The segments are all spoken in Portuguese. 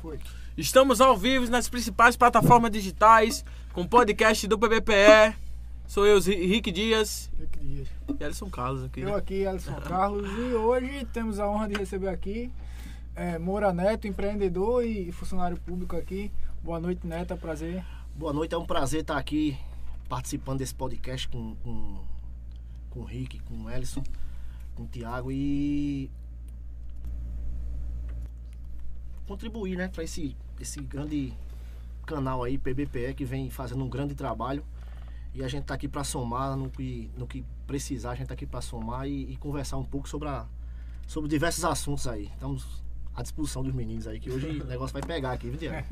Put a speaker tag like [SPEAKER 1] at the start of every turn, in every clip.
[SPEAKER 1] Foi.
[SPEAKER 2] Estamos ao vivo nas principais plataformas digitais, com podcast do PBPE. Sou eu, Rick Dias
[SPEAKER 1] Rick Dias.
[SPEAKER 2] e Alisson Carlos aqui.
[SPEAKER 1] Eu aqui, Alisson Carlos, e hoje temos a honra de receber aqui é, Moura Neto, empreendedor e funcionário público aqui. Boa noite, Neto, é um prazer.
[SPEAKER 3] Boa noite, é um prazer estar aqui participando desse podcast com, com, com o Rick, com o Ellison, com o Thiago e contribuir né, para esse, esse grande canal aí, PBPE, que vem fazendo um grande trabalho. E a gente está aqui para somar no que, no que precisar, a gente está aqui para somar e, e conversar um pouco sobre, a, sobre diversos assuntos aí. Estamos à disposição dos meninos aí, que hoje o negócio vai pegar aqui, viu, Thiago?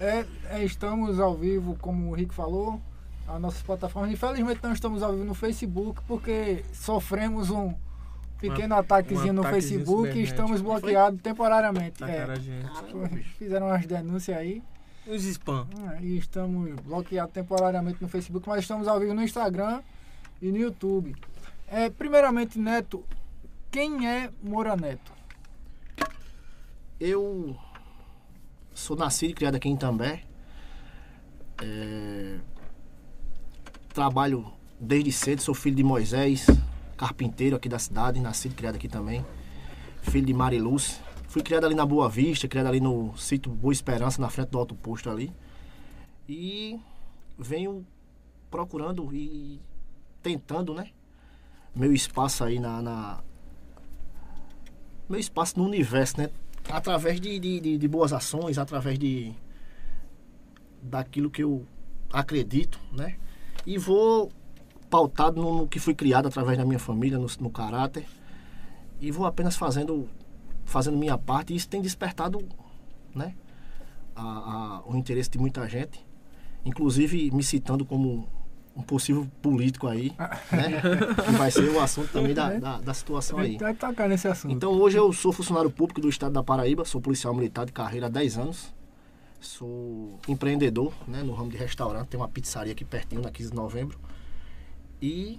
[SPEAKER 1] É, é, estamos ao vivo, como o Rick falou, as nossas plataformas. Infelizmente não estamos ao vivo no Facebook, porque sofremos um pequeno
[SPEAKER 2] Uma-
[SPEAKER 1] ataquezinho
[SPEAKER 2] um
[SPEAKER 1] no Facebook e estamos bloqueados temporariamente.
[SPEAKER 2] Na
[SPEAKER 1] É,
[SPEAKER 2] cara, gente.
[SPEAKER 1] Fizeram umas denúncias aí.
[SPEAKER 2] Os spam.
[SPEAKER 1] Ah, E estamos bloqueados temporariamente no Facebook, mas estamos ao vivo no Instagram e no YouTube. É, primeiramente, Neto, quem é Moura Neto?
[SPEAKER 3] Eu sou nascido e criado aqui em Itambé. É, Trabalho desde cedo, sou filho de Moisés, carpinteiro aqui da cidade, nascido e criado aqui também. Filho de Mariluz. Fui criado ali na Boa Vista, criado ali no sítio Boa Esperança, na frente do alto posto ali. E venho procurando e tentando, né? Meu espaço aí na, na- meu espaço no universo, né? Através de, de, de- boas ações, através de daquilo que eu acredito, né? E vou pautado no, no que fui criado através da minha família, no, no caráter. E vou apenas fazendo fazendo minha parte. E isso tem despertado, né? a- a- o interesse de muita gente. Inclusive me citando como um possível político aí, né? Que vai ser o assunto também da, da, da situação aí.
[SPEAKER 1] gente vai tocar nesse assunto.
[SPEAKER 3] Então hoje eu sou funcionário público do estado da Paraíba, sou policial militar de carreira há 10 anos. Sou empreendedor né, no ramo de restaurante, tem uma pizzaria aqui pertinho, na 15 de novembro. E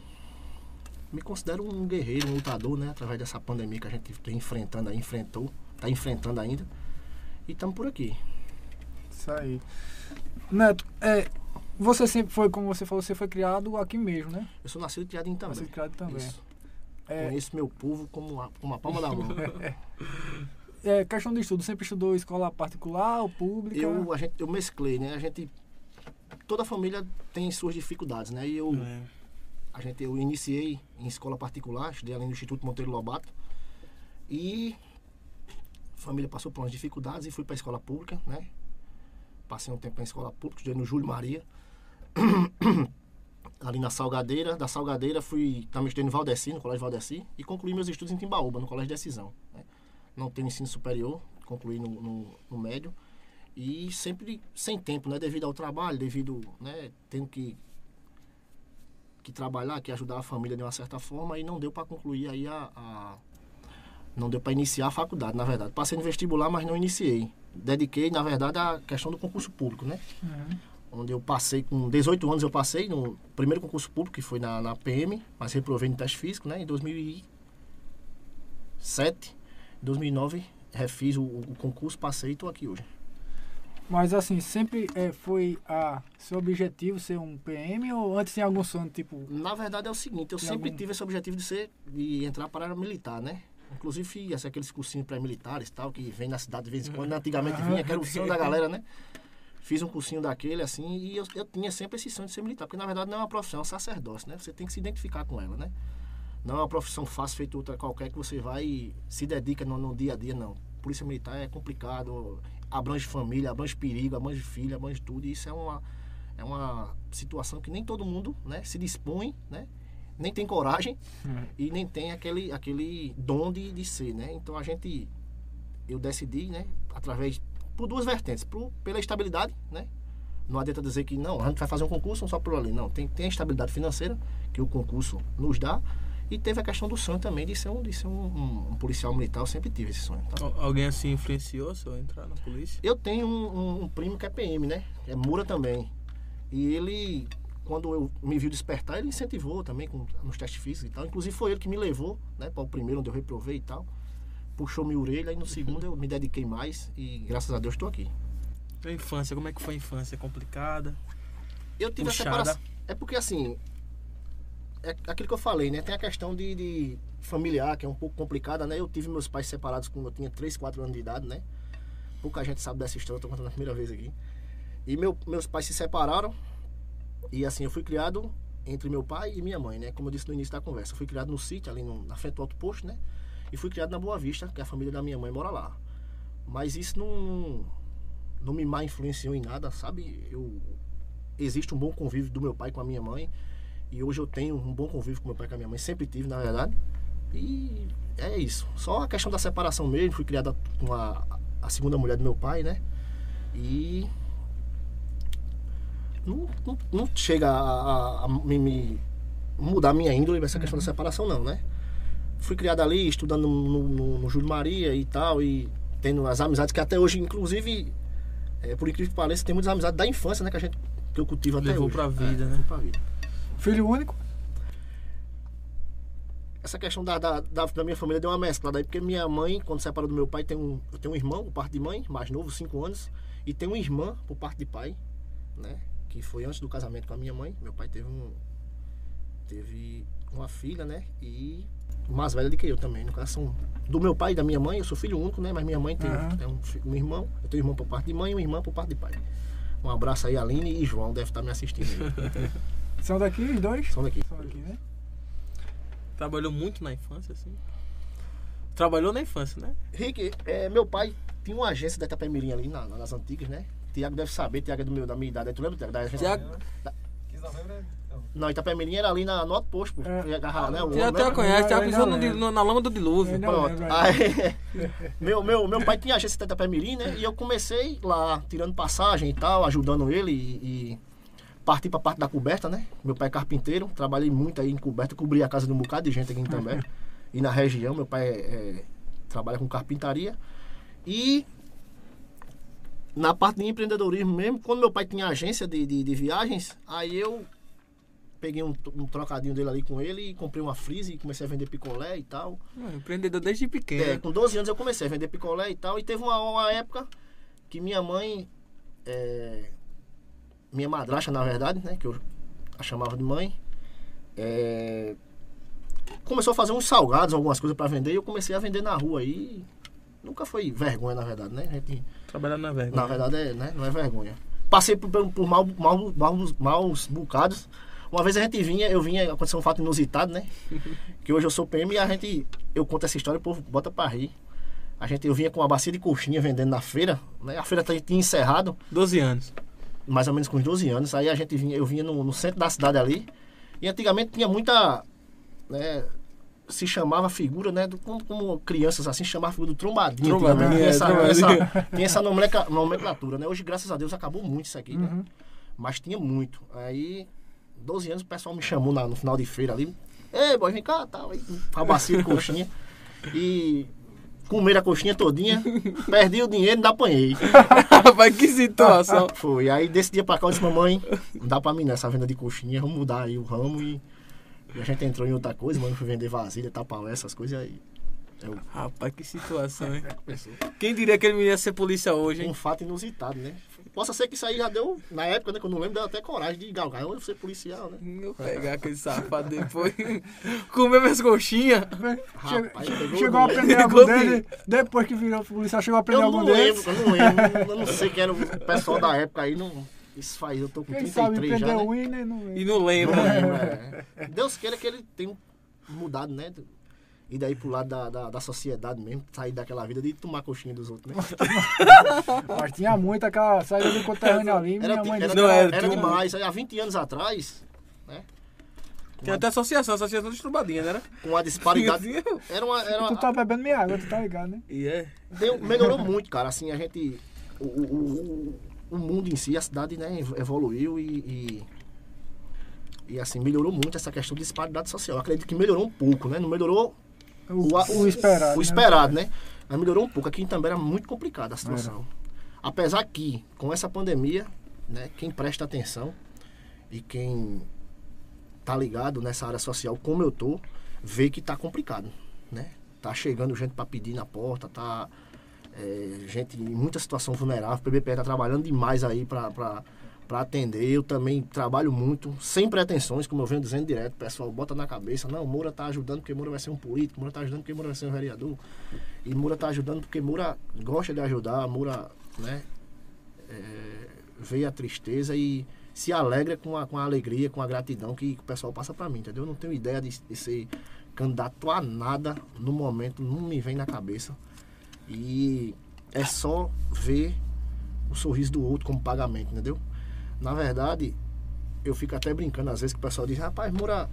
[SPEAKER 3] me considero um guerreiro, um lutador, né? Através dessa pandemia que a gente está enfrentando aí, enfrentou, está enfrentando ainda. E estamos por aqui.
[SPEAKER 1] Isso aí. Neto, é, você sempre foi, como você falou, você foi criado aqui mesmo, né?
[SPEAKER 3] Eu sou nascido e criado em
[SPEAKER 1] Você
[SPEAKER 3] Itambé.
[SPEAKER 1] foi criado também.
[SPEAKER 3] Isso.
[SPEAKER 1] É,
[SPEAKER 3] Conheço meu povo como a, como a palma da mão.
[SPEAKER 1] é, questão de estudo, sempre estudou escola particular ou pública?
[SPEAKER 3] eu, a gente, eu mesclei, né? A gente. Toda família tem suas dificuldades, né? E eu.
[SPEAKER 2] É.
[SPEAKER 3] A gente, eu iniciei em escola particular, estudei ali no Instituto Monteiro Lobato. E a família passou por umas dificuldades e fui para a escola pública, né? Passei um tempo na escola pública, estudei no Júlio Maria. ali na Salgadeira. Da Salgadeira fui também estudei no Valdeci, no Colégio Valdeci. E concluí meus estudos em Timbaúba, no Colégio Decisão. Né? Não tenho ensino superior, concluí no, no, no médio. E sempre sem tempo, né? Devido ao trabalho, devido, né? Tendo que que trabalhar, que ajudar a família de uma certa forma e não deu para concluir aí a, a- não deu para iniciar a faculdade, na verdade. Passei no vestibular, mas não iniciei. Dediquei, na verdade, a questão do concurso público, né?
[SPEAKER 1] Uhum.
[SPEAKER 3] Onde eu passei com 18 anos eu passei no primeiro concurso público que foi na, na PM, mas reprovei no teste físico, né? Em 2007, em 2009 refiz o, o concurso, passei e estou aqui hoje.
[SPEAKER 1] Mas assim, sempre é, foi a seu objetivo ser um PM ou antes tinha algum sonho, tipo,
[SPEAKER 3] Na verdade é o seguinte, eu sempre
[SPEAKER 1] algum-
[SPEAKER 3] tive esse objetivo de ser de entrar para a área militar, né? Inclusive fiz aqueles cursinhos pré-militares tal, que vem na cidade de vez em quando, né? antigamente vinha, que era o sonho da galera, né? Fiz um cursinho daquele, assim, e eu, eu tinha sempre esse sonho de ser militar, porque na verdade não é uma profissão, é um sacerdócio, né? Você tem que se identificar com ela, né? Não é uma profissão fácil feita outra qualquer que você vai e se dedica no, no dia a dia, não. Polícia militar é complicado, abrange família, abrange perigo, abrange filho, abrange tudo, e isso é uma, é uma situação que nem todo mundo né, se dispõe, né? Nem tem coragem e nem tem aquele, aquele dom de, de ser, né? Então a gente, eu decidi, né? Através, por duas vertentes, por, pela estabilidade, né? Não adianta dizer que não, a gente vai fazer um concurso só por ali. Não, tem, tem a estabilidade financeira que o concurso nos dá. E teve a questão do sonho também de ser um, de ser um, um- um policial militar. Eu sempre tive esse sonho. tá?
[SPEAKER 2] Al- Alguém assim influenciou se eu entrar na polícia?
[SPEAKER 3] Eu tenho um, primo que é PM, né? É Mura também. E ele, quando eu me viu despertar, ele incentivou também com, nos testes físicos e tal. Inclusive foi ele que me levou, né? Para o primeiro onde eu reprovei e tal. puxou minha orelha e no segundo eu me dediquei mais e graças a Deus estou aqui.
[SPEAKER 2] A infância, como é que foi a infância? Complicada?
[SPEAKER 3] Eu tive
[SPEAKER 2] Puxada.
[SPEAKER 3] a separação. É porque assim. É aquilo que eu falei, né? Tem a questão de, de familiar, que é um pouco complicada, né? Eu tive meus pais separados quando eu tinha 3, 4 anos de idade, né? Pouca gente sabe dessa história, eu tô contando a primeira vez aqui. E meu, meus pais se separaram. E assim, eu fui criado entre meu pai e minha mãe, né? Como eu disse no início da conversa. Eu fui criado no sítio, ali no- na frente do Alto Posto, né? E fui criado na Boa Vista, que a família da minha mãe mora lá. Mas isso não, não me má influenciou em nada, sabe? Eu, existe um bom convívio do meu pai com a minha mãe. E hoje eu tenho um bom convívio com meu pai e com a minha mãe. Sempre tive, na verdade. E é isso. Só a questão da separação mesmo. Fui criada com a, a segunda mulher do meu pai, né? E. Não, não, não chega a, a- a me, me mudar minha índole essa questão da separação, não, né? Fui criado ali, estudando no, no, no Júlio Maria e tal. E tendo as amizades que até hoje, inclusive, é, por incrível que pareça, tem muitas amizades da infância, né? Que a gente que eu cultivo até
[SPEAKER 2] Levou
[SPEAKER 3] hoje.
[SPEAKER 2] pra vida,
[SPEAKER 3] É,
[SPEAKER 2] né?
[SPEAKER 3] levou pra vida.
[SPEAKER 1] Filho único?
[SPEAKER 3] essa questão da, da, da, da minha família deu uma mesclada aí, porque minha mãe, quando separou do meu pai, tem um, eu tenho um irmão por parte de mãe, mais novo, 5 anos, e tem uma irmã por parte de pai, né? Que foi antes do casamento com a minha mãe. Meu pai teve um. Teve uma filha, né? E mais velha do que eu também. No caso, são do meu pai e da minha mãe, eu sou filho único, né? Mas minha mãe tem,
[SPEAKER 1] Aham.
[SPEAKER 3] tem um, um irmão, eu tenho um irmão por parte de mãe e uma irmã por parte de pai. Um abraço aí, Aline e João, deve estar me assistindo aí.
[SPEAKER 1] São daqui os dois?
[SPEAKER 3] São daqui.
[SPEAKER 1] São daqui, né?
[SPEAKER 2] Trabalhou muito na infância, assim? Trabalhou na infância, né?
[SPEAKER 3] Rick, é, meu pai tinha uma agência da Itapemirim ali na- nas antigas, né? Tiago deve saber, Tiago é do meu, da minha idade. Tu lembra, Tiago? Da agência?
[SPEAKER 2] Tiago-
[SPEAKER 4] Quis novembro é. Então.
[SPEAKER 3] Não, Itapemirim era ali na, no outro posto, pô.
[SPEAKER 1] É.
[SPEAKER 3] Ia agarrar, né? o homem,
[SPEAKER 2] até
[SPEAKER 3] né?
[SPEAKER 2] conhece,
[SPEAKER 1] ainda
[SPEAKER 2] pisou no, na lama do dilúvio.
[SPEAKER 3] Pronto.
[SPEAKER 1] lembro,
[SPEAKER 3] Aí, meu, meu, meu pai tinha agência da Itapemirim, né? E eu comecei lá, tirando passagem e tal, ajudando ele e, e parti pra parte da coberta, né? Meu pai é carpinteiro, trabalhei muito aí em coberta, cobri a casa de um bocado de gente aqui em Itambé. e na região, meu pai é- é, trabalha com carpintaria. E na parte de empreendedorismo mesmo, quando meu pai tinha agência de, de, de viagens, aí eu peguei um, um trocadinho dele ali com ele e comprei uma freeze e comecei a vender picolé e tal.
[SPEAKER 2] Ah, Empreendedor desde pequeno.
[SPEAKER 3] É, com 12 anos eu comecei a vender picolé e tal. E teve uma, uma época que minha mãe, é, minha madrasta, na verdade, né? Que eu a chamava de mãe, é, começou a fazer uns salgados, algumas coisas para vender. E eu comecei a vender na rua aí. Nunca foi vergonha, na verdade, né? A gente,
[SPEAKER 2] Trabalhando na vergonha.
[SPEAKER 3] na verdade, é, né? não é vergonha. Passei por, por, por mal, mal, maus, bocados. Uma vez a gente vinha, eu vinha, aconteceu um fato inusitado, né? Que hoje eu sou PM e a gente, eu conto essa história e o povo bota pra rir. A gente, eu vinha com uma bacia de coxinha vendendo na feira, né? A feira tinha tinha encerrado,
[SPEAKER 2] 12 anos.
[SPEAKER 3] Mais ou menos com uns 12 anos. Aí a gente vinha, eu vinha no, no centro da cidade ali. E antigamente tinha muita, né? Se chamava figura, né? do- como, como crianças assim, chamava figura do trombadinho.
[SPEAKER 2] Trombadinho, é,
[SPEAKER 3] Tinha essa,
[SPEAKER 2] trombadinho.
[SPEAKER 3] essa- tinha essa nomencla- nomenclatura, né? Hoje, graças a Deus, acabou muito isso aqui, né?
[SPEAKER 1] Uhum.
[SPEAKER 3] Mas tinha muito. Aí, 12 anos, o pessoal me chamou na- no final de feira ali. Ei, boy, vem cá, tal. Aí, com a bacia de coxinha. E comeram a coxinha todinha. Perdi o dinheiro e ainda apanhei.
[SPEAKER 2] Rapaz, que situação.
[SPEAKER 3] Foi. Aí, desse dia pra cá, eu disse, mamãe, não dá pra mim nessa venda de coxinha. Vamos mudar aí o ramo e... e a gente entrou em outra coisa, mano. Fui vender vasilha, tapaué, essas coisas aí. Eu
[SPEAKER 2] Rapaz, que situação, hein? Quem diria que ele ia ser polícia hoje,
[SPEAKER 3] Um
[SPEAKER 2] hein?
[SPEAKER 3] fato inusitado, né? Possa ser que isso aí já deu, na época, né? Que eu não lembro, deu até coragem de galgar. Eu ser policial, né?
[SPEAKER 2] Eu pegar aquele safado depois. Comer minhas coxinhas.
[SPEAKER 3] Rapaz,
[SPEAKER 1] Che-
[SPEAKER 3] pegou
[SPEAKER 1] chegou a aprender algum
[SPEAKER 2] o
[SPEAKER 1] dele, depois que virou policial, chegou a aprender
[SPEAKER 3] Eu
[SPEAKER 1] algum
[SPEAKER 3] não
[SPEAKER 1] deles.
[SPEAKER 3] lembro, eu não lembro. Eu não sei quem era o pessoal da época aí. Não, isso faz, eu tô com
[SPEAKER 1] Quem sabe
[SPEAKER 3] 33 já, né?
[SPEAKER 1] o Winner, não
[SPEAKER 2] E
[SPEAKER 1] lembra.
[SPEAKER 2] não
[SPEAKER 3] Não
[SPEAKER 2] lembra.
[SPEAKER 3] lembro, é. Deus queira que ele tenha mudado, né? E daí pro lado da, da, da sociedade mesmo, sair daquela vida de tomar coxinha dos outros, né?
[SPEAKER 1] Mas tinha muito aquela saída do conterrâneo ali.
[SPEAKER 3] Era,
[SPEAKER 1] Minha mãe
[SPEAKER 3] era,
[SPEAKER 2] Não, era-
[SPEAKER 3] era demais. Há 20 anos atrás, né?
[SPEAKER 2] Tem até associação, associação de trombadinha, né?
[SPEAKER 3] Com a disparidade. Era uma. Era
[SPEAKER 1] tu
[SPEAKER 3] uma
[SPEAKER 1] tá bebendo minha água, tu tá ligado, né?
[SPEAKER 2] E é.
[SPEAKER 3] deu- melhorou muito, cara. Assim, a gente. O, o, o, o mundo em si, a cidade, né, evoluiu e, e. e, assim, melhorou muito essa questão de disparidade social. Eu acredito que melhorou um pouco, né? Não melhorou
[SPEAKER 1] O, o esperado.
[SPEAKER 3] o
[SPEAKER 1] né?
[SPEAKER 3] esperado, né? Mas melhorou um pouco. Aqui também era muito complicada a situação. Apesar que, com essa pandemia, né, quem presta atenção e quem tá ligado nessa área social como eu tô, vê que tá complicado, né? tá chegando gente para pedir na porta, tá é, gente em muita situação vulnerável. O PBPE tá trabalhando demais aí para para atender. Eu também trabalho muito, sem pretensões, como eu venho dizendo direto. O pessoal bota na cabeça, não, Moura tá ajudando porque Moura vai ser um político, Moura tá ajudando porque Moura vai ser um vereador. E Moura tá ajudando porque Moura gosta de ajudar, Moura, né, é, vê a tristeza e se alegra com a, com a alegria, com a gratidão que, que o pessoal passa para mim, entendeu? Eu não tenho ideia de, de ser candidato a nada no momento, não me vem na cabeça. E é só ver o sorriso do outro como pagamento, entendeu? Na verdade, eu fico até brincando às vezes que o pessoal diz, rapaz, Moura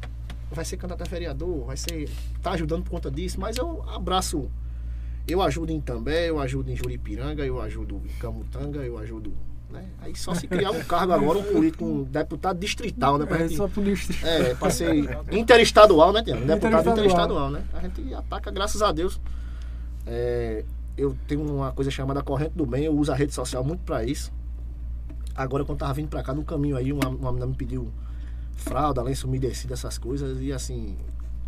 [SPEAKER 3] vai ser candidato a vereador, vai ser. tá ajudando por conta disso, mas eu abraço. Eu ajudo em També, eu ajudo em Juripiranga, eu ajudo em Camutanga, eu ajudo. Né? Aí só se criar um cargo agora, um político, um deputado distrital, né? Pra
[SPEAKER 1] É
[SPEAKER 3] gente,
[SPEAKER 1] só polícia.
[SPEAKER 3] é, pra ser interestadual, né, Tiago? Deputado
[SPEAKER 1] Interestadual.
[SPEAKER 3] interestadual, né? A gente ataca, graças a Deus. É, eu tenho uma coisa chamada corrente do bem, eu uso a rede social muito pra isso. Agora, quando tava vindo pra cá, no caminho aí, uma, uma menina me pediu fralda, lenço umedecido, essas coisas. E assim,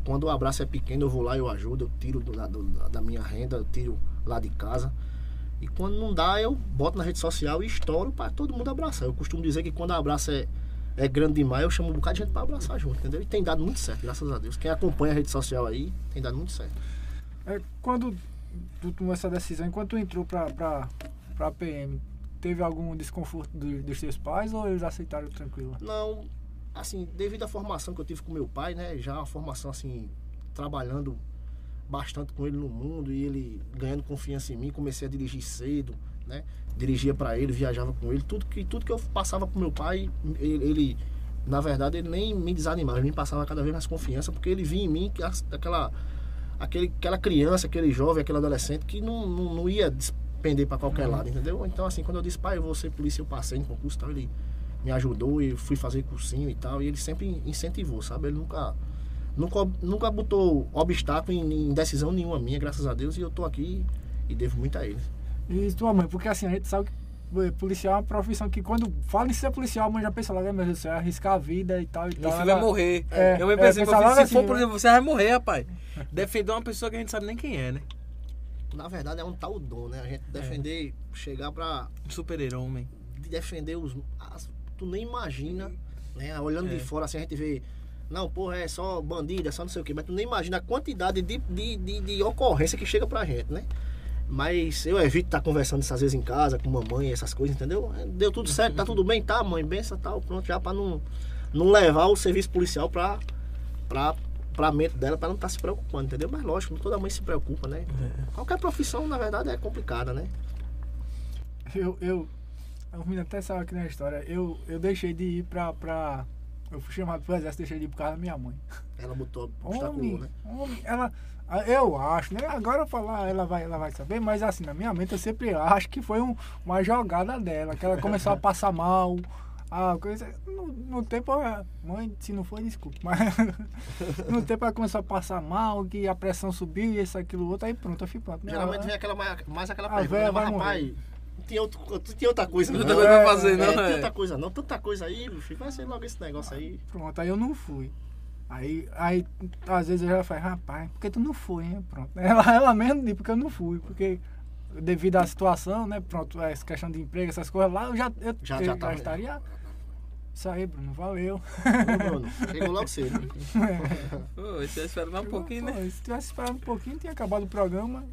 [SPEAKER 3] quando o abraço é pequeno, eu vou lá, eu ajudo, eu tiro do, do- da minha renda, eu tiro lá de casa. E quando não dá, eu boto na rede social e estouro pra todo mundo abraçar. Eu costumo dizer que quando o abraço é, é grande demais, eu chamo um bocado de gente pra abraçar junto, entendeu? E tem dado muito certo, graças a Deus. Quem acompanha a rede social aí, tem dado muito certo.
[SPEAKER 1] É, quando tu tomou essa decisão, enquanto tu entrou pra, pra PM, teve algum desconforto do- dos teus pais ou eles aceitaram tranquilo?
[SPEAKER 3] Não, assim, devido à formação que eu tive com meu pai, né? Já uma formação assim, trabalhando bastante com ele no mundo e ele ganhando confiança em mim, comecei a dirigir cedo, né? Dirigia para ele, viajava com ele, tudo que tudo que eu passava pro meu pai, ele, ele, na verdade, ele nem me desanimava, ele me passava cada vez mais confiança, porque ele via em mim aquela aquele, aquela criança, aquele jovem, aquele adolescente que não, não, não ia despender para qualquer lado, entendeu? Então, assim, quando eu disse, pai, eu vou ser polícia, eu passei no concurso e tal, ele me ajudou e fui fazer cursinho e tal, e ele sempre incentivou, sabe? Ele nunca, nunca, nunca botou obstáculo em, em decisão nenhuma minha, graças a Deus, e eu tô aqui e devo muito a ele.
[SPEAKER 1] E tua mãe, porque assim, a gente sabe que eh, policial é uma profissão que quando fala em ser policial, a mãe já pensa logo, "Ai, meu Deus do céu, é arriscar a vida e tal e
[SPEAKER 2] Meu
[SPEAKER 1] tal.
[SPEAKER 2] filho vai morrer.
[SPEAKER 1] É,
[SPEAKER 2] eu me
[SPEAKER 1] é,
[SPEAKER 2] pensei, filho,
[SPEAKER 1] logo
[SPEAKER 2] se
[SPEAKER 1] assim,
[SPEAKER 2] for por
[SPEAKER 1] né?
[SPEAKER 2] exemplo, você vai morrer, rapaz. Defender uma pessoa que a gente sabe nem quem é, né?
[SPEAKER 3] Na verdade, é um tal dom, né? A gente defender, chegar pra
[SPEAKER 2] super-herói,
[SPEAKER 3] defender os. as- tu nem imagina, né? Olhando
[SPEAKER 2] É.
[SPEAKER 3] de fora assim, a gente vê. Não, porra, é só bandido, é só não sei o quê, mas tu nem imagina a quantidade de, de, de, de ocorrência que chega pra gente, né? Mas eu evito estar conversando essas vezes em casa com mamãe, essas coisas, entendeu? Deu tudo certo, tá tudo bem, tá, mãe, benção, tal, pronto, já pra não, não levar o serviço policial pra, pra, pra mente dela, pra não estar se preocupando, entendeu? Mas lógico, toda mãe se preocupa, né? Qualquer profissão, na verdade, é complicada, né?
[SPEAKER 1] Eu, eu, o menino até sabe aqui na história, eu, eu deixei de ir pra, pra. Eu fui chamado pro exército, deixei de ir por causa da minha mãe.
[SPEAKER 3] Ela botou
[SPEAKER 1] Homem,
[SPEAKER 3] né?
[SPEAKER 1] homem, ela. Eu acho, né? Agora eu falar, ela vai, ela vai saber, mas assim, na minha mente eu sempre acho que foi um- uma jogada dela, que ela começou a passar mal. A coisa. No, no tempo, a mãe, se não foi, desculpa. Mas no tempo ela começou a passar mal, que a pressão subiu e isso, aquilo, outro, aí pronto, eu fui pronto. né?
[SPEAKER 3] Geralmente
[SPEAKER 1] Ela-
[SPEAKER 3] vem aquela, mais, mais aquela
[SPEAKER 1] A
[SPEAKER 3] pergunta, né? mas rapaz, não tinha, outro, tinha outra coisa não.
[SPEAKER 2] Outra coisa pra fazer,
[SPEAKER 3] É,
[SPEAKER 2] não,
[SPEAKER 3] tinha
[SPEAKER 2] é.
[SPEAKER 3] outra coisa não. Tanta coisa aí, meu filho, vai ser logo esse negócio aí.
[SPEAKER 1] Pronto, aí eu não fui. Aí, aí às vezes eu já falo, rapaz, por que tu não foi, hein? Pronto. Ela, ela mesmo diz, porque eu não fui, porque devido à situação, né? Pronto, essa questão de emprego, essas coisas lá, eu já, eu,
[SPEAKER 3] Já-
[SPEAKER 1] eu
[SPEAKER 3] já
[SPEAKER 1] já,
[SPEAKER 3] tava-
[SPEAKER 1] estaria. Isso aí, Bruno, valeu.
[SPEAKER 3] Ô, Bruno, chegou logo cedo.
[SPEAKER 2] Pô, esse vai esperar mais um pouquinho,
[SPEAKER 1] Pô,
[SPEAKER 2] né?
[SPEAKER 1] Se tivesse esperado um pouquinho, tinha acabado o programa.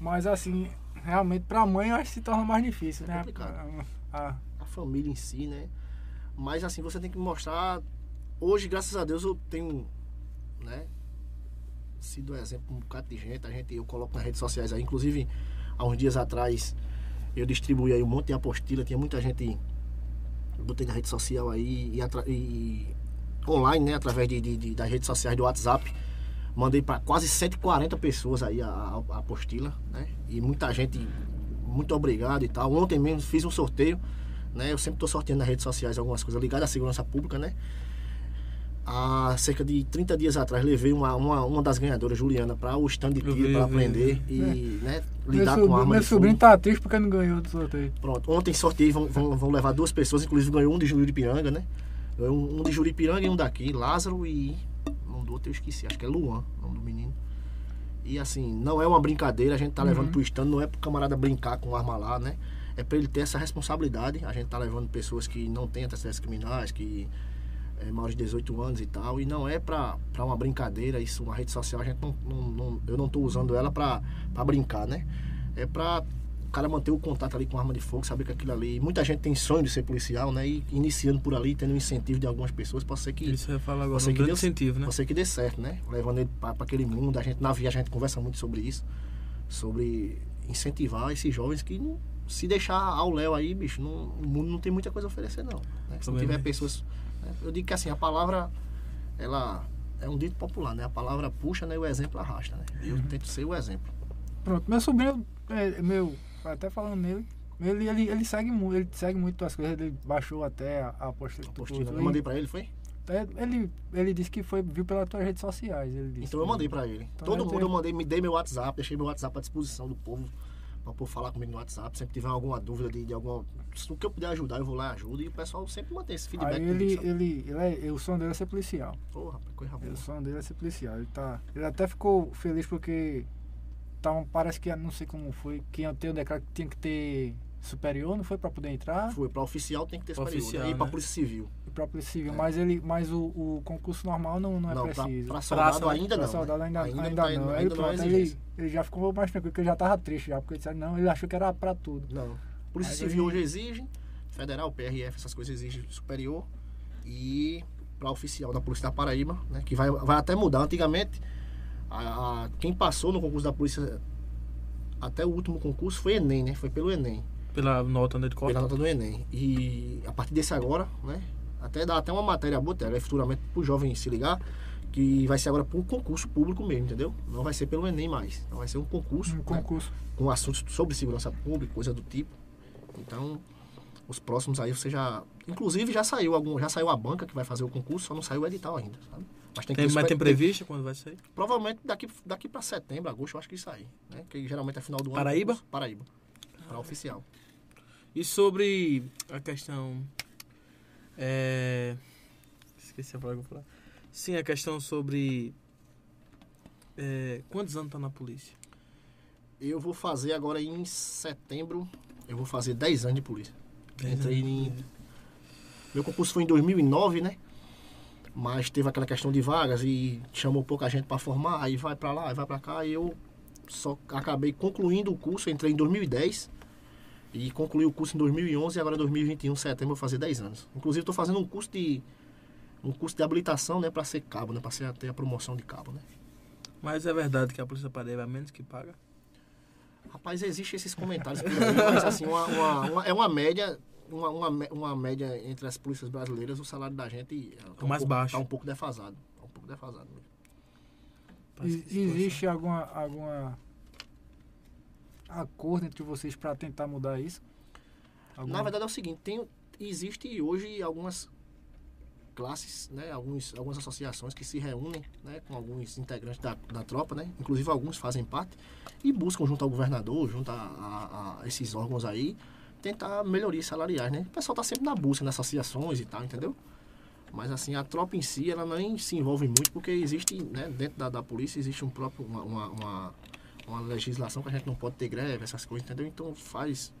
[SPEAKER 1] Mas assim, realmente pra mãe eu acho que se torna mais difícil,
[SPEAKER 3] É
[SPEAKER 1] né?
[SPEAKER 3] complicado.
[SPEAKER 1] Ah,
[SPEAKER 3] A família em si, né? Mas assim, você tem que mostrar. Hoje, graças a Deus, eu tenho, né? Sido exemplo pra um bocado de gente. A gente, eu coloco nas redes sociais aí. Inclusive, há uns dias atrás, eu distribuí aí um monte de apostila. Tinha muita gente. Botei na rede social aí e, e- online, né? Através de, de- de- das redes sociais do WhatsApp. Mandei para quase 140 pessoas aí a apostila, né? E muita gente, muito obrigado e tal. Ontem mesmo fiz um sorteio, né? Eu sempre estou sorteando nas redes sociais algumas coisas ligadas à segurança pública, né? Há cerca de 30 dias atrás levei uma, uma, uma das ganhadoras, Juliana, para o stand de tiro para aprender e né,
[SPEAKER 1] meu
[SPEAKER 3] lidar com
[SPEAKER 1] sobrinho,
[SPEAKER 3] arma
[SPEAKER 1] meu
[SPEAKER 3] de
[SPEAKER 1] sobrinho
[SPEAKER 3] fogo.
[SPEAKER 1] tá triste porque não ganhou do sorteio.
[SPEAKER 3] Pronto, ontem sorteio vão, vão, vão levar duas pessoas, inclusive ganhou um de Juripiranga, né? Um, um de Juripiranga e um daqui, Lázaro e. O nome do outro eu esqueci, acho que é Luan, o nome do menino. E assim, não é uma brincadeira, a gente tá levando
[SPEAKER 1] Uhum.
[SPEAKER 3] pro stand, não é pro camarada brincar com arma lá, né? É pra ele ter essa responsabilidade. A gente tá levando pessoas que não têm antecedentes criminais, que é maior de 18 anos e tal. E não é pra, pra uma brincadeira, isso, uma rede social, a gente não, não- não- eu não tô usando ela pra, pra brincar, né? É pra o cara manter o contato ali com arma de fogo, saber que aquilo ali. Muita gente tem sonho de ser policial, né? E iniciando por ali, tendo um incentivo de algumas pessoas, pode ser que.
[SPEAKER 2] Isso eu falar agora, um
[SPEAKER 3] que deu-
[SPEAKER 2] incentivo, né?
[SPEAKER 3] Pode ser que dê certo, né? Levando ele para aquele mundo. A gente, na viagem a gente conversa muito sobre isso. Sobre incentivar esses jovens que não- se deixar ao Léo aí, bicho, não- o mundo não tem muita coisa a oferecer, não. né? Se não tiver
[SPEAKER 2] é.
[SPEAKER 3] pessoas. Né? Eu digo que assim, a palavra, ela é um dito popular, né? A palavra puxa, né? O exemplo arrasta, né? E
[SPEAKER 2] Uhum.
[SPEAKER 3] eu tento ser o exemplo.
[SPEAKER 1] Pronto, meu sobrinho, é, meu, até falando nele, ele, ele, ele segue muito, ele segue muito as coisas, ele baixou até a, a apostila.
[SPEAKER 3] Apostila. Eu mandei pra ele, foi?
[SPEAKER 1] É, Ele, ele disse que foi, viu pelas tuas redes sociais. Ele disse
[SPEAKER 3] Então eu mandei pra ele.
[SPEAKER 1] Então
[SPEAKER 3] Todo
[SPEAKER 1] eu
[SPEAKER 3] mundo eu mandei, me dei meu WhatsApp, deixei meu WhatsApp à disposição do povo. Poder falar comigo no WhatsApp. Sempre tiver alguma dúvida de, de alguma. Se o que eu puder ajudar, eu vou lá e ajudo. E o pessoal sempre mantém esse feedback.
[SPEAKER 1] Aí
[SPEAKER 3] comigo,
[SPEAKER 1] ele, ele, ele é, o sonho dele é ser policial.
[SPEAKER 3] Pô, rapaz, coisa boa.
[SPEAKER 1] O sonho dele é ser policial. Ele, tá, ele até ficou feliz porque tá parece que, não sei como foi, que ter um decreto que tinha que ter superior, não foi pra poder entrar,
[SPEAKER 3] Foi, pra oficial tem que ter superior.
[SPEAKER 2] Oficial,
[SPEAKER 3] né? E pra
[SPEAKER 2] né?
[SPEAKER 3] polícia civil.
[SPEAKER 1] e pra polícia civil,
[SPEAKER 3] É.
[SPEAKER 1] mas, ele, mas o, o concurso normal não, não é
[SPEAKER 3] Não, pra,
[SPEAKER 1] preciso.
[SPEAKER 3] pra soldado ainda
[SPEAKER 1] Pra
[SPEAKER 3] não.
[SPEAKER 1] soldado
[SPEAKER 3] né?
[SPEAKER 1] ainda, ainda,
[SPEAKER 3] não.
[SPEAKER 1] não. Aí
[SPEAKER 3] ainda não é
[SPEAKER 1] pronto, ele,
[SPEAKER 3] exigência.
[SPEAKER 1] ele já ficou mais tranquilo, porque ele já tava triste já, porque ele disse, não, ele achou que era pra tudo.
[SPEAKER 3] Não. Polícia
[SPEAKER 1] Aí
[SPEAKER 3] Civil
[SPEAKER 1] ele-
[SPEAKER 3] hoje exige, federal, PRF, essas coisas exigem superior. E para oficial da Polícia da Paraíba, né, que vai, vai até mudar. Antigamente, a, a- quem passou no concurso da Polícia, até o último concurso, foi Enem, né? Foi pelo Enem,
[SPEAKER 2] Pela nota né, de
[SPEAKER 3] pela
[SPEAKER 2] corte.
[SPEAKER 3] nota do Enem. E a partir desse agora, né? Até dá até uma matéria boa, até, futuramente pro jovem se ligar, que vai ser agora para um concurso público mesmo, entendeu? Não vai ser pelo Enem mais. Não vai ser um concurso.
[SPEAKER 1] Um
[SPEAKER 3] né?
[SPEAKER 1] concurso.
[SPEAKER 3] com assuntos sobre segurança pública, coisa do tipo. Então, os próximos aí você já. Inclusive já saiu algum, já saiu a banca que vai fazer o concurso, só não saiu o edital ainda, sabe? Mas tem que
[SPEAKER 2] Tem,
[SPEAKER 3] ter
[SPEAKER 2] mas tem previsto quando vai sair?
[SPEAKER 3] Provavelmente daqui, daqui para setembro, agosto, eu acho que aí. Né? Que geralmente é final do ano.
[SPEAKER 2] Paraíba?
[SPEAKER 3] Paraíba. Para oficial.
[SPEAKER 2] E sobre a questão. É... Esqueci a palavra que eu falar. Sim, a questão sobre. é, Quantos anos tá na polícia?
[SPEAKER 3] Eu vou fazer agora em setembro, eu vou fazer 10 anos de polícia. Entrei em. Meu concurso foi em 2009, né? Mas teve aquela questão de vagas e chamou pouca gente para formar, aí vai para lá, aí vai para cá, e eu só acabei concluindo o curso, entrei em 2010 e concluí o curso em 2011 e agora 2021, setembro, vou fazer 10 anos. Inclusive estou fazendo um curso de um curso de habilitação, né, para ser cabo, né, para ser ter a promoção de cabo, né?
[SPEAKER 2] Mas é verdade que a Polícia Paraíba é menos que paga?
[SPEAKER 3] Rapaz, existem esses comentários por aí, mas assim, uma, uma- uma- é uma média, uma, uma, uma média entre as polícias brasileiras, o salário da gente é tá um
[SPEAKER 2] mais
[SPEAKER 3] pouco,
[SPEAKER 2] baixo.
[SPEAKER 3] Tá um pouco defasado. Tá um pouco defasado mesmo.
[SPEAKER 1] E- existe alguma, alguma acordo entre vocês para tentar mudar isso?
[SPEAKER 3] Na verdade é o seguinte, tem, existe hoje algumas classes, né, alguns, algumas associações que se reúnem né, com alguns integrantes da, da tropa, né, inclusive alguns fazem parte, e buscam junto ao governador, junto a, a- a esses órgãos aí, tentar melhorias salariais. Né? O pessoal está sempre na busca nas associações e tal, entendeu? Mas assim, a tropa em si, ela nem se envolve muito, porque existe, né, dentro da, da polícia, existe um próprio, uma, uma, uma legislação que a gente não pode ter greve, essas coisas, entendeu? Então faz.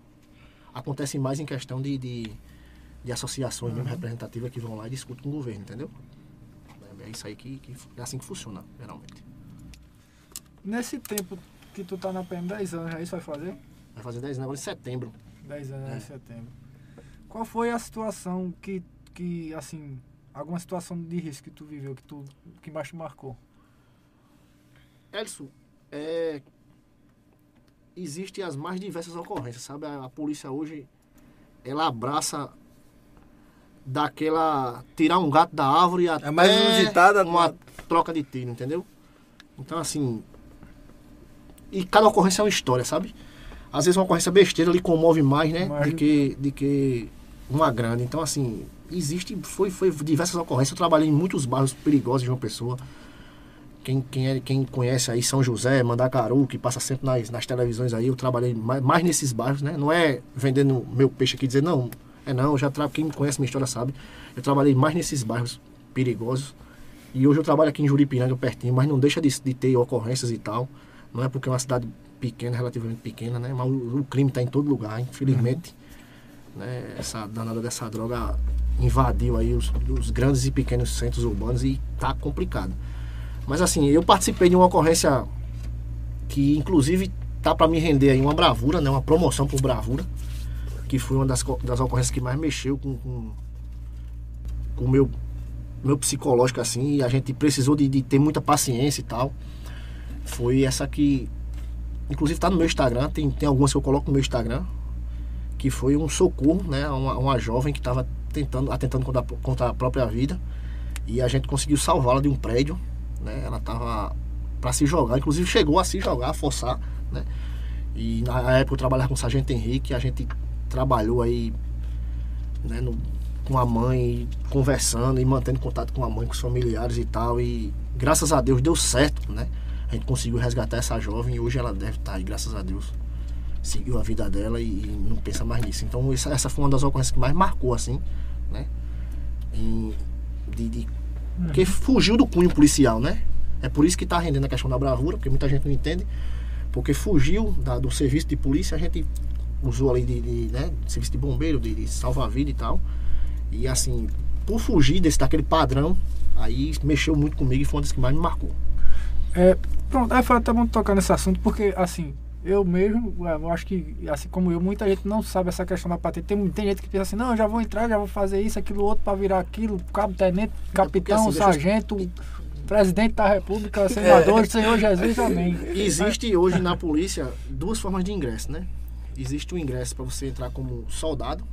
[SPEAKER 3] Acontece mais em questão de, de, de associações mesmo representativas que vão lá e discutem com o governo, entendeu? É, é isso aí que, que é assim que funciona, geralmente.
[SPEAKER 1] Nesse tempo que tu tá na PM 10 anos, já isso vai fazer?
[SPEAKER 3] Vai fazer 10 anos agora em setembro.
[SPEAKER 1] 10 anos
[SPEAKER 3] É.
[SPEAKER 1] em setembro. Qual foi a situação que, que, assim, alguma situação de risco que tu viveu, que, tu, que mais te marcou?
[SPEAKER 3] Elson, é, existem as mais diversas ocorrências, sabe? A, a polícia hoje, ela abraça daquela... tirar um gato da árvore até
[SPEAKER 2] É mais inusitada
[SPEAKER 3] uma
[SPEAKER 2] uma-
[SPEAKER 3] troca de tiro, entendeu? Então, assim... E cada ocorrência é uma história, sabe? Às vezes uma ocorrência besteira lhe comove mais, né?
[SPEAKER 1] Mais
[SPEAKER 3] De
[SPEAKER 1] do
[SPEAKER 3] que, de que uma grande. Então, assim, existe... Foi, foi diversas ocorrências. Eu trabalhei em muitos bairros perigosos de uma pessoa. Quem, quem, é, quem conhece aí São José, Mandacaru, que passa sempre nas, nas televisões aí, eu trabalhei mais, mais nesses bairros, né? Não é vendendo meu peixe aqui dizer, não, é não, eu já trabalho, quem conhece minha história sabe. Eu trabalhei mais nesses bairros perigosos. E hoje eu trabalho aqui em Juripiranga, pertinho, mas não deixa de, de ter ocorrências e tal. Não é porque é uma cidade pequena, relativamente pequena, né? Mas o, o crime está em todo lugar, infelizmente. Né? Essa danada dessa droga invadiu aí os, os grandes e pequenos centros urbanos e tá complicado. Mas assim, eu participei de uma ocorrência que inclusive tá para me render aí uma bravura, né? Uma promoção por bravura, que foi uma das, das ocorrências que mais mexeu com, com, com o meu, meu psicológico assim, e a gente precisou de, de ter muita paciência e tal. Foi essa que inclusive tá no meu Instagram, tem, tem algumas que eu coloco no meu Instagram, que foi um socorro, né, uma, uma jovem que estava tentando, atentando contra, contra a própria vida, e a gente conseguiu salvá-la de um prédio, né, ela estava para se jogar, inclusive chegou a se jogar, a forçar, né, e na época eu trabalhava com o Sargento Henrique, a gente trabalhou aí, né, no- com a mãe, conversando e mantendo contato com a mãe, com os familiares e tal, e graças a Deus deu certo, né, a gente conseguiu resgatar essa jovem e hoje ela deve estar aí, graças a Deus. Seguiu a vida dela e, e não pensa mais nisso. Então essa, essa foi uma das ocorrências que mais marcou, assim, né? De, de- porque fugiu do cunho policial, né? É por isso que está rendendo a questão da bravura, porque muita gente não entende. Porque fugiu da- do serviço de polícia, a gente usou ali de, de, né, serviço de bombeiro, de, de salva-vida e tal. E assim, por fugir desse, daquele padrão, aí mexeu muito comigo e foi uma das que mais me marcou.
[SPEAKER 1] É, pronto, aí foi até bom tocar nesse assunto, porque assim, eu mesmo, é, eu acho que, assim como eu, muita gente não sabe essa questão da patente. Tem, tem gente que pensa assim, não, eu já vou entrar, já vou fazer isso, aquilo, outro, para virar aquilo, cabo, tenente, capitão,
[SPEAKER 3] assim, deixa eu-
[SPEAKER 1] sargento, presidente da república, senador, Senhor Jesus, amém.
[SPEAKER 3] Existe hoje na polícia duas formas de ingresso, né? Existe o ingresso para você entrar como soldado,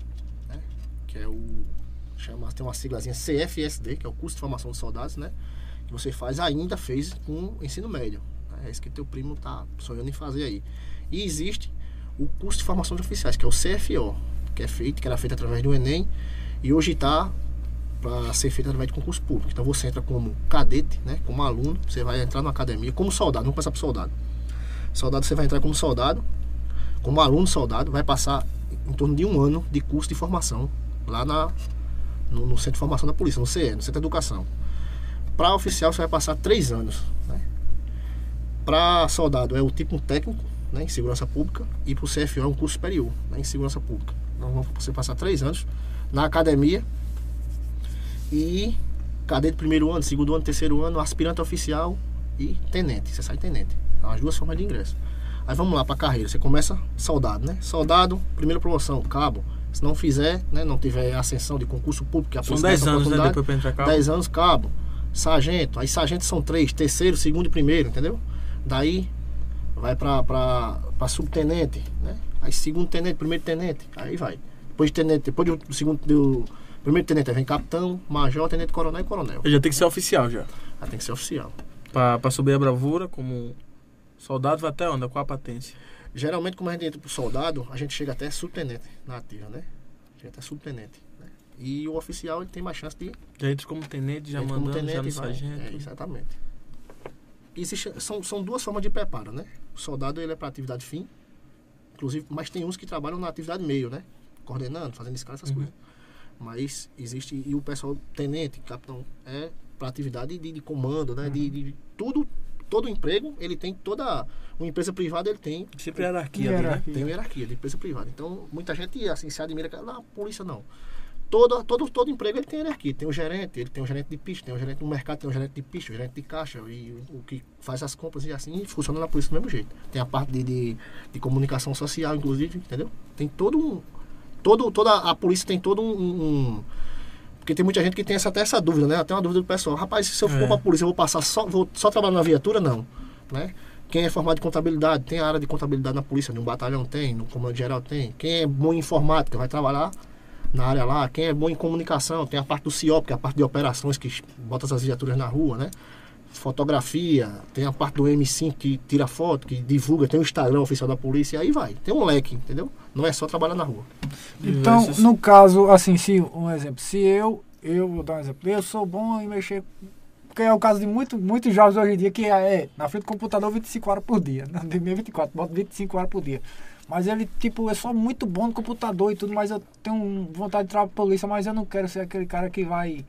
[SPEAKER 3] né? Que é o chama tem uma siglazinha CFSD, que é o curso de formação de soldados, né? Que você faz ainda fez com ensino médio. É isso que teu primo tá sonhando em fazer aí. E existe o curso de formação de oficiais, que é o CFO, que é feito, que era feito através do ENEM e hoje está para ser feito através de concurso público. Então você entra como cadete, né, como aluno, você vai entrar na academia como soldado, não passar para soldado. Soldado você vai entrar como soldado, como aluno soldado, vai passar em torno de um ano de curso de formação lá na, no, no centro de formação da polícia, no CE, no centro de educação. Para oficial você vai passar três anos. Né? Para soldado é o tipo técnico né, em segurança pública e para o CFO é um curso superior né, em segurança pública. Então você passar três anos na academia e cadete primeiro ano, segundo ano, terceiro ano, aspirante oficial e tenente. Você sai tenente. São as duas formas de ingresso. Aí vamos lá para a carreira. Você começa soldado, né? Soldado, primeira promoção, cabo. Se não fizer, né, não tiver ascensão de concurso público, que a
[SPEAKER 2] São
[SPEAKER 3] polícia dá
[SPEAKER 2] 10
[SPEAKER 3] essa
[SPEAKER 2] anos, né? Depois pra entrar cá.
[SPEAKER 3] 10 anos, cabo. Sargento. Aí sargento são três, terceiro, segundo e primeiro, entendeu? Daí vai pra subtenente, né? Aí segundo tenente, primeiro tenente, aí vai. Depois de tenente, depois do segundo do primeiro tenente, aí vem capitão, major, tenente coronel e coronel.
[SPEAKER 2] Já tem que ser oficial já.
[SPEAKER 3] Aí tem que ser oficial.
[SPEAKER 2] Pra subir a bravura, como soldado, vai até onde? Qual a patente?
[SPEAKER 3] Geralmente, como a gente entra pro soldado, a gente chega até subtenente na ativa, né? Chega até subtenente. Né? E o oficial ele tem mais chance de
[SPEAKER 2] Já entra como tenente, já
[SPEAKER 3] entra
[SPEAKER 2] mandando, já no sargento.
[SPEAKER 3] É, exatamente. Existe, são, são duas formas de preparo, né? O soldado ele é para atividade fim, inclusive, mas tem uns que trabalham na atividade meio, né? Coordenando, fazendo escala, essas
[SPEAKER 2] Uhum.
[SPEAKER 3] coisas. Mas existe, e o pessoal, tenente, capitão, é para atividade de, de comando, né? De, de tudo, todo emprego, ele tem toda. Uma empresa privada, ele tem
[SPEAKER 2] Sempre hierarquia né?
[SPEAKER 1] Hierarquia.
[SPEAKER 3] tem uma hierarquia de empresa privada. Então, muita gente assim, se admira que na polícia não. Todo, todo, todo emprego ele tem hierarquia. Tem o gerente, ele tem o gerente de pista, tem o gerente do mercado, tem o gerente de pista, o gerente de caixa, e o, o que faz as compras e assim, e funciona na polícia do mesmo jeito. Tem a parte de, de, de comunicação social, inclusive, entendeu? Tem todo um. Todo, toda a polícia tem todo um. um- porque tem muita gente que tem essa, até essa dúvida, né? Até uma dúvida do pessoal. Rapaz, se eu for
[SPEAKER 2] É.
[SPEAKER 3] pra polícia, eu vou passar só, vou só trabalhar na viatura? Não. Né? Quem é formado em contabilidade, tem a área de contabilidade na polícia, no batalhão tem, no comando geral tem. Quem é bom em informática, vai trabalhar na área lá. Quem é bom em comunicação, tem a parte do CIOP, que é a parte de operações que bota essas viaturas na rua, né? Fotografia, tem a parte do M5 que tira foto, que divulga, tem o Instagram oficial da polícia, e aí vai. Tem um leque, entendeu? Não é só trabalhar na rua.
[SPEAKER 1] Então,
[SPEAKER 2] Diversos-
[SPEAKER 1] no caso, assim, se um exemplo, se eu, eu vou dar um exemplo, eu sou bom em mexer, porque é o caso de muito, muitos jovens hoje em dia que é na frente do computador 25 horas por dia, não de meia 24, bota 25 horas por dia. Mas ele, tipo, eu sou muito bom no computador e tudo, mas eu tenho vontade de entrar pra polícia, mas eu não quero ser aquele cara que vai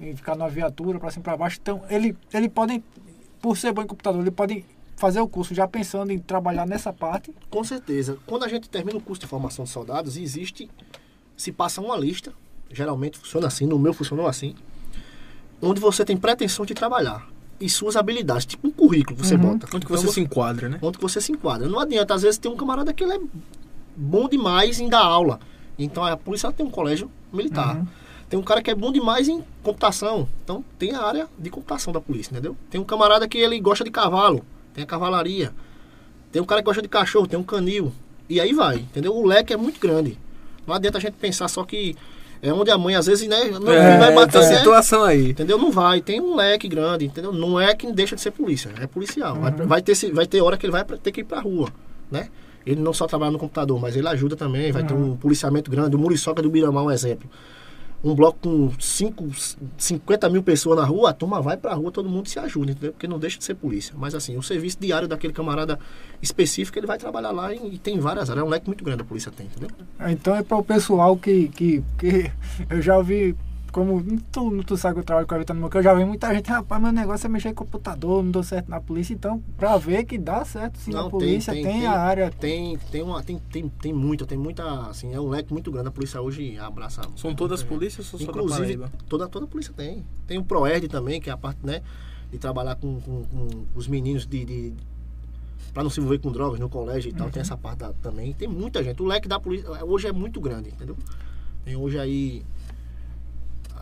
[SPEAKER 1] eh, ficar na viatura pra cima e pra baixo. Então, ele, ele pode, por ser bom em computador, ele pode fazer o curso já pensando em trabalhar nessa parte?
[SPEAKER 3] Com certeza. Quando a gente termina o curso de formação de soldados, existe, se passa uma lista, geralmente funciona assim, no meu funcionou assim, onde você tem pretensão de trabalhar. E suas habilidades, tipo um currículo que você bota.
[SPEAKER 2] Onde que
[SPEAKER 3] Então,
[SPEAKER 2] você se enquadra, né?
[SPEAKER 3] onde que você se enquadra. Não adianta, às vezes tem um camarada que ele é bom demais em dar aula. Então a polícia tem um colégio militar. Tem um cara que é bom demais em computação. Então tem a área de computação da polícia, entendeu? Tem um camarada que ele gosta de cavalo, tem a cavalaria. Tem um cara que gosta de cachorro, tem um canil. E aí vai, entendeu? O leque é muito grande. Não adianta a gente pensar só que é onde a mãe às vezes, né, não
[SPEAKER 2] É,
[SPEAKER 3] vai bater, né?
[SPEAKER 2] situação aí.
[SPEAKER 3] Entendeu? Não vai. Tem um leque grande, entendeu? Não é que deixa de ser polícia, é policial. Vai, vai ter, vai ter hora que ele vai ter que ir pra rua, né? Ele não só trabalha no computador, mas ele ajuda também. Vai ter um policiamento grande. O Muriçoca do Biramar é um exemplo. Um bloco com cinco, 50 mil pessoas na rua, a turma vai pra rua, todo mundo se ajuda, entendeu? Porque não deixa de ser polícia. Mas assim, o serviço diário daquele camarada específico, ele vai trabalhar lá e, e tem várias áreas. É um leque muito grande a polícia tem, entendeu?
[SPEAKER 1] Então é para o pessoal que, que, que eu já ouvi, como tu, tu sabe que eu trabalho com a Vitória no meu, eu já vi muita gente, rapaz, meu negócio é mexer em computador, não deu certo na polícia, então pra ver que dá certo sim
[SPEAKER 3] Não,
[SPEAKER 1] na polícia, tem,
[SPEAKER 3] tem, tem.
[SPEAKER 1] a área.
[SPEAKER 3] Tem, tem, uma, tem, tem, tem muita, tem muita, assim, é um leque muito grande. A polícia hoje abraça.
[SPEAKER 2] São todas polícias ou só da
[SPEAKER 3] Inclusive, toda, toda a polícia tem. Tem o ProERD também, que é a parte, né, de trabalhar com, com, com os meninos de, de para não se envolver com drogas no colégio e tal, tem essa parte da- também. Tem muita gente. O leque da polícia hoje é muito grande, entendeu? Tem hoje aí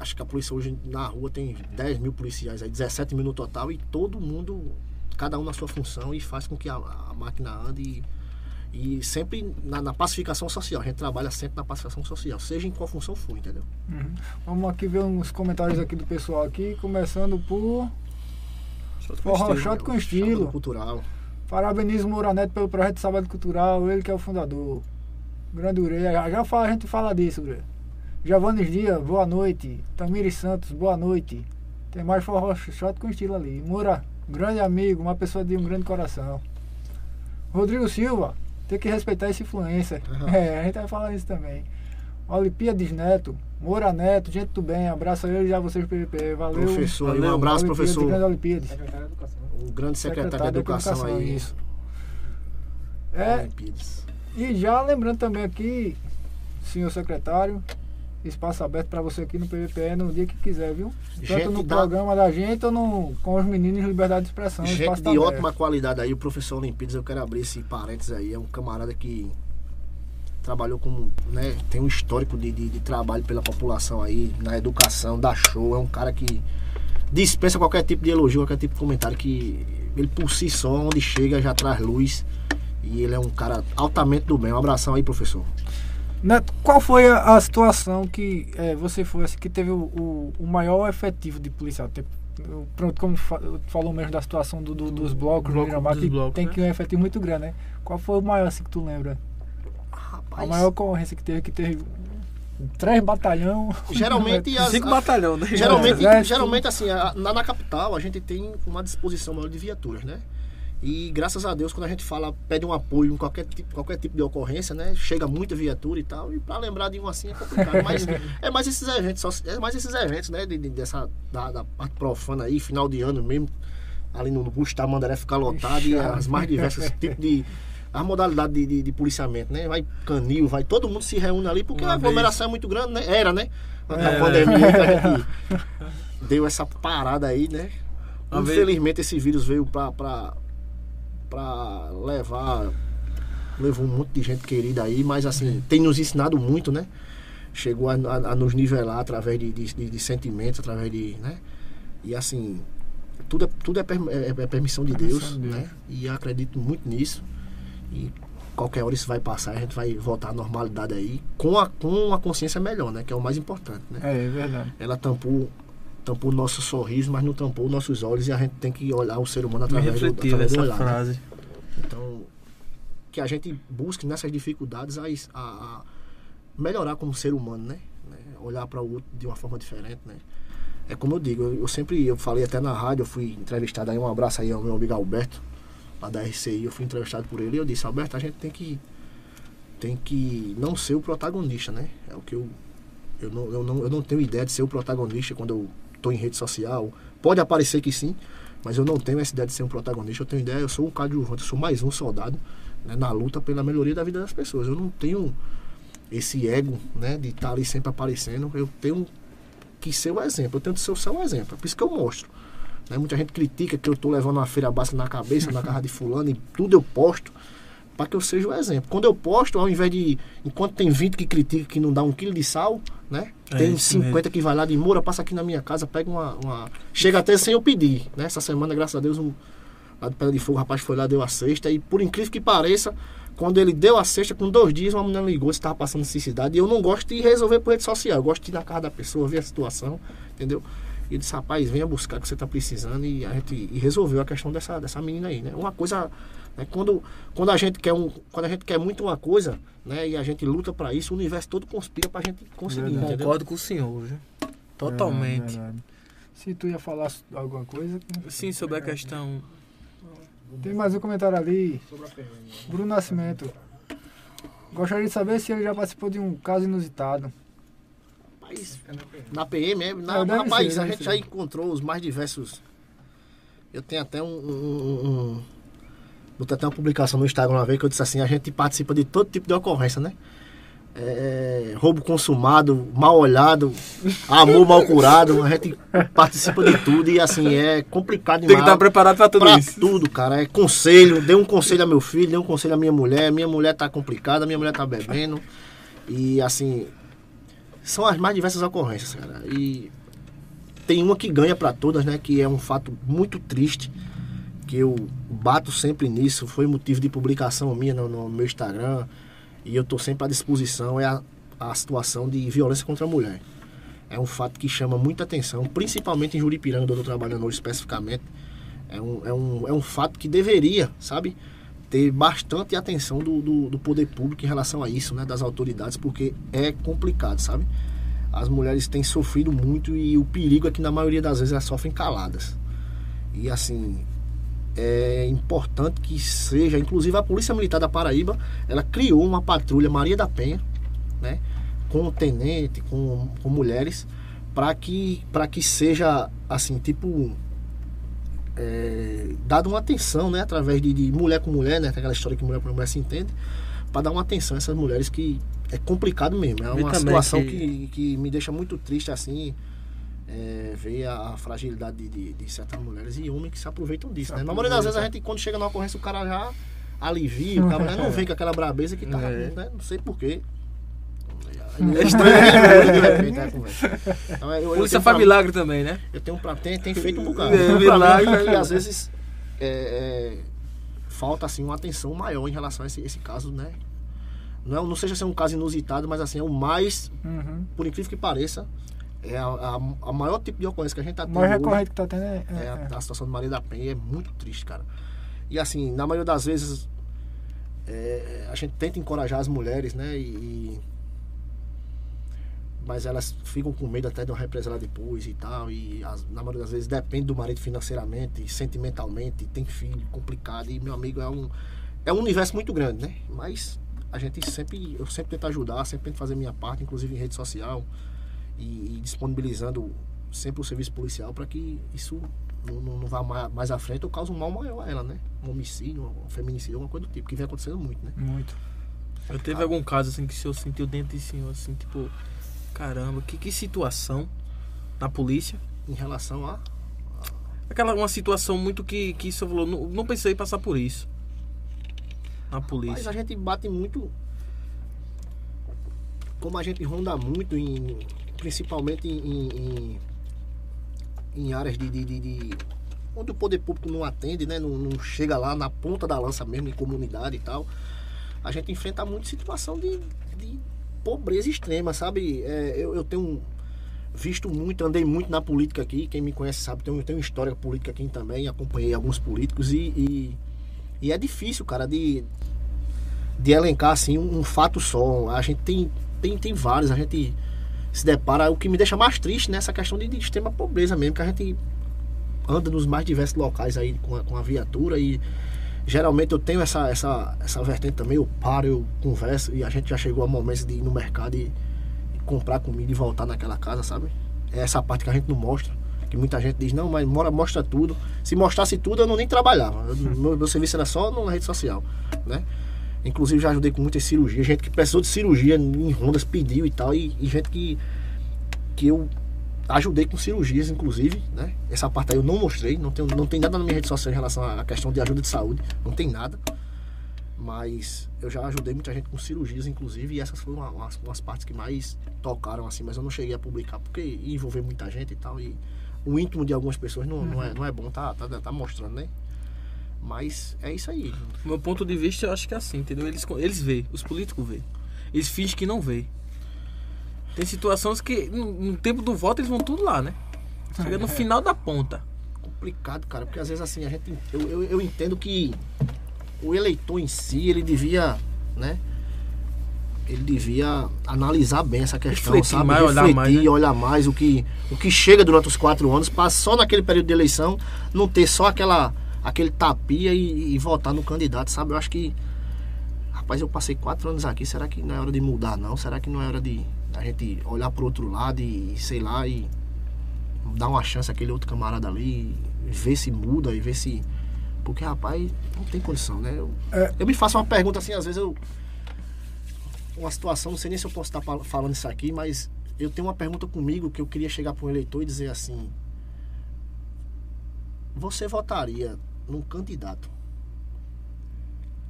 [SPEAKER 3] acho que a polícia hoje na rua tem 10 mil policiais, aí 17 mil no total, e todo mundo, cada um na sua função, e faz com que a, a máquina ande. E, e sempre na, na pacificação social. A gente trabalha sempre na pacificação social, seja em qual função for, entendeu?
[SPEAKER 1] Uhum. Vamos aqui ver uns comentários aqui do pessoal aqui, começando por Forró. Shot com estilo.
[SPEAKER 3] cultural.
[SPEAKER 1] Parabenizo o Mouraneto pelo projeto Sábado Cultural, ele que é o fundador. Grande Ureia, já, já fala, a gente fala disso, Ureia. Giovanni Dias, boa noite. Tamires Santos, boa noite. Tem mais forró shot com estilo ali. Moura, grande amigo, uma pessoa de um grande coração. Rodrigo Silva, tem que respeitar esse influencer.
[SPEAKER 3] Aham.
[SPEAKER 1] É, a gente vai falar isso também. Olimpíades Neto, Moura Neto, gente do bem, abraço a ele e a vocês PVP. Valeu.
[SPEAKER 3] Professor, aí, um
[SPEAKER 2] Valeu.
[SPEAKER 3] abraço,
[SPEAKER 1] Olimpíades,
[SPEAKER 3] professor.
[SPEAKER 1] Grande Olimpíades.
[SPEAKER 4] Secretário Educação.
[SPEAKER 3] O grande secretário, da Educação, aí.
[SPEAKER 1] isso. É,
[SPEAKER 3] Olimpíadas.
[SPEAKER 1] e já lembrando também aqui, senhor secretário, espaço aberto para você aqui no PVPE no dia que quiser, viu? Tanto
[SPEAKER 3] Gente
[SPEAKER 1] no
[SPEAKER 3] da-
[SPEAKER 1] programa da gente ou no, com os meninos Liberdade de Expressão.
[SPEAKER 3] Gente de
[SPEAKER 1] aberto.
[SPEAKER 3] ótima qualidade aí, o professor Olimpíadas, eu quero abrir esse parênteses aí, é um camarada que trabalhou com, né, tem um histórico de, de, de trabalho pela população aí, na educação, dá show, é um cara que dispensa qualquer tipo de elogio, qualquer tipo de comentário, que ele por si só, onde chega, já traz luz, e ele é um cara altamente do bem. Um abração aí, professor.
[SPEAKER 1] Neto, qual foi a, a situação que eh, você foi assim, que teve o, o, o maior efetivo de policial? Tem- eu- pronto, como fa- falou mesmo da situação do, do- dos blocos
[SPEAKER 2] Bloco
[SPEAKER 1] Miramar,
[SPEAKER 2] dos
[SPEAKER 1] que
[SPEAKER 2] blocos,
[SPEAKER 1] tem
[SPEAKER 2] né?
[SPEAKER 1] que um efetivo muito grande, né? Qual foi o maior assim que tu lembra? A
[SPEAKER 3] Rapaz,
[SPEAKER 1] maior ocorrência que teve, que teve três batalhão.
[SPEAKER 3] geralmente as,
[SPEAKER 2] Cinco
[SPEAKER 3] a-
[SPEAKER 2] batalhão, né?
[SPEAKER 3] Geralmente,
[SPEAKER 1] Exército.
[SPEAKER 3] geralmente assim, a- na, na capital a gente tem uma disposição maior de viaturas, né? E graças a Deus, quando a gente fala, pede um apoio em qualquer tipo, qualquer tipo de ocorrência, né? Chega muita viatura e tal, e pra lembrar de um assim é complicado. Mas é mais esses eventos, é mais esses eventos, né? De, de- dessa, da, da parte profana aí, final de ano mesmo, ali no Busto Tamandaré ficar lotado e as mais diversas tipos de. A modalidade de, de, de policiamento, né? Vai canil, vai, todo mundo se reúne ali, porque
[SPEAKER 2] Uma
[SPEAKER 3] a aglomeração é muito grande, né? Era, né? Na
[SPEAKER 2] É.
[SPEAKER 3] pandemia que a gente deu essa parada aí, né?
[SPEAKER 2] Uma vez-
[SPEAKER 3] Infelizmente esse vírus veio pra, pra, pra levar. Levou um monte de gente querida aí, mas assim, tem nos ensinado muito, né? Chegou a, a- a nos nivelar através de, de, de- de sentimentos, através de. né? E assim, tudo é, tudo é, per- é- é permissão de
[SPEAKER 1] Permissão
[SPEAKER 3] Deus,
[SPEAKER 1] de Deus.
[SPEAKER 3] né? E eu acredito muito nisso. E qualquer hora isso vai passar, a gente vai voltar à normalidade aí, com a, com a consciência melhor, né? Que é o mais importante, né?
[SPEAKER 1] É, é verdade.
[SPEAKER 3] ela tampou tampou o nosso sorriso, mas não tampou nossos olhos e a gente tem que olhar o ser humano através do, através do olhar. né?
[SPEAKER 2] frase.
[SPEAKER 3] Então, que a gente busque nessas dificuldades a, a- a melhorar como ser humano, né? Né? Olhar para o outro de uma forma diferente, né? É como eu digo, eu, eu sempre, eu falei até na rádio, eu fui entrevistado aí, um abraço aí ao meu amigo Alberto, lá da RCI, eu fui entrevistado por ele e eu disse, Alberto, a gente tem que tem que não ser o protagonista, né? É o que eu eu não, eu não, eu não tenho ideia de ser o protagonista quando eu tô em rede social. Pode aparecer que sim, Mas eu não tenho essa ideia de ser um protagonista, eu tenho ideia, eu sou um coadjuvante, eu sou mais um soldado né, na luta pela melhoria da vida das pessoas. Eu não tenho esse ego, né, de estar ali sempre aparecendo. Eu tenho que ser o exemplo, eu tenho que ser o exemplo. É por isso que eu mostro. Né? Muita gente critica que eu estou levando uma feira básica na cabeça, na casa de fulano, e tudo eu posto para que eu seja o exemplo. Quando eu posto, ao invés de. Enquanto tem 20 que critica que não dá um quilo de sal, né?
[SPEAKER 2] É
[SPEAKER 3] tem
[SPEAKER 2] isso
[SPEAKER 3] 50
[SPEAKER 2] mesmo.
[SPEAKER 3] que vai lá de Moura, passa aqui na minha casa, pega uma, uma- Chega até sem eu pedir, né? Essa semana, graças a Deus, um, lá de Pedra de Fogo, o rapaz foi lá, deu a cesta, e por incrível que pareça, quando ele deu a cesta, com dois dias, uma mulher ligou se estava passando necessidade. E eu não gosto de resolver por rede social, eu gosto de ir na casa da pessoa, ver a situação, entendeu? E disse, rapaz, venha buscar o que você está precisando e a gente e resolveu a questão dessa, dessa menina aí, né? Uma coisa, né? quando, quando a gente quer um, quando a gente quer muito uma coisa, né? E a gente luta para isso, o universo todo conspira para a gente conseguir,
[SPEAKER 1] Verdade.
[SPEAKER 3] entendeu?
[SPEAKER 2] Concordo com o senhor, viu? Totalmente.
[SPEAKER 1] Verdade, verdade. Se tu ia falar alguma coisa.
[SPEAKER 2] Sim, sobre a questão.
[SPEAKER 1] Tem mais um comentário ali. Bruno Nascimento. Gostaria de saber se ele já participou de um caso inusitado.
[SPEAKER 3] Rapaz, na PM, é, na,
[SPEAKER 1] É,
[SPEAKER 3] rapaz,
[SPEAKER 1] ser,
[SPEAKER 3] a gente
[SPEAKER 1] ser.
[SPEAKER 3] já encontrou os mais diversos. Eu tenho até um, um, um botei até uma publicação no Instagram uma vez que eu disse assim: a gente participa de todo tipo de ocorrência, né? É, roubo consumado, mal olhado, amor mal curado, a gente participa de tudo e assim é complicado
[SPEAKER 2] Tem que
[SPEAKER 3] demais.
[SPEAKER 2] estar preparado pra tudo
[SPEAKER 3] Pra
[SPEAKER 2] isso.
[SPEAKER 3] tudo, cara. É conselho. Dei um conselho a meu filho, dei um conselho à minha mulher. Minha mulher tá complicada, minha mulher tá bebendo. E assim. São as mais diversas ocorrências, cara. E tem uma que ganha pra todas, né? Que é um fato muito triste. Que eu bato sempre nisso. Foi motivo de publicação minha no, no meu Instagram. E eu tô sempre à disposição. É a, a situação de violência contra a mulher. É um fato que chama muita atenção, principalmente em Juripiranga, onde eu tô trabalhando hoje especificamente. É um, é um, é um fato que deveria, sabe, ter bastante atenção do, do, do poder público em relação a isso, né, das autoridades, porque é complicado, sabe? As mulheres têm sofrido muito e o perigo é que na maioria das vezes elas sofrem caladas. E assim, é importante que seja, inclusive a Polícia Militar da Paraíba, ela criou uma patrulha Maria da Penha, né, com o tenente, com, com mulheres, para que, pra que seja assim, tipo, é, dado uma atenção, né, através de, de mulher com mulher, né, aquela história que mulher com mulher se entende, para dar uma atenção a essas mulheres que é complicado mesmo, é uma situação
[SPEAKER 2] que-
[SPEAKER 3] que... Que, me deixa muito triste assim, é, ver a, a fragilidade de, de, de certas mulheres e homens que se aproveitam disso,
[SPEAKER 1] Se
[SPEAKER 3] né? Na maioria das vezes a gente, quando chega na ocorrência, o cara já alivia, o cara né, não vem com aquela brabeza que tá,
[SPEAKER 2] É.
[SPEAKER 3] né, não sei porquê. É estranho, né? de repente, a conversa. Então, eu- eu
[SPEAKER 2] Polícia faz
[SPEAKER 3] pra-
[SPEAKER 2] milagre também, né?
[SPEAKER 3] eu tenho pra, tem, tem feito um bocado.
[SPEAKER 2] É, milagre.
[SPEAKER 3] que às vezes é, é, falta assim uma atenção maior em relação a esse, esse caso, né? Não, é, não seja ser um caso inusitado, mas assim, é o mais,
[SPEAKER 1] Uhum.
[SPEAKER 3] por incrível que pareça, é a, a, a maior tipo de ocorrência que a gente tá
[SPEAKER 1] O
[SPEAKER 3] tendo.
[SPEAKER 1] mais
[SPEAKER 3] hoje
[SPEAKER 1] recorrente que tá tendo é.
[SPEAKER 3] é
[SPEAKER 1] é,
[SPEAKER 3] a,
[SPEAKER 1] é.
[SPEAKER 3] a situação do Maria da Penha é muito triste, cara. E assim, na maioria das vezes é, a gente tenta encorajar as mulheres, né? E, e- mas elas ficam com medo até de uma represália depois e tal. E as- na maioria das vezes depende do marido financeiramente, sentimentalmente, tem filho, complicado. E meu amigo é um, é um universo muito grande, né? Mas a gente sempre, eu sempre tento ajudar, sempre tento fazer minha parte, inclusive em rede social e, e disponibilizando sempre o serviço policial para que isso não, não, não vá mais, à frente ou cause um mal maior a ela, né? Um homicídio, um feminicídio, alguma coisa do tipo, que vem acontecendo muito, né?
[SPEAKER 1] Muito.
[SPEAKER 2] Eu teve algum caso assim que o senhor sentiu dentro de senhor, assim, tipo, caramba, que, que situação na polícia?
[SPEAKER 3] Em relação a.
[SPEAKER 2] Aquela uma situação muito que, que o senhor falou, não, não pensei em passar por isso. Na
[SPEAKER 3] Mas
[SPEAKER 2] polícia.
[SPEAKER 3] a gente bate muito. Como a gente ronda muito, em, principalmente em, em, em- áreas de, de, de- de- onde o poder público não atende, né? Não, não chega lá na ponta da lança mesmo, em comunidade e tal. A gente enfrenta muito situação de, de pobreza extrema, sabe? É, eu, eu tenho visto muito, andei muito na política aqui. Quem me conhece sabe, tenho, tenho história política aqui também, acompanhei alguns políticos e, e, e é difícil, cara, de, de elencar assim um, um fato só. A gente tem, tem, tem vários, a gente se depara. O que me deixa mais triste nessa questão de, de extrema pobreza mesmo, que a gente anda nos mais diversos locais aí com a, com a viatura e geralmente eu tenho essa, essa, essa vertente também, eu paro, eu converso e a gente já chegou a momentos de ir no mercado e, e comprar comida e voltar naquela casa, sabe? É essa parte que a gente não mostra, Que muita gente diz, não, mas mora, mostra tudo. Se mostrasse tudo, eu não nem trabalhava. Eu- meu, meu serviço era só na rede social, né? Inclusive já ajudei com muitas cirurgias, gente que precisou de cirurgia em rondas pediu e tal, e, e gente que, que eu ajudei com cirurgias, inclusive, né? Essa parte aí eu não mostrei, não tem, não tem nada na minha rede social em relação à questão de ajuda de saúde, não tem nada. Mas eu já ajudei muita gente com cirurgias, inclusive, e essas foram umas, umas partes que mais tocaram, assim, mas eu não cheguei a publicar, porque ia envolver muita gente e tal, e o íntimo de algumas pessoas não, não, é, não é bom tá, tá, tá mostrando, né? Mas é isso aí.
[SPEAKER 2] Meu ponto de vista, eu acho que é assim, entendeu? Eles, eles veem, os políticos veem. Eles fingem que não veem. Tem situações que, no, no tempo do voto, eles vão tudo lá, né? Chega no final da ponta.
[SPEAKER 3] complicado, cara, porque às vezes assim, a gente. Eu, eu, eu entendo que o eleitor em si, ele devia, né? Ele devia analisar bem essa questão,
[SPEAKER 2] Refletir
[SPEAKER 3] sabe?
[SPEAKER 2] mais, olhar
[SPEAKER 3] Refletir,
[SPEAKER 2] mais, né?
[SPEAKER 3] olhar mais o que, o que chega durante os quatro anos, para só naquele período de eleição não ter só aquela, aquele tapia e, e votar no candidato, sabe? Eu acho que. Rapaz, eu passei quatro anos aqui, será que não é hora de mudar, não? Será que não é hora de a gente olhar pro outro lado e, sei lá, e dar uma chance àquele outro camarada ali, ver se muda e ver se. Porque, rapaz, não tem condição, né? Eu,
[SPEAKER 1] É.
[SPEAKER 3] eu me faço uma pergunta assim, às vezes eu. Uma situação, não sei nem se eu posso estar fal- falando isso aqui, mas eu tenho uma pergunta comigo que eu queria chegar para um eleitor e dizer assim: Você votaria num candidato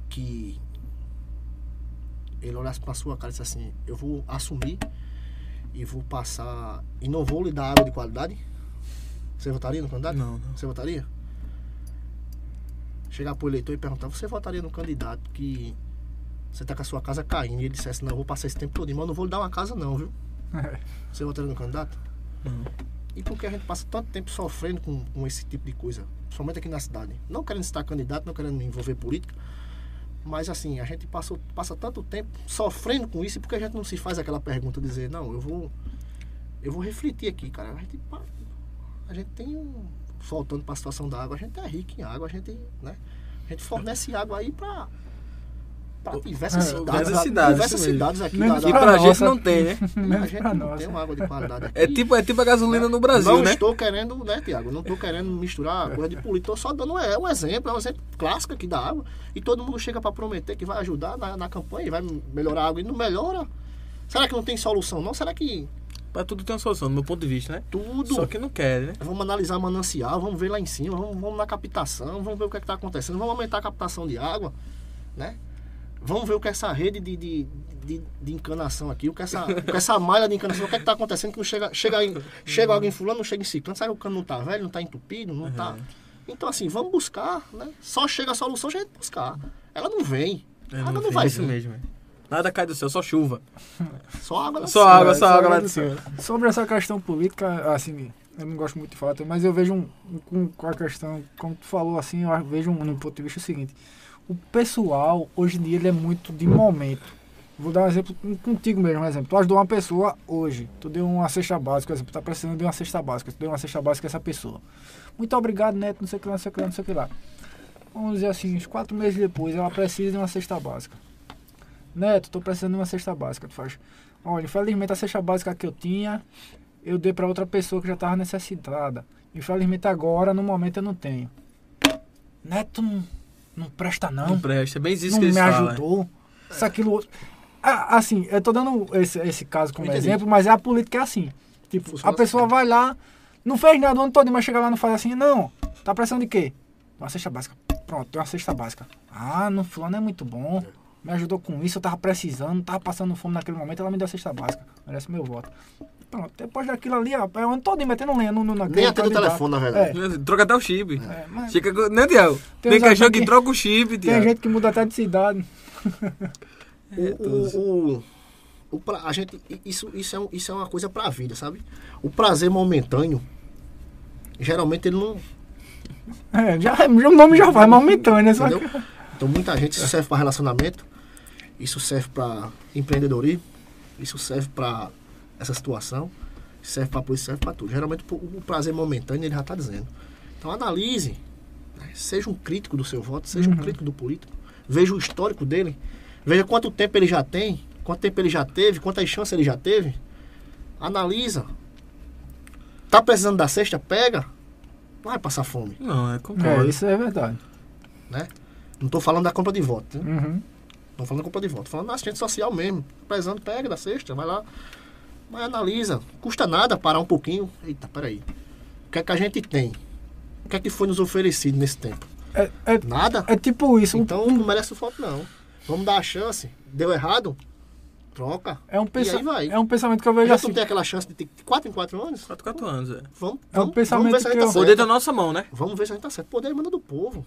[SPEAKER 3] que ele olhasse para sua cara e disse assim: Eu vou assumir e vou passar. E não vou lhe dar água de qualidade? Você votaria no candidato?
[SPEAKER 2] Não, não.
[SPEAKER 3] Você votaria? Chegar pro eleitor e perguntar: Você votaria no candidato que você tá com a sua casa caindo e ele dissesse: Não, eu vou passar esse tempo todo, mas eu não vou lhe dar uma casa, não, viu? Você votaria no candidato?
[SPEAKER 2] Não.
[SPEAKER 3] E por que a gente passa tanto tempo sofrendo com, com esse tipo de coisa? Somente aqui na cidade. Não querendo estar candidato, não querendo me envolver política. Mas assim, a gente passou, passa tanto tempo sofrendo com isso, e por que a gente não se faz aquela pergunta, dizer, não, eu vou. Eu vou refletir aqui, cara. A gente, a gente tem um. Voltando para a situação da água, a gente é rico em água, a gente, né? A gente fornece água aí para para diversas
[SPEAKER 1] É,
[SPEAKER 3] cidades.
[SPEAKER 2] diversas
[SPEAKER 3] a-
[SPEAKER 2] cidades,
[SPEAKER 3] diversas cidades aqui
[SPEAKER 1] Menos
[SPEAKER 3] da,
[SPEAKER 2] E
[SPEAKER 3] da,
[SPEAKER 2] pra gente
[SPEAKER 1] nossa.
[SPEAKER 2] não tem, né?
[SPEAKER 3] a
[SPEAKER 1] Menos
[SPEAKER 3] gente
[SPEAKER 1] pra
[SPEAKER 3] não
[SPEAKER 1] nós.
[SPEAKER 3] tem uma água de qualidade aqui.
[SPEAKER 2] É tipo, é tipo a gasolina no Brasil,
[SPEAKER 3] não
[SPEAKER 2] né?
[SPEAKER 3] estou querendo, né, Tiago? Não estou querendo misturar coisa de política. Estou só dando é, um exemplo, é um exemplo clássico aqui da água. E todo mundo chega para prometer que vai ajudar na, na campanha e vai melhorar a água. E não melhora. Será que não tem solução, não? Será que
[SPEAKER 2] Pra tudo tem uma solução, do meu ponto de vista, né?
[SPEAKER 3] tudo.
[SPEAKER 2] Só que não quer, né?
[SPEAKER 3] Vamos analisar manancial, vamos ver lá em cima, vamos, vamos na captação, vamos ver o que está acontecendo, vamos aumentar a captação de água, né? Vamos ver o que é essa rede de, de, de, de encanação aqui, o que é essa, o que essa malha de encanação, o que é está acontecendo que não chega, chega, em, chega alguém fulano, não chega em ciclano, sabe que o cano não está velho, não está entupido, não está... Então assim, vamos buscar, né? Só chega a solução, a gente buscar. Ela não vem,
[SPEAKER 2] É,
[SPEAKER 3] a água não
[SPEAKER 2] tem
[SPEAKER 3] vai
[SPEAKER 2] isso
[SPEAKER 3] vir,
[SPEAKER 2] mesmo. é. Nada cai do céu, só chuva.
[SPEAKER 3] só água não
[SPEAKER 2] Só
[SPEAKER 3] sai.
[SPEAKER 2] água, só água lá de
[SPEAKER 1] do
[SPEAKER 2] cima.
[SPEAKER 1] Sobre essa questão política, assim, eu não gosto muito de falar, mas eu vejo um, com, com a questão, como tu falou assim, eu vejo um, no ponto de vista o seguinte, o pessoal, hoje em dia, ele é muito de momento. Vou dar um exemplo contigo mesmo, um exemplo. Tu ajudou uma pessoa hoje, tu deu uma cesta básica, por exemplo, tá precisando de uma cesta básica, tu deu uma cesta básica a essa pessoa. Muito obrigado, Neto, não sei o que lá, não sei o que lá, não sei o que lá. Vamos dizer assim, uns quatro meses depois, ela precisa de uma cesta básica. Neto, tô precisando de uma cesta básica. Tu faz, olha, infelizmente a cesta básica que eu tinha, eu dei para outra pessoa que já estava necessitada. Infelizmente agora, no momento, eu não tenho. Neto não, não presta não.
[SPEAKER 2] Não presta, é bem isso
[SPEAKER 1] não
[SPEAKER 2] que eles
[SPEAKER 1] me
[SPEAKER 2] falam. é.
[SPEAKER 1] ajudou. Isso, aquilo, outro. Ah, assim, eu tô dando esse, esse caso como exemplo, mas a política é assim. Tipo,
[SPEAKER 3] Funciona
[SPEAKER 1] a pessoa vai lá, não fez nada o ano todo, mas chega lá e não faz assim, não. Tá precisando de quê? Uma cesta básica. Pronto, tem uma cesta básica. Ah, no fulano é muito bom. Me ajudou com isso, eu tava precisando, tava passando fome naquele momento, ela me deu a cesta básica. Merece meu voto. Pronto, depois daquilo ali, ó, é o ano todo metendo lenha no, no, naquele
[SPEAKER 3] Nem atende o telefone, na verdade.
[SPEAKER 2] Troca até o chip.
[SPEAKER 1] É, mas
[SPEAKER 2] com- né, Tiago?
[SPEAKER 1] Tem
[SPEAKER 2] Tem cachorro que
[SPEAKER 1] que-
[SPEAKER 2] troca o chip,
[SPEAKER 1] tem gente que muda até de cidade.
[SPEAKER 3] o, o, o, o pra- a gente, isso, isso, é, um- isso é uma coisa pra vida, sabe? O prazer momentâneo, geralmente ele não.
[SPEAKER 1] É, já, o nome já vai, momentâneo, né?
[SPEAKER 3] Entendeu? Então muita gente, isso serve pra relacionamento, isso serve pra empreendedorismo, isso serve pra essa situação, serve pra polícia, serve pra tudo. Geralmente o prazer momentâneo ele já tá dizendo. Então analise, né? seja um crítico do seu voto, seja um
[SPEAKER 1] Uhum.
[SPEAKER 3] crítico do político, veja o histórico dele, veja quanto tempo ele já tem, quanto tempo ele já teve, quantas chances ele já teve, analisa. Tá precisando da cesta? Pega. Não vai passar fome,
[SPEAKER 2] Não, é
[SPEAKER 1] É,
[SPEAKER 2] concordo.
[SPEAKER 1] isso é verdade.
[SPEAKER 3] né? Não tô falando da compra de voto, né?
[SPEAKER 1] Uhum.
[SPEAKER 3] Não falando da compra de voto, tô falando da assistente social mesmo. Precisando, pega da cesta, vai lá. Mas analisa. Custa nada parar um pouquinho. Eita, peraí. O que é que a gente tem? O que é que foi nos oferecido nesse tempo?
[SPEAKER 1] É, é,
[SPEAKER 3] Nada?
[SPEAKER 1] é tipo isso.
[SPEAKER 3] Então não merece voto, não. Vamos dar a chance. Deu errado? Troca.
[SPEAKER 1] É um,
[SPEAKER 3] E
[SPEAKER 1] pensa
[SPEAKER 3] aí vai.
[SPEAKER 1] é um pensamento que eu vejo
[SPEAKER 3] Já
[SPEAKER 1] assim.
[SPEAKER 3] não tem aquela chance de ter 4 em 4 anos?
[SPEAKER 2] 4, 4 anos, é.
[SPEAKER 3] Vamos,
[SPEAKER 1] É um
[SPEAKER 3] vamos,
[SPEAKER 1] pensamento
[SPEAKER 3] vamos ver se a gente tá certo.
[SPEAKER 2] Poder da nossa mão, né?
[SPEAKER 3] Vamos ver se a gente tá certo. Poder manda do povo.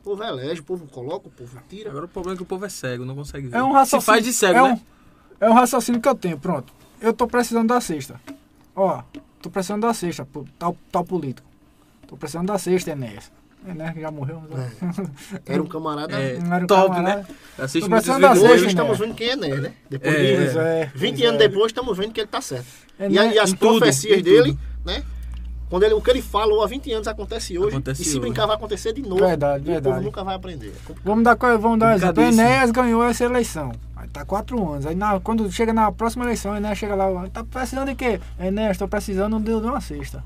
[SPEAKER 3] O povo elege, o povo coloca, o povo tira.
[SPEAKER 2] Agora o problema é que o povo é cego, não consegue ver.
[SPEAKER 1] É um raciocínio.
[SPEAKER 2] Se faz de cego,
[SPEAKER 1] é
[SPEAKER 2] né?
[SPEAKER 1] Um, é um raciocínio que eu tenho, pronto. Eu tô precisando da cesta. Ó, tô precisando da cesta, pô, tal, tal político. Tô precisando da cesta, Enéas. Enéas que já morreu. né?
[SPEAKER 3] Era um camarada.
[SPEAKER 2] É,
[SPEAKER 1] era um
[SPEAKER 2] top,
[SPEAKER 1] camarada.
[SPEAKER 2] né? Assiste
[SPEAKER 1] Tô precisando da cesta,
[SPEAKER 3] Hoje
[SPEAKER 1] né?
[SPEAKER 3] estamos vendo quem é Nerd, né? Depois
[SPEAKER 2] É.
[SPEAKER 3] de
[SPEAKER 1] é,
[SPEAKER 3] 20
[SPEAKER 1] pois
[SPEAKER 3] anos
[SPEAKER 1] é.
[SPEAKER 3] depois, estamos vendo que ele tá certo.
[SPEAKER 1] É,
[SPEAKER 3] E,
[SPEAKER 1] né?
[SPEAKER 3] e as
[SPEAKER 2] tudo,
[SPEAKER 3] profecias
[SPEAKER 2] em
[SPEAKER 3] dele,
[SPEAKER 2] tudo.
[SPEAKER 3] né? Quando ele, o que ele falou há 20 anos acontece hoje.
[SPEAKER 2] Acontece
[SPEAKER 3] e se
[SPEAKER 2] hoje.
[SPEAKER 3] brincar, vai acontecer de novo.
[SPEAKER 1] Verdade,
[SPEAKER 3] e o
[SPEAKER 1] verdade.
[SPEAKER 3] povo nunca vai aprender.
[SPEAKER 1] Vamos dar, vamos dar um exemplo.
[SPEAKER 2] Complicadíssimo.
[SPEAKER 1] Enéas ganhou essa eleição. Aí tá quatro anos. Aí na- quando chega na próxima eleição, Enéas chega lá. Tá precisando de quê? Enéas, tô precisando de, uma cesta.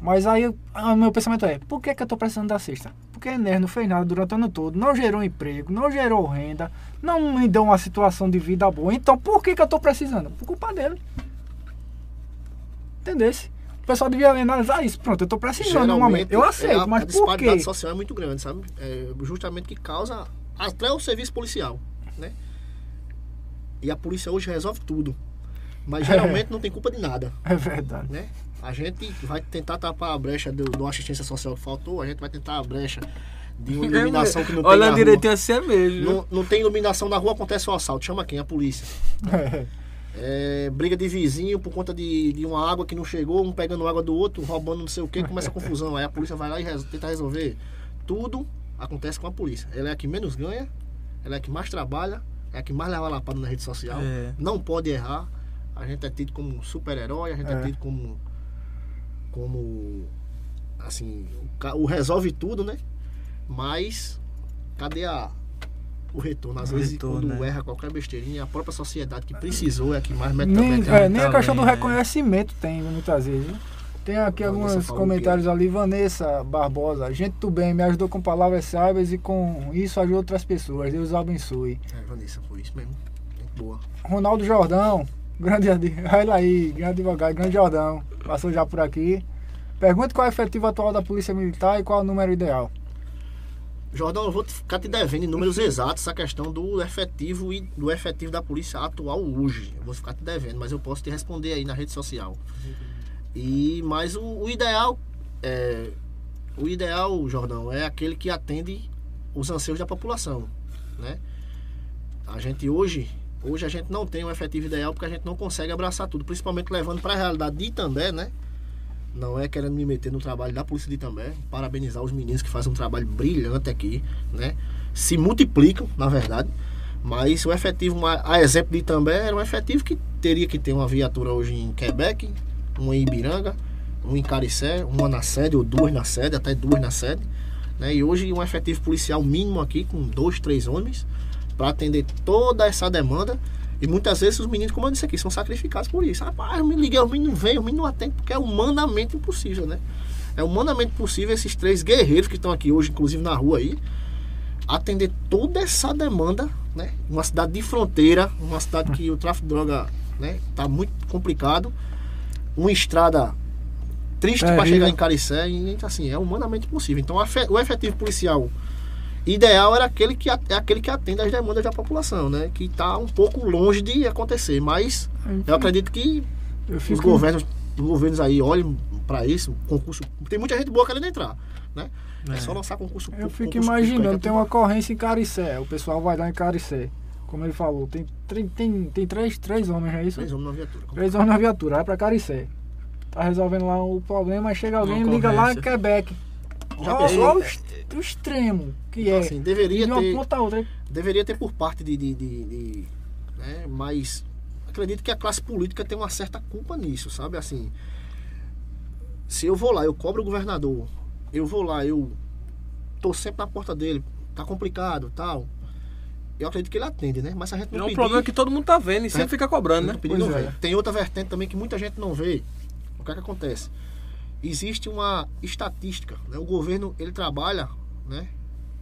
[SPEAKER 1] Mas aí o meu pensamento é, por que, que eu tô precisando da cesta? Porque Enéas não fez nada durante o ano todo, não gerou emprego, não gerou renda, não me deu uma situação de vida boa. Então por que, que eu tô precisando? Por culpa dele. Entendesse? O pessoal devia analisar isso. Pronto, eu tô precisando no momento. Eu aceito,
[SPEAKER 3] é, a,
[SPEAKER 1] mas
[SPEAKER 3] a
[SPEAKER 1] por
[SPEAKER 3] disparidade
[SPEAKER 1] quê?
[SPEAKER 3] social é muito grande, sabe? É justamente que causa até o serviço policial, né? E a polícia hoje resolve tudo. Mas geralmente não tem culpa de nada,
[SPEAKER 1] É verdade.
[SPEAKER 3] né? A gente vai tentar tapar a brecha do, do assistência social que faltou, a gente vai tentar a brecha de uma iluminação que não tem
[SPEAKER 2] Olhando
[SPEAKER 3] na
[SPEAKER 2] direitinho
[SPEAKER 3] rua.
[SPEAKER 2] assim é mesmo.
[SPEAKER 3] Não, não tem iluminação na rua, acontece o assalto. Chama quem? A polícia. É, briga de vizinho por conta de, de uma água que não chegou, um pegando água do outro, roubando não sei o que, começa a confusão. Aí a polícia vai lá e res- tenta resolver. Tudo acontece com a polícia. Ela é a que menos ganha, ela é a que mais trabalha, é a que mais leva lapada na rede social.
[SPEAKER 2] É.
[SPEAKER 3] Não pode errar. A gente é tido como super-herói, a gente é,
[SPEAKER 1] É.
[SPEAKER 3] tido como. como. assim. O, o resolve tudo, né? Mas. Cadê a. O retorno, às
[SPEAKER 2] O
[SPEAKER 3] vezes,
[SPEAKER 2] retorno,
[SPEAKER 3] quando
[SPEAKER 2] né?
[SPEAKER 3] erra qualquer besteirinha, a própria sociedade que precisou é a que mais mete
[SPEAKER 1] Nem,
[SPEAKER 3] tapete.
[SPEAKER 1] é, nem a questão do
[SPEAKER 2] Também, é.
[SPEAKER 1] reconhecimento tem muitas vezes. viu? Tem aqui alguns comentários ali. Vanessa Barbosa, gente do bem, me ajudou com palavras sábias e com isso ajuda outras pessoas. Deus abençoe.
[SPEAKER 3] É, Vanessa, foi isso mesmo. Gente boa.
[SPEAKER 1] Ronaldo Jordão, grande olha aí, grande advogado, grande Jordão, passou já por aqui. Pergunta qual é o efetivo atual da Polícia Militar e qual é o número ideal.
[SPEAKER 3] Jordão, eu vou ficar te devendo em números exatos essa questão do efetivo e do efetivo da polícia atual hoje. Eu vou ficar te devendo, mas eu posso te responder aí na rede social. E mas o, o ideal é o ideal, Jordão, é aquele que atende os anseios da população, né? A gente hoje, hoje a gente não tem um efetivo ideal porque a gente não consegue abraçar tudo, principalmente levando para a realidade de Itambé, né? Não é querendo me meter no trabalho da Polícia de Itambé, parabenizar os meninos que fazem um trabalho brilhante aqui, né? Se multiplicam, na verdade. Mas o efetivo, a exemplo de Itambé, era um efetivo que teria que ter uma viatura hoje em Quebec, uma em Ibiranga, uma em Caricé, uma na sede, ou duas na sede, até duas na sede. Né? E hoje um efetivo policial mínimo aqui, com dois, três homens, para atender toda essa demanda. E muitas vezes os meninos, como eu disse aqui, são sacrificados por isso. Rapaz, eu me liguei, o menino não veio, o menino não atende, porque é humanamente impossível, né? É humanamente possível esses três guerreiros que estão aqui hoje, inclusive na rua aí, atender toda essa demanda, né? Uma cidade de fronteira, uma cidade que o tráfico de droga, né, tá muito complicado. Uma estrada triste para
[SPEAKER 1] Terrível.
[SPEAKER 3] chegar em Caricé e assim, é humanamente possível. Então, o efetivo policial ideal era aquele que é aquele que atende às demandas da população, né? Que está um pouco longe de acontecer, mas eu acredito que
[SPEAKER 1] Eu
[SPEAKER 3] os governos, os governos aí olhem para isso, concurso, tem muita gente boa querendo entrar, né? É,
[SPEAKER 2] É.
[SPEAKER 3] só lançar concurso
[SPEAKER 1] eu
[SPEAKER 3] concurso
[SPEAKER 1] fico
[SPEAKER 3] público,
[SPEAKER 1] imaginando,
[SPEAKER 3] é
[SPEAKER 1] tem uma ocorrência em Caricé, o pessoal vai lá em Caricé. Como ele falou, tem, tem, tem, três, três homens, é isso?
[SPEAKER 3] Três homens na viatura.
[SPEAKER 1] Três homens na viatura, vai pra Caricé. Tá resolvendo lá o problema, chega alguém e liga lá em. Quebec.
[SPEAKER 3] Já
[SPEAKER 1] Olha
[SPEAKER 3] pensou?
[SPEAKER 1] olha o, o extremo que
[SPEAKER 3] Então,
[SPEAKER 1] é.
[SPEAKER 3] assim,
[SPEAKER 1] de
[SPEAKER 3] deveria
[SPEAKER 1] uma
[SPEAKER 3] ter,
[SPEAKER 1] ponta a outra.
[SPEAKER 3] deveria ter por parte de, de, de- de- né? Mas acredito que a classe política tem uma certa culpa nisso, sabe? Assim, se eu vou lá, eu cobro o governador, eu vou lá, eu tô sempre na porta dele, tá complicado, tal. Eu acredito que ele atende, né? Mas se a gente não
[SPEAKER 2] É um
[SPEAKER 3] pedir,
[SPEAKER 2] problema que todo mundo tá vendo e sempre fica cobrando, né?
[SPEAKER 3] Vê.
[SPEAKER 1] é.
[SPEAKER 3] Tem outra vertente também que muita gente não vê. O que é que acontece? existe uma estatística. né? O governo ele trabalha, né?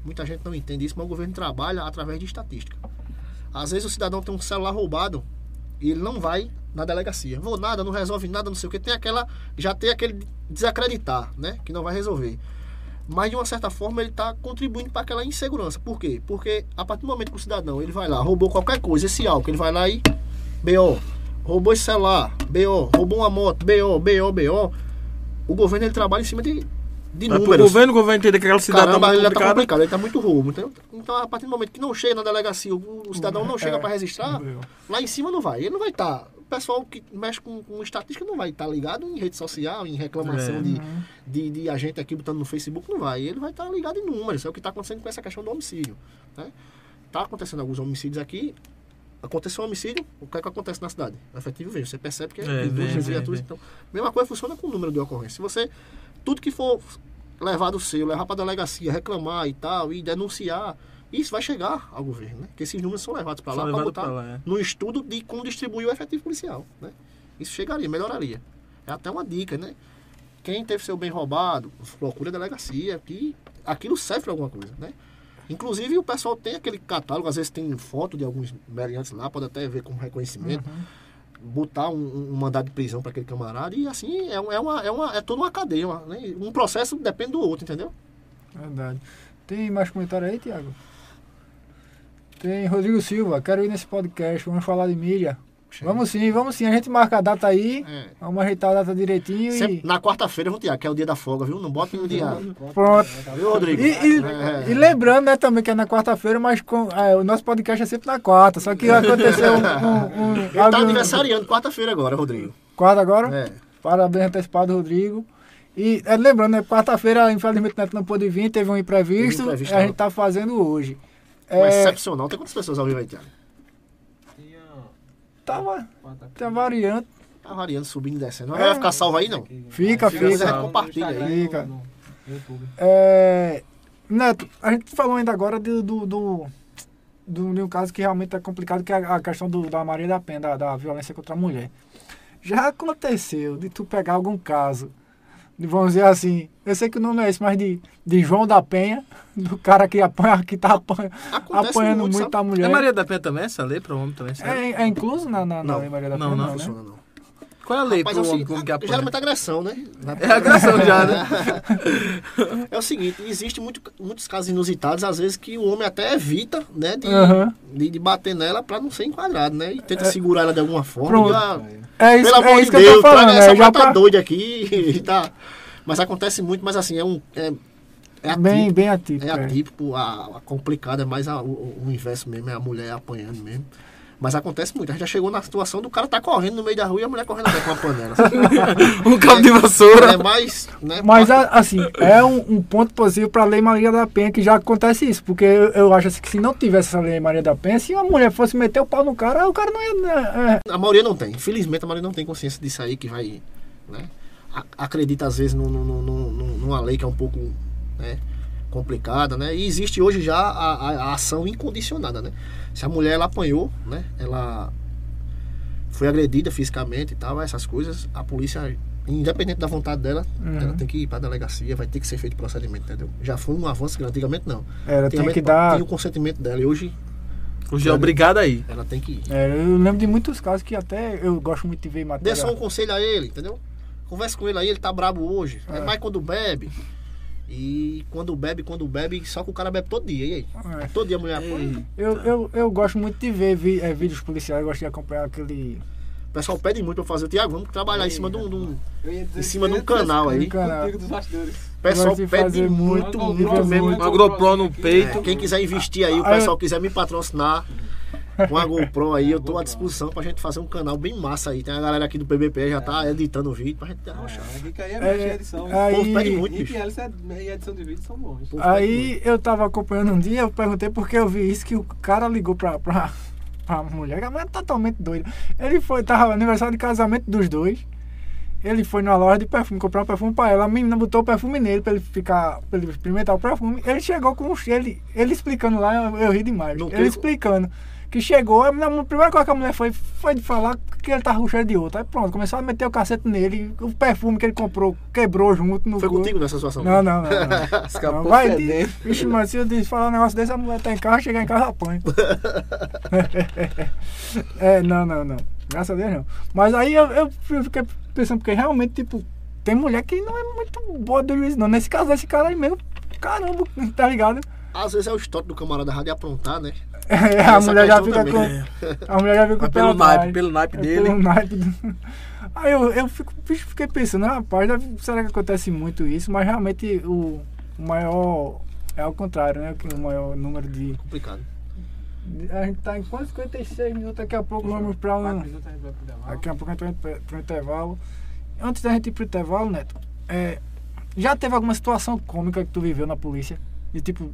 [SPEAKER 3] Muita gente não entende isso, mas o governo trabalha através de estatística. Às vezes o cidadão tem um celular roubado e ele não vai na delegacia. Vou nada, não resolve nada, não sei o que. Tem aquela. Já tem aquele desacreditar, né? Que não vai resolver. Mas de uma certa forma ele está contribuindo para aquela insegurança. Por quê? Porque a partir do momento que o cidadão ele vai lá, roubou qualquer coisa, esse álcool, ele vai lá e. BO. Roubou esse celular, BO. Roubou uma moto, BO, BO, BO. O governo ele trabalha em cima de, de
[SPEAKER 2] Mas
[SPEAKER 3] números.
[SPEAKER 2] governo, o governo entender que aquela cidade tá
[SPEAKER 3] Caramba, ele tá
[SPEAKER 2] complicada.
[SPEAKER 3] complicado, ele tá muito roubo. Então, então, a partir do momento que não chega na delegacia, o, o cidadão não chega
[SPEAKER 1] É.
[SPEAKER 3] para registrar, lá em cima não vai. Ele não vai estar. O pessoal que mexe com, com estatística não vai estar ligado em rede social, em reclamação
[SPEAKER 2] É.
[SPEAKER 3] de, de, de agente aqui botando no Facebook, não vai. Ele vai estar ligado em números. É o que está acontecendo com essa questão do homicídio. Né? Tá acontecendo alguns homicídios aqui. Aconteceu um homicídio, o que é que acontece na cidade? O efetivo vem. Você percebe que é,
[SPEAKER 2] É,
[SPEAKER 3] duas viaturas. Então, mesma coisa funciona com o número de ocorrência. Se você, tudo que for levar do seu, levar para delegacia, reclamar e tal, e denunciar, isso vai chegar ao governo, né? Porque esses números são levados para lá para botar
[SPEAKER 2] lá, é.
[SPEAKER 3] no estudo de como distribuir o efetivo policial, né? Isso chegaria, melhoraria. É até uma dica, né? Quem teve seu bem roubado, procura a delegacia, que aquilo serve para alguma coisa, né? Inclusive o pessoal tem aquele catálogo, às vezes tem foto de alguns meliantes lá, pode até ver como reconhecimento, botar um, um mandado de prisão para aquele camarada e assim é, é uma, é, uma, é toda uma cadeia, uma, né? um processo depende do outro, entendeu?
[SPEAKER 1] Verdade. Tem mais comentário aí, Tiago? Tem Rodrigo Silva, quero ir nesse podcast, vamos falar de mídia. Vamos sim, vamos sim. A gente marca a data aí,
[SPEAKER 3] É.
[SPEAKER 1] vamos ajeitar a data direitinho
[SPEAKER 3] Sempre
[SPEAKER 1] e.
[SPEAKER 3] na quarta-feira, viu, Tiago, que é o dia da folga, viu? Não bota no dia.
[SPEAKER 1] Pronto.
[SPEAKER 3] Viu, Rodrigo?
[SPEAKER 1] E, e-
[SPEAKER 3] É.
[SPEAKER 1] e lembrando, né, também que é na quarta-feira, mas com, é, o nosso podcast é sempre na quarta. Só que aconteceu um. um, um
[SPEAKER 3] Ele tá aniversariando quarta-feira agora, Rodrigo.
[SPEAKER 1] Quarta agora?
[SPEAKER 3] É.
[SPEAKER 1] Parabéns antecipado, Rodrigo. E é, lembrando, né, quarta-feira, infelizmente, o Neto não pôde vir, teve um imprevisto,
[SPEAKER 3] um imprevisto,
[SPEAKER 1] a gente tá fazendo hoje.
[SPEAKER 3] Um
[SPEAKER 1] É,
[SPEAKER 3] excepcional. Tem quantas pessoas ao vivo aí?
[SPEAKER 4] Tinha
[SPEAKER 1] tava,
[SPEAKER 4] quatro aqui.
[SPEAKER 1] tá variando.
[SPEAKER 3] Tá variando, subindo e descendo. Não
[SPEAKER 1] É.
[SPEAKER 3] vai ficar salvo aí, não?
[SPEAKER 1] Fica,
[SPEAKER 4] Fica
[SPEAKER 1] fica.
[SPEAKER 4] no
[SPEAKER 3] Compartilha aí.
[SPEAKER 1] Fica. É, Neto, a gente falou ainda agora do, do, do, do- de um caso que realmente é complicado, que é a a questão do, da Maria da Penha, da, da violência contra a mulher. Já aconteceu de tu pegar algum caso, vamos dizer assim, eu sei que o nome não é esse, mas de, de João da Penha, do cara que apanha, que tá apanha, apanhando
[SPEAKER 3] muito,
[SPEAKER 1] muito, a mulher.
[SPEAKER 2] É Maria da Penha também, essa lei para homem também?
[SPEAKER 1] É, é incluso na, na, na
[SPEAKER 3] Não.
[SPEAKER 1] lei Maria da
[SPEAKER 2] Não,
[SPEAKER 1] Penha?
[SPEAKER 2] não
[SPEAKER 1] né?
[SPEAKER 3] Funciona, não.
[SPEAKER 2] Qual é a lei
[SPEAKER 3] Mas
[SPEAKER 2] para
[SPEAKER 3] é o
[SPEAKER 2] o homem
[SPEAKER 3] seguinte,
[SPEAKER 2] como que apanha?
[SPEAKER 3] geralmente agressão, né?
[SPEAKER 2] É agressão já, né?
[SPEAKER 3] É o seguinte, existe muito, muitos casos inusitados, às vezes, que o homem até evita, né, de, de, de bater nela pra não ser enquadrado, né? E tenta segurar ela de alguma forma.
[SPEAKER 1] Pronto.
[SPEAKER 3] ah,
[SPEAKER 1] É isso,
[SPEAKER 3] pelo amor
[SPEAKER 1] é
[SPEAKER 3] de
[SPEAKER 1] isso que eu
[SPEAKER 3] Deus,
[SPEAKER 1] tô falando, né?
[SPEAKER 3] essa
[SPEAKER 1] Já
[SPEAKER 3] mulher tá
[SPEAKER 1] pra-
[SPEAKER 3] doida aqui e tá... Mas acontece muito, mas assim, é um... É, é
[SPEAKER 1] bem,
[SPEAKER 3] atípico,
[SPEAKER 1] bem atípico.
[SPEAKER 3] é
[SPEAKER 1] é.
[SPEAKER 3] atípico, a, a complicada é mais a- o, o inverso mesmo, é a mulher apanhando mesmo. Mas acontece muito. A gente já chegou na situação do cara tá correndo no meio da rua e a mulher correndo atrás com uma panela.
[SPEAKER 2] Um cabo de vassoura.
[SPEAKER 3] é mais. Né,
[SPEAKER 1] Mas, a- assim, é um, um ponto positivo para a Lei Maria da Penha que já acontece isso. Porque eu, eu acho assim, que se não tivesse essa Lei Maria da Penha, se uma mulher fosse meter o pau no cara, o cara não ia. né, é,
[SPEAKER 3] A maioria não tem. Infelizmente, a maioria não tem consciência disso aí que vai. Né? Acredita, às vezes, num- num- num- num- numa lei que é um pouco né, complicada, né? E existe hoje já a, a- a ação incondicionada, né? Se a mulher ela apanhou, né? Ela foi agredida fisicamente e tal, essas coisas, a polícia, independente da vontade dela,
[SPEAKER 1] Uhum.
[SPEAKER 3] ela tem que ir para a delegacia, vai ter que ser feito procedimento, entendeu? Já foi um avanço grande. Antigamente não.
[SPEAKER 1] ela tem que dar.
[SPEAKER 3] Tem o consentimento dela e hoje
[SPEAKER 2] Hoje é obrigado aí.
[SPEAKER 3] ela tem que ir.
[SPEAKER 1] é, eu lembro de muitos casos que até eu gosto muito de ver
[SPEAKER 3] Dê
[SPEAKER 1] matéria.
[SPEAKER 3] só um conselho a ele, entendeu? Converse com ele aí, ele tá brabo hoje. É,
[SPEAKER 1] É.
[SPEAKER 3] mais quando bebe. E quando bebe, quando bebe, só que o cara bebe todo dia. E aí?
[SPEAKER 1] É.
[SPEAKER 3] Todo dia a mulher apanha.
[SPEAKER 1] Eu, eu, eu gosto muito de ver vi- é, vídeos policiais, eu gosto de acompanhar aquele.
[SPEAKER 3] O pessoal pede muito pra fazer. Tiago, vamos trabalhar em cima de um. Em cima de um canal aí.
[SPEAKER 1] Canal.
[SPEAKER 3] O pessoal pede muito,
[SPEAKER 1] muito,
[SPEAKER 3] muito, mesmo.
[SPEAKER 2] Uma GoPro no
[SPEAKER 3] É,
[SPEAKER 2] peito.
[SPEAKER 3] quem quiser investir aí, o
[SPEAKER 1] Aí-
[SPEAKER 3] pessoal quiser me patrocinar com a GoPro aí, eu tô à disposição pra gente fazer um canal bem massa aí. Tem a galera aqui do PBP já tá editando o vídeo pra gente arrochar.
[SPEAKER 4] É, a dica aí é
[SPEAKER 1] É,
[SPEAKER 4] edição.
[SPEAKER 3] O povo pede
[SPEAKER 1] Aí,
[SPEAKER 3] muito,
[SPEAKER 4] E
[SPEAKER 3] bicho.
[SPEAKER 4] E edição de vídeo são bons.
[SPEAKER 1] Aí eu tava acompanhando um dia, eu perguntei porque eu vi isso, que o cara ligou pra, pra, pra mulher, que a mulher é totalmente doida. Ele foi, tava aniversário de casamento dos dois. Ele foi numa loja de perfume, comprar um perfume pra ela. A menina botou o perfume nele pra ele ficar, pra ele experimentar o perfume. Ele chegou com um cheiro, ele, ele explicando lá, eu, eu ri demais.
[SPEAKER 3] Não
[SPEAKER 1] ele
[SPEAKER 3] tem-
[SPEAKER 1] explicando Que chegou, a, mulher- a primeira coisa que a mulher foi, foi de falar que ele tava com cheiro de outro. Aí pronto, começou a meter o cacete nele. O perfume que ele comprou quebrou junto no
[SPEAKER 3] Foi
[SPEAKER 1] corpo.
[SPEAKER 3] contigo nessa situação?
[SPEAKER 1] Não, não, não. não.
[SPEAKER 2] Escapou
[SPEAKER 1] Não, vai, de- Vixe, mano, se eu disse falar um negócio desse, a mulher tá em casa, chegar em casa apanha. é, não, não, não. Graças a Deus não. Mas aí eu, eu fiquei pensando, porque realmente, tipo, tem mulher que não é muito boa do juízo, não. Nesse caso, esse cara aí mesmo, caramba, tá ligado?
[SPEAKER 3] Às vezes é o histórico do camarada errado aprontar, né?
[SPEAKER 1] A
[SPEAKER 3] essa
[SPEAKER 1] mulher já fica
[SPEAKER 3] também.
[SPEAKER 1] com. A mulher já fica com o pé
[SPEAKER 2] pelo naipe, pelo naipe
[SPEAKER 1] É
[SPEAKER 2] dele.
[SPEAKER 1] pelo naipe do- Aí eu, eu fico, fiquei pensando, rapaz, será que acontece muito isso? Mas realmente o, maior é ao contrário, né? Que o maior número de.
[SPEAKER 3] Complicado.
[SPEAKER 1] de- A gente tá em quase 56 minutos, daqui a pouco vamos pra
[SPEAKER 4] Quatro
[SPEAKER 1] um.
[SPEAKER 4] a.
[SPEAKER 1] Daqui a pouco a gente vai pro intervalo. Antes da gente ir pro intervalo, Neto, é, já teve alguma situação cômica que tu viveu na polícia? De tipo.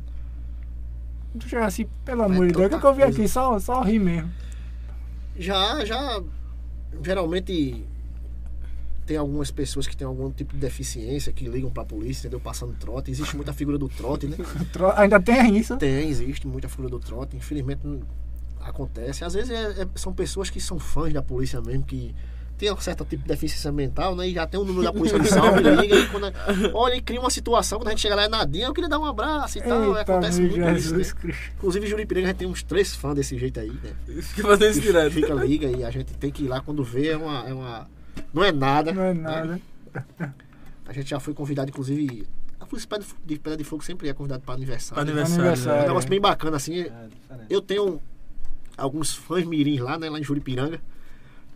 [SPEAKER 1] Tu chega assim, pelo amor de Deus, o que, é que eu vi aqui? Só, só rir mesmo.
[SPEAKER 3] Já, já. Geralmente tem algumas pessoas que têm algum tipo de deficiência que ligam pra polícia, entendeu? Passando trote. Existe muita figura do trote, né?
[SPEAKER 1] Ainda tem isso.
[SPEAKER 3] Tem, existe muita figura do trote. Infelizmente acontece. Às vezes é- é- são pessoas que são fãs da polícia mesmo, que tem um certo tipo de deficiência mental, né? E já tem o número da polícia de salve, liga e quando. Olha, e cria uma situação, quando a gente chega lá é nadinha, eu queria dar um abraço e tal.
[SPEAKER 1] Eita,
[SPEAKER 3] acontece muito isso,
[SPEAKER 1] Jesus
[SPEAKER 3] né?
[SPEAKER 1] Cristo.
[SPEAKER 3] Inclusive, Juripiranga a gente tem uns três fãs desse jeito aí, né?
[SPEAKER 2] Fica fazendo isso direto.
[SPEAKER 3] Fica liga e a gente tem que ir lá quando vê, é uma. É uma não é nada.
[SPEAKER 1] Não é
[SPEAKER 3] né?
[SPEAKER 1] nada.
[SPEAKER 3] A gente já foi convidado, inclusive. A Polícia de Pedra de Fogo sempre é convidado para aniversário.
[SPEAKER 2] Aniversário.
[SPEAKER 1] Aniversário.
[SPEAKER 3] É um
[SPEAKER 2] né?
[SPEAKER 3] negócio bem bacana, assim.
[SPEAKER 4] É.
[SPEAKER 3] Eu tenho alguns fãs mirins lá, né? Lá em Juripiranga.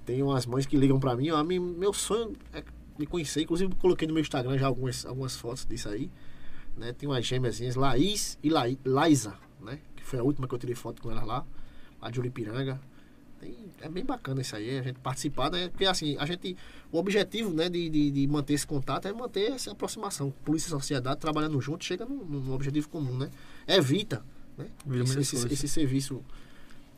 [SPEAKER 3] Tem umas mães que ligam pra mim. Ó, meu sonho é me conhecer. Inclusive, coloquei no meu Instagram já algumas, algumas fotos disso aí. Né? Tem umas gêmeazinhas, Laís e Lai- Laísa, né? Que foi a última que eu tirei foto com elas lá. Lá de Juripiranga. Tem- é bem bacana isso aí, a gente participar, né? Porque assim, a gente. O objetivo né, de, de, de manter esse contato é manter essa aproximação. Polícia e sociedade trabalhando junto, chega num, num objetivo comum, né? Evita né? Esse, esse, esse serviço.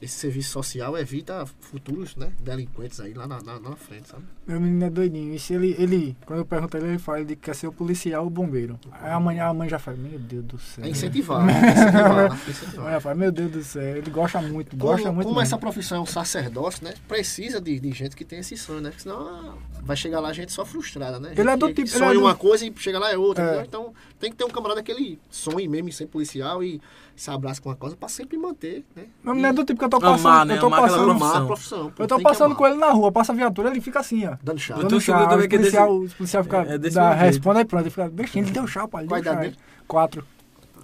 [SPEAKER 3] Esse serviço social evita futuros né, delinquentes aí lá na, na, na frente, sabe?
[SPEAKER 1] Meu menino é doidinho. E se ele, ele, quando eu pergunto a ele, ele fala ele quer ser o policial ou o bombeiro. Aí amanhã a mãe já fala, meu Deus do céu.
[SPEAKER 3] É incentivar. é incentivar,
[SPEAKER 1] A
[SPEAKER 3] incentivar.
[SPEAKER 1] mãe fala, meu Deus do céu. Ele gosta muito,
[SPEAKER 3] Como,
[SPEAKER 1] gosta muito
[SPEAKER 3] como essa
[SPEAKER 1] mesmo.
[SPEAKER 3] profissão é um sacerdócio, né? Precisa de, de gente que tem esse sonho, né? Porque senão vai chegar lá gente só frustrada, né?
[SPEAKER 1] Ele é
[SPEAKER 3] Gente
[SPEAKER 1] do
[SPEAKER 3] que
[SPEAKER 1] tipo-
[SPEAKER 3] Sonha
[SPEAKER 1] é do-
[SPEAKER 3] uma coisa e chega lá é outra.
[SPEAKER 1] É.
[SPEAKER 3] entendeu? Então tem que ter um camarada que ele sonhe mesmo em ser policial e se abraça com uma coisa pra sempre manter, né?
[SPEAKER 1] Meu menino é do tipo que eu tô
[SPEAKER 2] Amar,
[SPEAKER 1] passando.
[SPEAKER 2] né?
[SPEAKER 1] eu tô
[SPEAKER 2] Amar
[SPEAKER 1] passando,
[SPEAKER 3] Amar a
[SPEAKER 2] profissão.
[SPEAKER 3] profissão. pô,
[SPEAKER 1] eu tô passando
[SPEAKER 3] amar.
[SPEAKER 1] com ele na rua, passa a viatura, ele fica assim, ó.
[SPEAKER 3] Dando
[SPEAKER 2] tô
[SPEAKER 1] Dando os
[SPEAKER 2] que é desse-
[SPEAKER 1] policial, os policial fica,
[SPEAKER 2] é desse
[SPEAKER 1] dá, responde aí pronto, ele fica, bestinho, ele deu chapa, ele
[SPEAKER 3] Qual idade
[SPEAKER 1] chave. Quatro.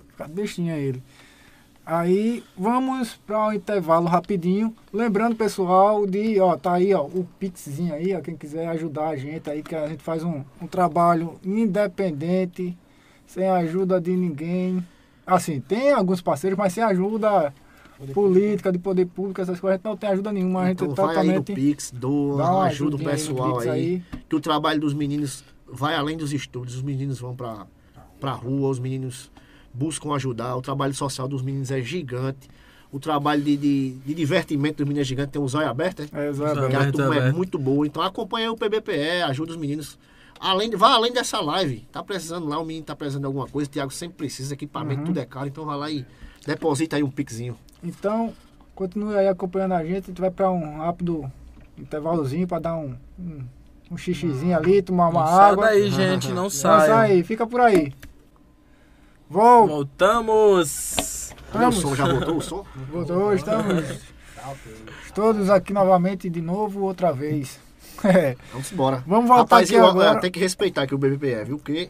[SPEAKER 1] Fica bestinha ele. Aí vamos para o intervalo rapidinho. Lembrando, pessoal, de, ó, tá aí, ó, o Pixzinho aí, ó, quem quiser ajudar a gente aí, que a gente faz um, um trabalho independente, sem ajuda de ninguém. Assim, tem alguns parceiros, mas sem ajuda política, de poder público, essas coisas, a gente não tem ajuda nenhuma, a gente
[SPEAKER 3] Então
[SPEAKER 1] é
[SPEAKER 3] vai aí no
[SPEAKER 1] totalmente
[SPEAKER 3] Pix, doa,
[SPEAKER 1] uma
[SPEAKER 3] ajuda o
[SPEAKER 1] aí
[SPEAKER 3] pessoal
[SPEAKER 1] Pix
[SPEAKER 3] aí, Que o trabalho dos meninos vai além dos estudos. Os meninos vão pra, pra rua, os meninos buscam ajudar. O trabalho social dos meninos é gigante. O trabalho de, de, de divertimento dos meninos é gigante. Tem um zóio aberto, é?
[SPEAKER 1] É, Zé
[SPEAKER 2] Zé
[SPEAKER 1] Aberto.
[SPEAKER 3] Que a turma é muito boa. Então acompanha aí o PBPE, ajuda os meninos. Além, de- vá além dessa live. Tá precisando lá, o menino tá precisando de alguma coisa. O Thiago sempre precisa, equipamento,
[SPEAKER 1] Uhum.
[SPEAKER 3] tudo é caro. Então vai lá e deposita aí um pixinho.
[SPEAKER 1] Então, continue aí acompanhando a gente. A gente vai para um rápido intervalozinho para dar um, um, um xixizinho ali, tomar uma
[SPEAKER 2] Não sai
[SPEAKER 1] água.
[SPEAKER 2] daí, gente, não
[SPEAKER 1] Não
[SPEAKER 2] sai.
[SPEAKER 1] sai, fica por aí. Vou,
[SPEAKER 2] Voltamos.
[SPEAKER 3] O som? Já voltou o som?
[SPEAKER 1] voltou, estamos todos aqui novamente de novo, outra vez. É,
[SPEAKER 3] Vamos embora.
[SPEAKER 1] Vamos voltar
[SPEAKER 3] Rapaz,
[SPEAKER 1] aqui
[SPEAKER 3] eu-
[SPEAKER 1] agora.
[SPEAKER 3] Tem que respeitar aqui o BBPE, viu? Porque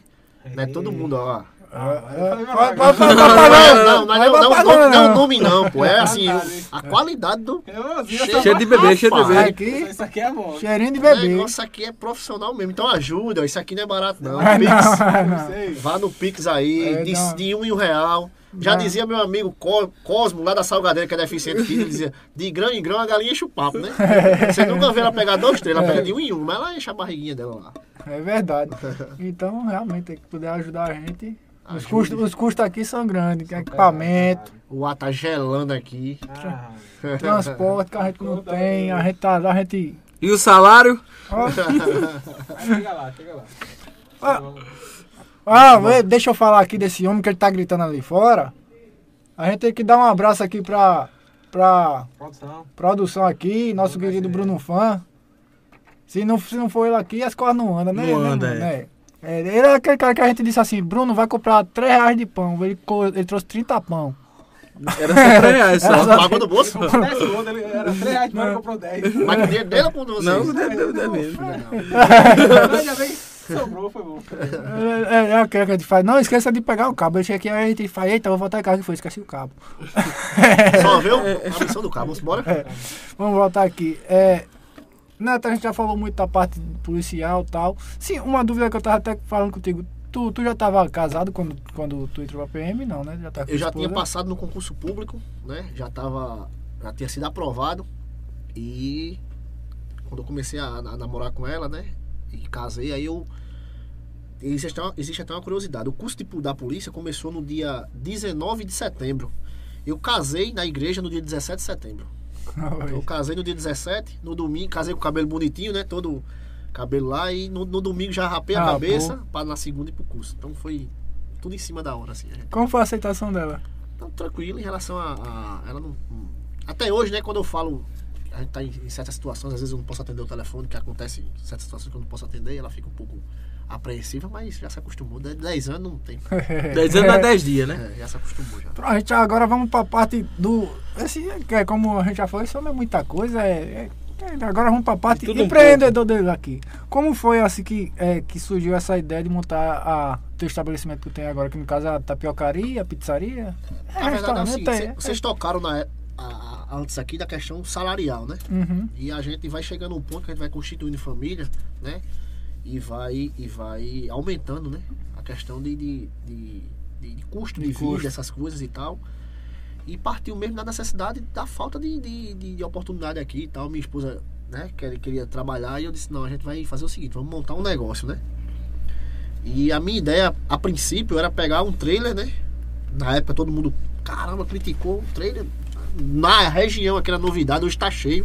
[SPEAKER 3] não é todo mundo, ó.
[SPEAKER 1] É,
[SPEAKER 3] Não, não, não, não,
[SPEAKER 1] vai-
[SPEAKER 3] não, não,
[SPEAKER 1] vai-
[SPEAKER 3] não,
[SPEAKER 1] vai-
[SPEAKER 3] não,
[SPEAKER 1] vai-
[SPEAKER 3] não, nome não, pô. É assim, a qualidade do. Cheio
[SPEAKER 2] de bebê, cheio de bebê.
[SPEAKER 1] Aqui,
[SPEAKER 4] Isso aqui é bom.
[SPEAKER 1] cheirinho de
[SPEAKER 3] O
[SPEAKER 1] bebê.
[SPEAKER 3] negócio aqui é profissional mesmo. Então ajuda, isso aqui não é barato, não.
[SPEAKER 1] Não.
[SPEAKER 4] Sei.
[SPEAKER 3] Vá no Pix aí,
[SPEAKER 1] É,
[SPEAKER 3] de, um em um real. Já
[SPEAKER 1] Não.
[SPEAKER 3] dizia meu amigo Co- Cosmo, lá da Salgadeira, que é deficiente aqui, ele dizia, de grão em grão a galinha enche o papo, né? Você nunca vê ela pegar dois, três, ela pega de um em um, mas ela enche a barriguinha dela lá.
[SPEAKER 1] É verdade. Então, realmente, tem que poder ajudar a gente. Os custos, os custos aqui são grandes, é equipamento,
[SPEAKER 3] O ar tá gelando aqui.
[SPEAKER 4] Ah,
[SPEAKER 1] transporte que a gente não tem, a gente tá, a gente.
[SPEAKER 2] E o salário?
[SPEAKER 4] Aí chega lá, chega lá.
[SPEAKER 1] Ah. Ah, vê, deixa eu falar aqui desse homem que ele tá gritando ali fora. A gente tem que dar um abraço aqui pra pra
[SPEAKER 4] Produção.
[SPEAKER 1] produção aqui, nosso querido
[SPEAKER 4] ver.
[SPEAKER 1] Bruno Fã. Se não, se não for ele aqui, as coisas não andam, né?
[SPEAKER 2] Não
[SPEAKER 1] né,
[SPEAKER 2] anda,
[SPEAKER 1] mano?
[SPEAKER 2] é.
[SPEAKER 1] É, ele é aquele cara que a gente disse assim, Bruno vai comprar 3 reais de pão. Ele, ele trouxe 30 pão.
[SPEAKER 2] Era só 3 reais só.
[SPEAKER 1] só-
[SPEAKER 3] Pagou no bolso?
[SPEAKER 4] Comprou 10 conto, ele era 3 reais, mas ele comprou 10.
[SPEAKER 3] Mas que dinheiro dele ou com vocês?
[SPEAKER 2] Não, deve, deve, deve mesmo.
[SPEAKER 4] Ainda bem sobrou, foi bom.
[SPEAKER 1] É, é, é aquele que a gente faz, não esqueça de pegar o cabo. Eu chego aqui, aí a gente faz, eita, vou voltar em casa que foi, esqueci o cabo.
[SPEAKER 3] Só viu a missão do cabo. Vamos embora?
[SPEAKER 1] Vamos voltar aqui. É, Neto, a gente já falou muito da parte policial e tal. Sim, uma dúvida que eu tava até falando contigo. Tu, tu já tava casado quando, quando tu entrou pra PM? Não, né? Já tá
[SPEAKER 3] Eu já
[SPEAKER 1] esposa.
[SPEAKER 3] tinha passado no concurso público, né? Já tava. Já tinha sido aprovado. E quando eu comecei a, a namorar com ela, né? E casei, aí eu. Existe até, uma, existe até uma curiosidade. O curso tipo, da polícia começou no dia 19 de setembro. Eu casei na igreja no dia 17 de setembro. Eu casei no dia 17, no domingo, casei com o cabelo bonitinho, né? Todo cabelo lá, e no, no domingo já rapei a
[SPEAKER 1] Ah,
[SPEAKER 3] cabeça para na segunda ir pro curso. Então foi tudo em cima da hora, assim. gente
[SPEAKER 1] Como foi a aceitação dela?
[SPEAKER 3] então, tranquilo em relação a, a- ela não, até hoje né quando eu falo a gente tá em, em certas situações às vezes eu não posso atender o telefone que acontece em certas situações que eu não posso atender ela fica um pouco apreensiva mas já se acostumou De- 10 anos não tem
[SPEAKER 2] 10 anos a 10 dias, né?
[SPEAKER 3] é, já se acostumou já
[SPEAKER 1] Pronto, a gente agora vamos pra parte do. Esse, que é como a gente já falou, isso não é muita coisa. É, é- é- agora vamos pra parte
[SPEAKER 2] Tudo um
[SPEAKER 1] empreendedor dele aqui. Como foi assim que, é, que surgiu essa ideia de montar a teu estabelecimento que tu tem agora, que no caso é a tapiocaria, a pizzaria?
[SPEAKER 3] verdade é seguinte,
[SPEAKER 1] é-
[SPEAKER 3] cê- vocês tocaram na, a- a- antes aqui da questão salarial né
[SPEAKER 1] Uhum.
[SPEAKER 3] E a gente vai chegando a um ponto que a gente vai constituindo família, né? E vai, e vai aumentando, né? A questão de, de, de, de- custo de,
[SPEAKER 1] De
[SPEAKER 3] vida,
[SPEAKER 1] custo.
[SPEAKER 3] essas coisas e tal. E partiu mesmo da necessidade da falta de, de, de, de oportunidade aqui e tal. Minha esposa, né, queria, queria trabalhar e eu disse, não, a gente vai fazer o seguinte, vamos montar um negócio, né? E a minha ideia, a princípio, era pegar um trailer, né? Na época todo mundo, caramba, criticou o trailer. Na região, aquela novidade, hoje tá cheio.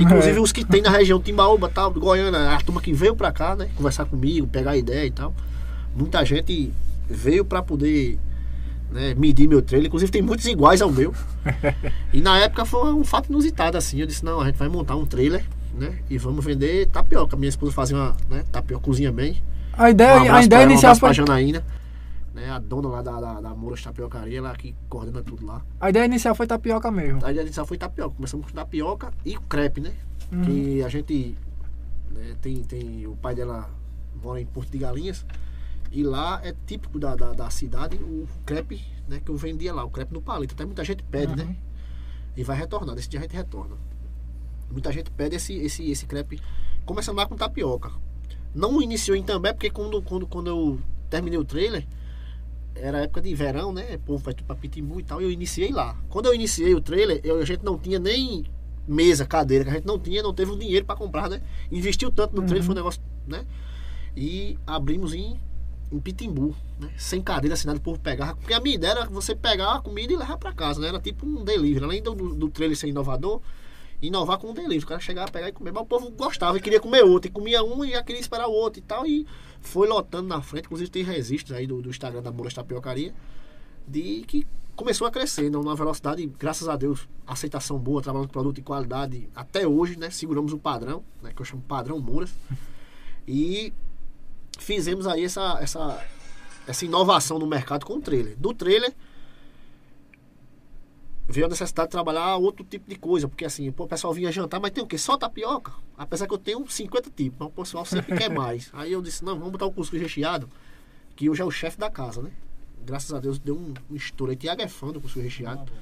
[SPEAKER 3] Inclusive os que tem na região Timbaúba, tal, Goiânia, a turma que veio pra cá, né? Conversar comigo, pegar ideia e tal. Muita gente veio pra poder né, medir meu trailer. Inclusive tem muitos iguais ao meu. E na época foi um fato inusitado, assim. Eu disse, não, a gente vai montar um trailer, né? E vamos vender tapioca. Minha esposa fazia uma, né, tapioca, cozinha bem.
[SPEAKER 1] A
[SPEAKER 3] Um
[SPEAKER 1] ideia,
[SPEAKER 3] abraço
[SPEAKER 1] a
[SPEAKER 3] pra
[SPEAKER 1] ideia
[SPEAKER 3] ela, um
[SPEAKER 1] inicial
[SPEAKER 3] pra
[SPEAKER 1] foi.
[SPEAKER 3] Janaína. Né, a dona lá da, da, da Moura Tapiocaria, ela que coordena tudo lá.
[SPEAKER 1] A ideia inicial foi tapioca mesmo.
[SPEAKER 3] A gente só foi tapioca. Começamos com tapioca e crepe, né?
[SPEAKER 1] Uhum.
[SPEAKER 3] Que a gente né, tem, tem. O pai dela mora em Porto de Galinhas. E lá é típico da, da, da cidade o crepe, né? Que eu vendia lá, o crepe no palito. Até muita gente pede,
[SPEAKER 1] Uhum.
[SPEAKER 3] né? E vai retornando. Esse dia a gente retorna. Muita gente pede esse, esse, esse crepe. Começando lá com tapioca. Não iniciou em També, porque quando, quando, quando eu terminei o trailer, era época de verão, né? O povo vai tudo pra Pitimbu e tal. E eu iniciei lá. Quando eu iniciei o trailer, eu, a gente não tinha nem mesa, cadeira, que a gente não tinha, não teve o dinheiro pra comprar, né? Investiu tanto no trailer, foi um negócio, né? E abrimos em, em Pitimbu, né? Sem cadeira assinada, o povo pegava. Porque a minha ideia era você pegar a comida e levar pra casa, né? Era tipo um delivery. Além do, do trailer ser inovador, inovar com um delivery. O cara chegava, pegar e comer. Mas o povo gostava e queria comer outro. E comia um e já queria esperar o outro e tal. E foi lotando na frente. Inclusive tem registros aí do, do Instagram da Moura Tapiocaria. De que começou a crescer, né? numa velocidade, graças a Deus, aceitação boa, trabalhando com produto de qualidade. Até hoje, né? Seguramos o padrão, né? Que eu chamo padrão Mouras. E fizemos aí essa, essa, essa inovação no mercado com o trailer. Do trailer veio a necessidade de trabalhar outro tipo de coisa, porque assim, pô, o pessoal vinha jantar, mas tem o quê? Só tapioca. Apesar que eu tenho 50 tipos, mas o pessoal sempre quer mais. Aí eu disse, não, vamos botar o cuscuz recheado, que hoje é o chefe da casa, né? Graças a Deus deu um, um estouro aí. Tiago é fã do cuscuz recheado.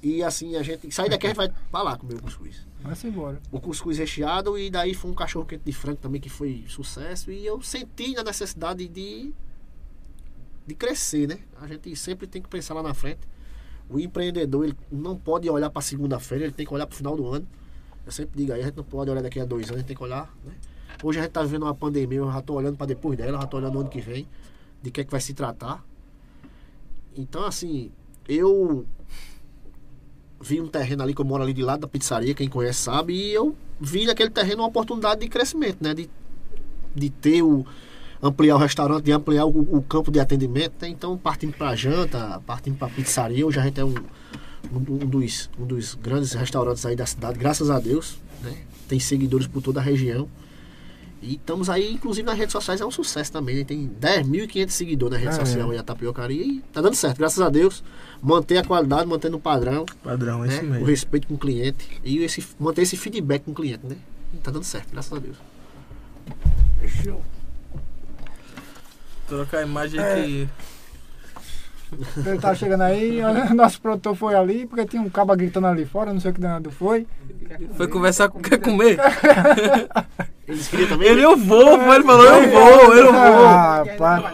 [SPEAKER 3] E assim, a gente. Sair daqui a gente vai pra lá comer o cuscuz.
[SPEAKER 1] Vai-se embora.
[SPEAKER 3] O cuscuz recheado e daí foi um cachorro quente de frango também que foi sucesso. E eu senti a necessidade de, de crescer, né? A gente sempre tem que pensar lá na frente. O empreendedor ele não pode olhar para segunda-feira, ele tem que olhar para o final do ano. Eu sempre digo aí, a gente não pode olhar daqui a dois anos, a gente tem que olhar. Né? Hoje a gente está vivendo uma pandemia, eu já estou olhando para depois dela, já estou olhando no ano que vem, de que é que vai se tratar. Então, assim, eu vi um terreno ali que eu moro ali de lado da pizzaria, quem conhece sabe, e eu vi naquele terreno uma oportunidade de crescimento, né? De, de ter o. ampliar o restaurante, de ampliar o, o campo de atendimento, né? Então partindo para janta, partindo para pizzaria, hoje a gente é um, um, um dos, um dos grandes restaurantes aí da cidade, graças a Deus, né? Tem seguidores por toda a região. E estamos aí, inclusive nas redes sociais, é um sucesso também. né? Tem 10.500 seguidores na rede
[SPEAKER 1] É.
[SPEAKER 3] social aí, a Tapiocaria. E tá dando certo, graças a Deus. Manter a qualidade, mantendo o padrão,
[SPEAKER 2] Padrão, é
[SPEAKER 3] né?
[SPEAKER 2] isso
[SPEAKER 3] O
[SPEAKER 2] mesmo.
[SPEAKER 3] respeito com o cliente. E esse, manter esse feedback com o cliente, né? E tá dando certo, graças a Deus.
[SPEAKER 1] Eu-
[SPEAKER 2] Trocar a imagem
[SPEAKER 1] É.
[SPEAKER 2] que.
[SPEAKER 1] Ele tá chegando aí, o nosso produtor foi ali, porque tinha um caba gritando ali fora, não sei o que danado foi.
[SPEAKER 2] Foi conversar com. Quer comer?
[SPEAKER 3] Eles queriam também.
[SPEAKER 2] Ele eu vou, pô, ele falou eu vou, eu vou.
[SPEAKER 1] Ah, rapaz.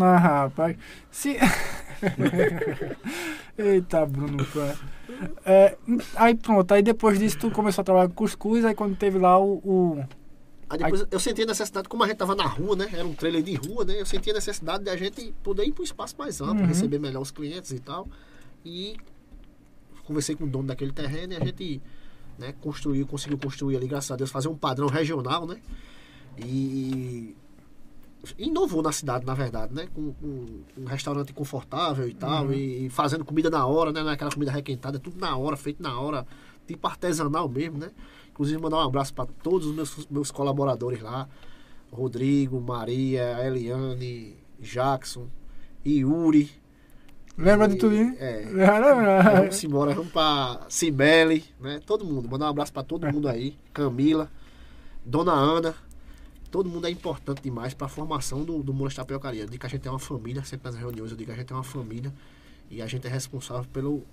[SPEAKER 1] Ah, rapaz. Se... Eita, Bruno. É, aí pronto, aí depois disso tu começou a trabalhar com cuscuz, aí quando teve lá o. o-
[SPEAKER 3] Aí depois eu senti a necessidade, como a gente tava na rua, né? Era um trailer de rua, né? Eu senti a necessidade de a gente poder ir para um espaço mais amplo,
[SPEAKER 1] Uhum.
[SPEAKER 3] receber melhor os clientes e tal. E conversei com o dono daquele terreno e a gente né, construiu, conseguiu construir ali, graças a Deus, fazer um padrão regional, né? E inovou na cidade, na verdade, né? Com, com um restaurante confortável e tal, e fazendo comida na hora, né? Não é aquela comida requentada, é tudo na hora, feito na hora, tipo artesanal mesmo, né? Inclusive mandar um abraço para todos os meus, meus colaboradores lá, Rodrigo, Maria, Eliane, Jackson, Yuri.
[SPEAKER 1] Lembra de
[SPEAKER 3] E-
[SPEAKER 1] tudo, hein?
[SPEAKER 3] É. Vamos embora, vamos pra Cibele, né? Todo mundo, mandar um abraço pra todo mundo aí. Camila, Dona Ana. Todo mundo é importante demais pra formação do, do Moura Tapiocaria. Eu digo que a gente é uma família, sempre nas reuniões eu digo que a gente é uma família e a gente é responsável pelo,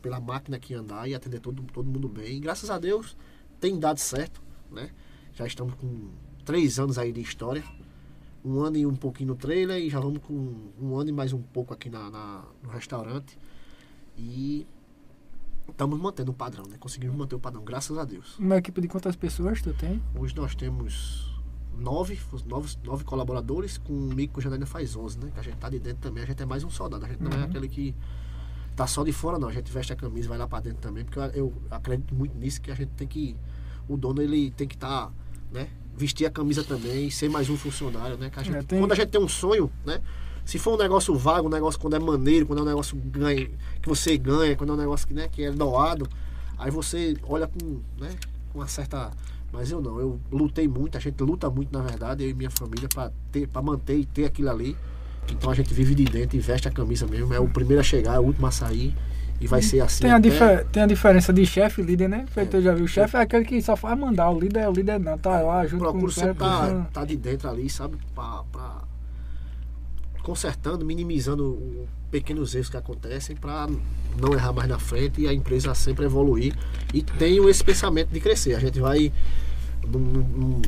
[SPEAKER 3] pela máquina que andar e atender todo, todo mundo bem. E graças a Deus tem dado certo, né? Já estamos com três anos aí de história. Um ano e um pouquinho no trailer e já vamos com um ano e mais um pouco aqui na, na- no restaurante. E estamos mantendo o padrão, né? Conseguimos manter o padrão, graças a Deus.
[SPEAKER 1] Uma equipe de quantas pessoas tu tem?
[SPEAKER 3] Hoje nós temos nove, nove, nove colaboradores, com o Janaína faz 11, né? Que a gente tá de dentro também, a gente é mais um soldado. A gente não é
[SPEAKER 1] Uhum.
[SPEAKER 3] aquele que tá só de fora, não. A gente veste a camisa vai lá pra dentro também, porque eu, eu acredito muito nisso, que a gente tem que. O dono ele tem que estar, né? Vestir a camisa também, ser mais um funcionário, né? A gente-
[SPEAKER 1] É, tem-
[SPEAKER 3] Quando a gente tem um sonho, né? Se for um negócio vago, um negócio quando é maneiro, quando é um negócio ganha, que você ganha, quando é um negócio que, né, que é doado, aí você olha com, né, com uma certa. Mas eu não, eu lutei muito, a gente luta muito, na verdade, eu e minha família, para para manter e ter aquilo ali. Então a gente vive de dentro e veste a camisa mesmo. É o primeiro a chegar, é o último a sair. E vai ser assim.
[SPEAKER 1] Tem a,
[SPEAKER 3] até-
[SPEAKER 1] tem a diferença de chefe e líder, né? Feito, eu já vi. O chefe é aquele que só faz mandar, o líder, o líder não, tá lá junto com
[SPEAKER 3] procuro
[SPEAKER 1] o cara,
[SPEAKER 3] sempre estar
[SPEAKER 1] puxando.
[SPEAKER 3] tá de dentro ali, sabe? Pra, pra- consertando, minimizando o- pequenos erros que acontecem para não errar mais na frente e a empresa sempre evoluir. E tenho esse pensamento de crescer. A gente vai num, num-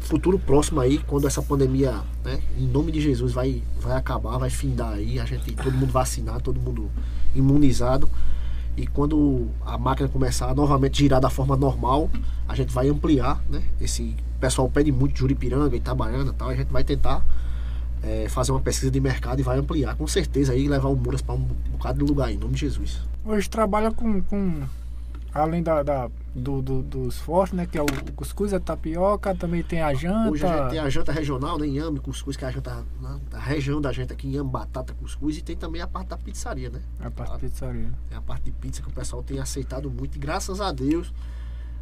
[SPEAKER 3] futuro próximo aí, quando essa pandemia, né, em nome de Jesus, vai, vai acabar, vai findar aí, a gente, todo mundo vacinado, todo mundo imunizado. E quando a máquina começar a novamente girar da forma normal, a gente vai ampliar, né? Esse pessoal pede muito Juripiranga, Itabaiana e tal, a gente vai tentar eh, fazer uma pesquisa de mercado e vai ampliar, com certeza, aí levar o Muras para um bocado de lugar aí, em nome de Jesus.
[SPEAKER 1] Hoje trabalha com, com além da, da- do, do- dos fortes, né? Que é o, o cuscuz, a tapioca, também tem a janta.
[SPEAKER 3] Hoje a gente tem a janta regional, né? Inhame, cuscuz, que é a janta na, da região da gente aqui, Inhame, batata, cuscuz, e tem também a parte da pizzaria, né?
[SPEAKER 1] a parte de pizzaria.
[SPEAKER 3] É a parte de pizza que o pessoal tem aceitado muito. E graças a Deus,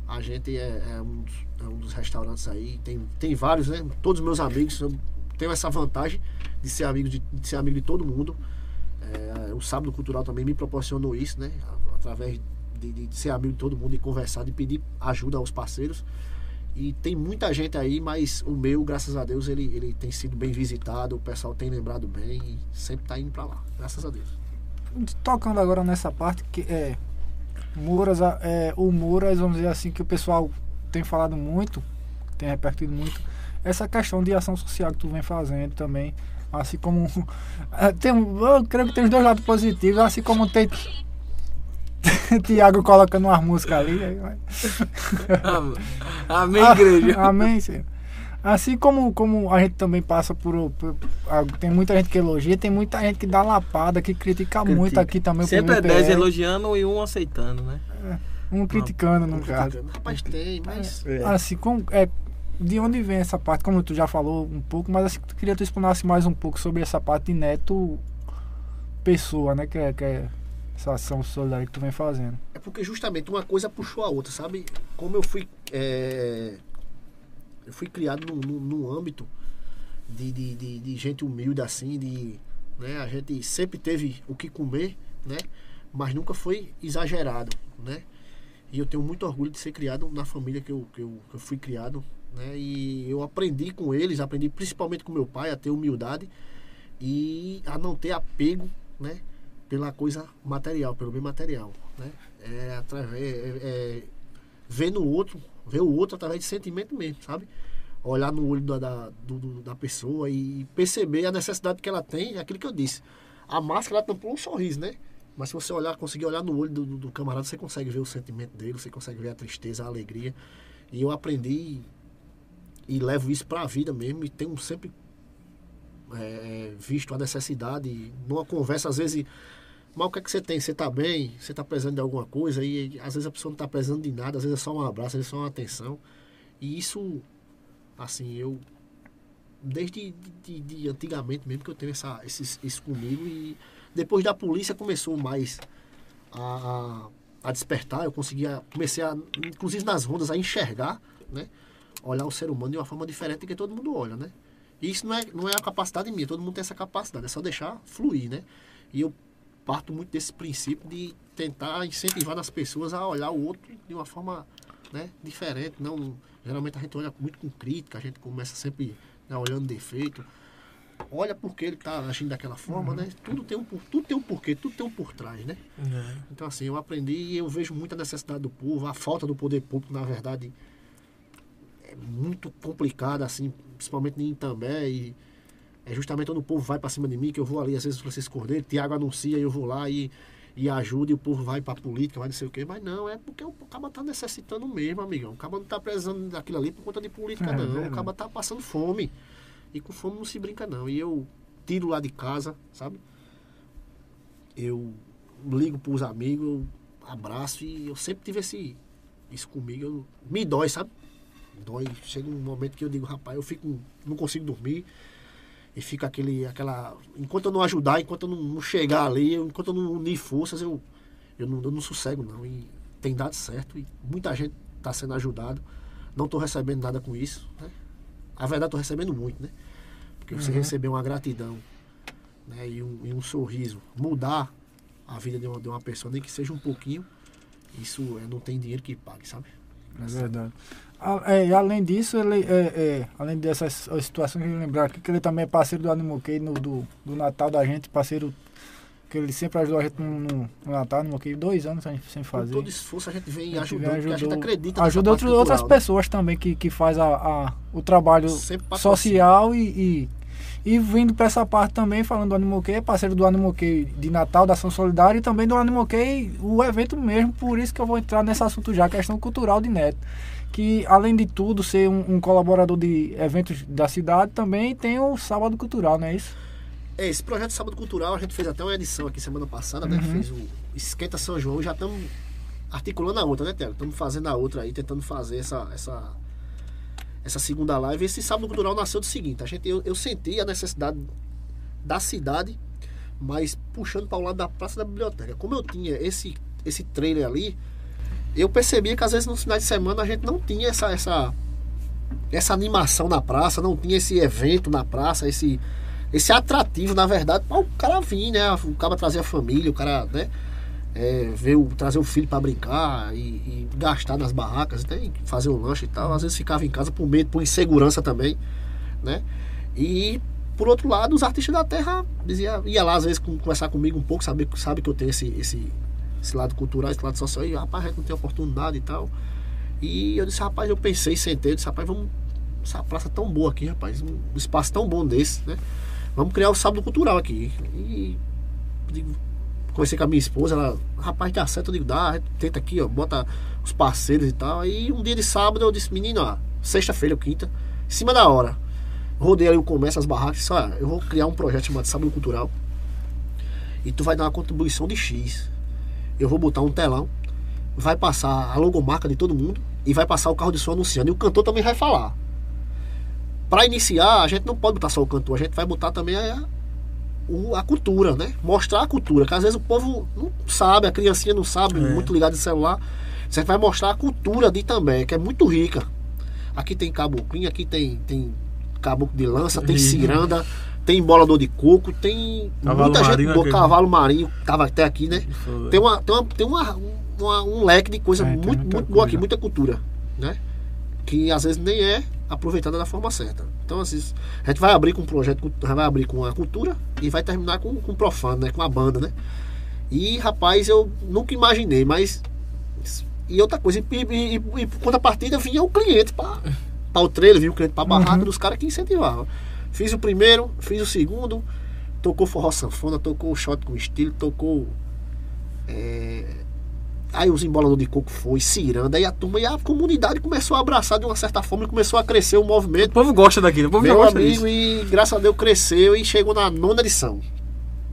[SPEAKER 3] a gente é, é um, dos, é um dos restaurantes aí. Tem, tem vários, né? Todos os meus amigos. Eu tenho essa vantagem de ser amigo de, de ser amigo de todo mundo. É, o Sábado Cultural também me proporcionou isso, né? Através de, de ser amigo de todo mundo e conversar, de pedir ajuda aos parceiros. E tem muita gente aí, mas o meu, graças a Deus, ele, ele tem sido bem visitado, o pessoal tem lembrado bem e sempre tá indo pra lá. Graças a Deus.
[SPEAKER 1] Tocando agora nessa parte que é Muras, é, o Muras, vamos dizer assim, que o pessoal tem falado muito, tem repercutido muito, essa questão de ação social que tu vem fazendo também, assim como tem, eu creio que tem os dois lados positivos, assim como tem Tiago colocando umas músicas ali, aí vai.
[SPEAKER 2] Amém, igreja.
[SPEAKER 1] Amém, Senhor. Assim como, como a gente também passa por, por- Tem muita gente que elogia, tem muita gente que dá lapada, que critica, muito
[SPEAKER 2] Critica.
[SPEAKER 1] aqui também.
[SPEAKER 2] Sempre é
[SPEAKER 1] PVPR,
[SPEAKER 2] 10 elogiando e um aceitando, né?
[SPEAKER 1] Um criticando, no caso.
[SPEAKER 3] Rapaz, tem, mas.
[SPEAKER 1] Assim, como, é, de onde vem essa parte? Como tu já falou um pouco, mas assim, queria que tu explanasse mais um pouco sobre essa parte de Neto Pessoa, né? Que é, que é essa ação solidária que tu vem fazendo.
[SPEAKER 3] É porque justamente uma coisa puxou a outra, sabe? Como eu fui. é, eu fui criado num, num- num âmbito de, de, de, de gente humilde assim, de. Né? A gente sempre teve o que comer, né? Mas nunca foi exagerado, né? E eu tenho muito orgulho de ser criado na família que eu, que eu, que eu fui criado, né? E eu aprendi com eles, aprendi principalmente com meu pai a ter humildade e a não ter apego, né? Pela coisa material, pelo bem material, né? É, através, é, é, ver no outro, ver o outro através de sentimento mesmo, sabe? Olhar no olho da, da, do- da pessoa e perceber a necessidade que ela tem, é aquilo que eu disse. A máscara ela tampou um sorriso, né? Mas se você olhar, conseguir olhar no olho do, do- camarada, você consegue ver o sentimento dele, você consegue ver a tristeza, a alegria. E eu aprendi e levo isso para a vida mesmo e tenho sempre é, visto a necessidade numa conversa às vezes mas o que é que você tem? Você tá bem? Você tá precisando de alguma coisa? E às vezes a pessoa não tá precisando de nada, às vezes é só um abraço, às vezes é só uma atenção. E isso, assim, eu. Desde de, de- antigamente mesmo que eu tenho essa, esses- isso comigo. E depois da polícia começou mais a, a, a despertar. Eu conseguia. Comecei a, inclusive nas rondas, a enxergar, né? Olhar o ser humano de uma forma diferente que todo mundo olha, né? E isso não é, não é a capacidade minha, todo mundo tem essa capacidade, é só deixar fluir, né? E eu parto muito desse princípio de tentar incentivar as pessoas a olhar o outro de uma forma né, diferente. Não, geralmente a gente olha muito com crítica, a gente começa sempre né, olhando defeito. Olha porque ele está agindo daquela forma, né? Tudo tem, um, tudo tem um porquê, tudo tem um por trás, né?
[SPEAKER 2] É.
[SPEAKER 3] Então, assim, eu aprendi e eu vejo muita necessidade do povo, a falta do poder público, na verdade, é muito complicada, assim, principalmente em Itambé. E é justamente quando o povo vai para cima de mim, que eu vou ali, às vezes, Francisco Cordeiro, Tiago anuncia e eu vou lá e, e ajuda, e o povo vai para política, vai não sei o quê. Mas não, é porque o cara tá necessitando mesmo, amigão. O cara não tá precisando daquilo ali por conta de política,
[SPEAKER 1] É,
[SPEAKER 3] não.
[SPEAKER 1] verdade.
[SPEAKER 3] O cara tá passando fome. E com fome não se brinca, não. E eu tiro lá de casa, sabe? eu ligo pros amigos, eu abraço e eu sempre tive esse, isso comigo. Eu, me dói, sabe? Dói. Chega um momento que eu digo, rapaz, eu fico, não consigo dormir. E fica aquele, aquela. Enquanto eu não ajudar, enquanto eu não, chegar ali, enquanto eu não unir forças, eu, eu, não, eu não sossego, não. E tem dado certo. E muita gente está sendo ajudado. Não estou recebendo nada com isso. Né? A verdade, estou recebendo muito, né? Porque você
[SPEAKER 1] Uhum.
[SPEAKER 3] receber uma gratidão né, e, um, e um sorriso, mudar a vida de uma, de uma pessoa, nem que seja um pouquinho, isso é, não tem dinheiro que pague, sabe?
[SPEAKER 1] É verdade. É, e além disso, ele, é, é, além dessas situações, eu lembrar aqui que ele também é parceiro do Animoquei no do, do Natal da gente, parceiro que ele sempre ajudou a gente no, no, no Natal, Animoquei, dois anos sem, sem
[SPEAKER 3] Com
[SPEAKER 1] fazer.
[SPEAKER 3] todo esforço a gente vem ajudando, porque a gente
[SPEAKER 1] ajudou-
[SPEAKER 3] acredita
[SPEAKER 1] Ajuda outro- outras
[SPEAKER 3] cultural, né?
[SPEAKER 1] pessoas também que, que faz a, a- o trabalho social e, e, e vindo para essa parte também, falando do Animoquei, é parceiro do Animoquei de Natal, da Ação Solidária e também do Animoquei, o evento mesmo, por isso que eu vou entrar nesse assunto já, questão cultural de Neto. Que além de tudo ser um, um colaborador de eventos da cidade, também tem o Sábado Cultural, não é isso?
[SPEAKER 3] É, esse projeto Sábado Cultural, a gente fez até uma edição aqui semana passada, né?
[SPEAKER 1] Uhum.
[SPEAKER 3] Fez o Esquenta São João já estamos articulando a outra, né, Tiago? Estamos fazendo a outra aí, tentando fazer essa, essa, essa segunda live. Esse Sábado Cultural nasceu do seguinte, a gente, eu, eu senti a necessidade da cidade, mas puxando para o lado da Praça da Biblioteca. Como eu tinha esse, esse trailer ali, eu percebia que às vezes nos finais de semana a gente não tinha essa, essa, essa animação na praça, não tinha esse evento na praça, esse, esse atrativo, na verdade, para o cara vir, né? O cara trazer a família, o cara, né? É, ver o, trazer o filho para brincar e, e gastar nas barracas, né? e fazer um lanche e tal. Às vezes ficava em casa por medo, por insegurança também, né? E por outro lado, os artistas da terra dizia, ia lá às vezes conversar comigo um pouco, saber sabe que eu tenho esse, esse, esse lado cultural, esse lado social, e rapaz, a gente não tem oportunidade e tal. E eu disse, rapaz, eu pensei, sentei, eu disse, rapaz, vamos. Essa praça tão boa aqui, rapaz, um espaço tão bom desse, né? Vamos criar o sábado cultural aqui. E digo, conversei com a minha esposa, ela, rapaz, dá certo, eu digo, dá, tenta aqui, ó, bota os parceiros e tal. Aí um dia de sábado eu disse, menino, ó, sexta-feira ou quinta, em cima da hora. Rodei ali o comércio, as barracas, disse, olha, eu vou criar um projeto chamado Sábado Cultural. E tu vai dar uma contribuição de X. Eu vou botar um telão, vai passar a logomarca de todo mundo e vai passar o carro de som anunciando. E o cantor também vai falar. Para iniciar, a gente não pode botar só o cantor, a gente vai botar também a, a cultura, né? Mostrar a cultura, que às vezes o povo não sabe, a criancinha não sabe,
[SPEAKER 2] É.
[SPEAKER 3] muito ligado em celular. Você vai mostrar a cultura de Itambé, que é muito rica. Aqui tem caboclinho, aqui tem, tem caboclo de lança, tem ciranda, tem embolador de coco, tem
[SPEAKER 2] Cavalo
[SPEAKER 3] muita gente boa, cavalo marinho, tava até aqui, né? Tem, uma, tem, uma, tem uma, uma- um leque de coisa
[SPEAKER 1] É,
[SPEAKER 3] muito, muito boa aqui, muita cultura, né? Que às vezes nem é aproveitada da forma certa. Então, assim, a gente vai abrir com um projeto, vai abrir com a cultura e vai terminar com, com o profano, né? Com a banda, né? E, rapaz, eu nunca imaginei, mas. E outra coisa, e, e, e, e quando a partida vinha o cliente para o trailer, vinha o cliente para a barraca
[SPEAKER 1] Uhum.
[SPEAKER 3] dos caras que incentivavam. Fiz o primeiro, fiz o segundo, tocou forró sanfona, tocou shot com estilo, tocou. é, Aí os emboladores de coco foi, ciranda, aí a turma e a comunidade começou a abraçar de uma certa forma e começou a crescer o
[SPEAKER 2] O
[SPEAKER 3] movimento.
[SPEAKER 2] povo gosta daqui, o povo
[SPEAKER 3] Meu
[SPEAKER 2] gosta
[SPEAKER 3] amigo,
[SPEAKER 2] disso.
[SPEAKER 3] e graças a Deus cresceu e chegou na nona edição.